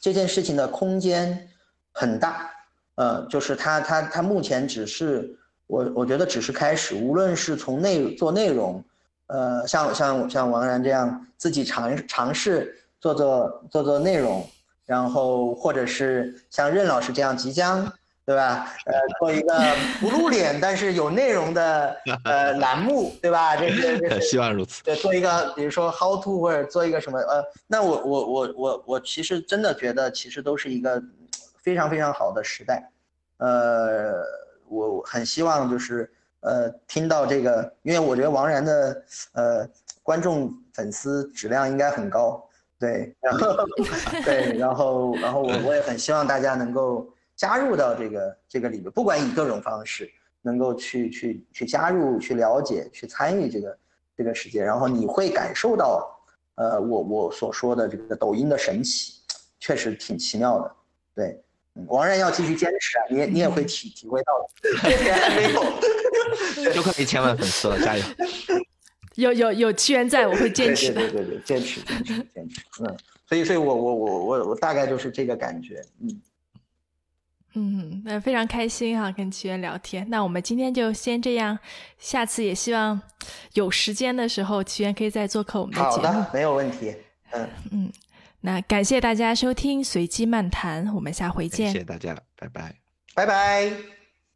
这件事情的空间很大，呃，就是他他他目前只是我我觉得只是开始，无论是从内做内容，呃，像像像王然这样自己尝尝试做做做做内容。然后，或者是像任老师这样即将，对吧？呃，做一个不露脸但是有内容的呃栏目，对吧？这是 希望如此。对，做一个比如说 how to 或者做一个什么呃，那我我我我我其实真的觉得，其实都是一个非常非常好的时代。呃，我很希望就是呃听到这个，因为我觉得王然的呃观众粉丝质量应该很高。对，然后 对，然后然后我我也很希望大家能够加入到这个这个里面，不管以各种方式，能够去去去加入、去了解、去参与这个这个世界，然后你会感受到，呃，我我所说的这个抖音的神奇，确实挺奇妙的。对，王然要继续坚持啊，你你也会体体会到的。目前还没有，就快一千万粉丝了，加油！有有有七元在，我会坚持的。对对对，坚持坚持坚持。嗯，所以所以我我我我我大概就是这个感觉。嗯嗯，那非常开心哈，跟奇缘聊天。那我们今天就先这样，下次也希望有时间的时候，奇缘可以再做客我们的节目。好的，没有问题。嗯嗯，那感谢大家收听《随机漫谈》，我们下回见。谢谢大家，拜拜。拜拜。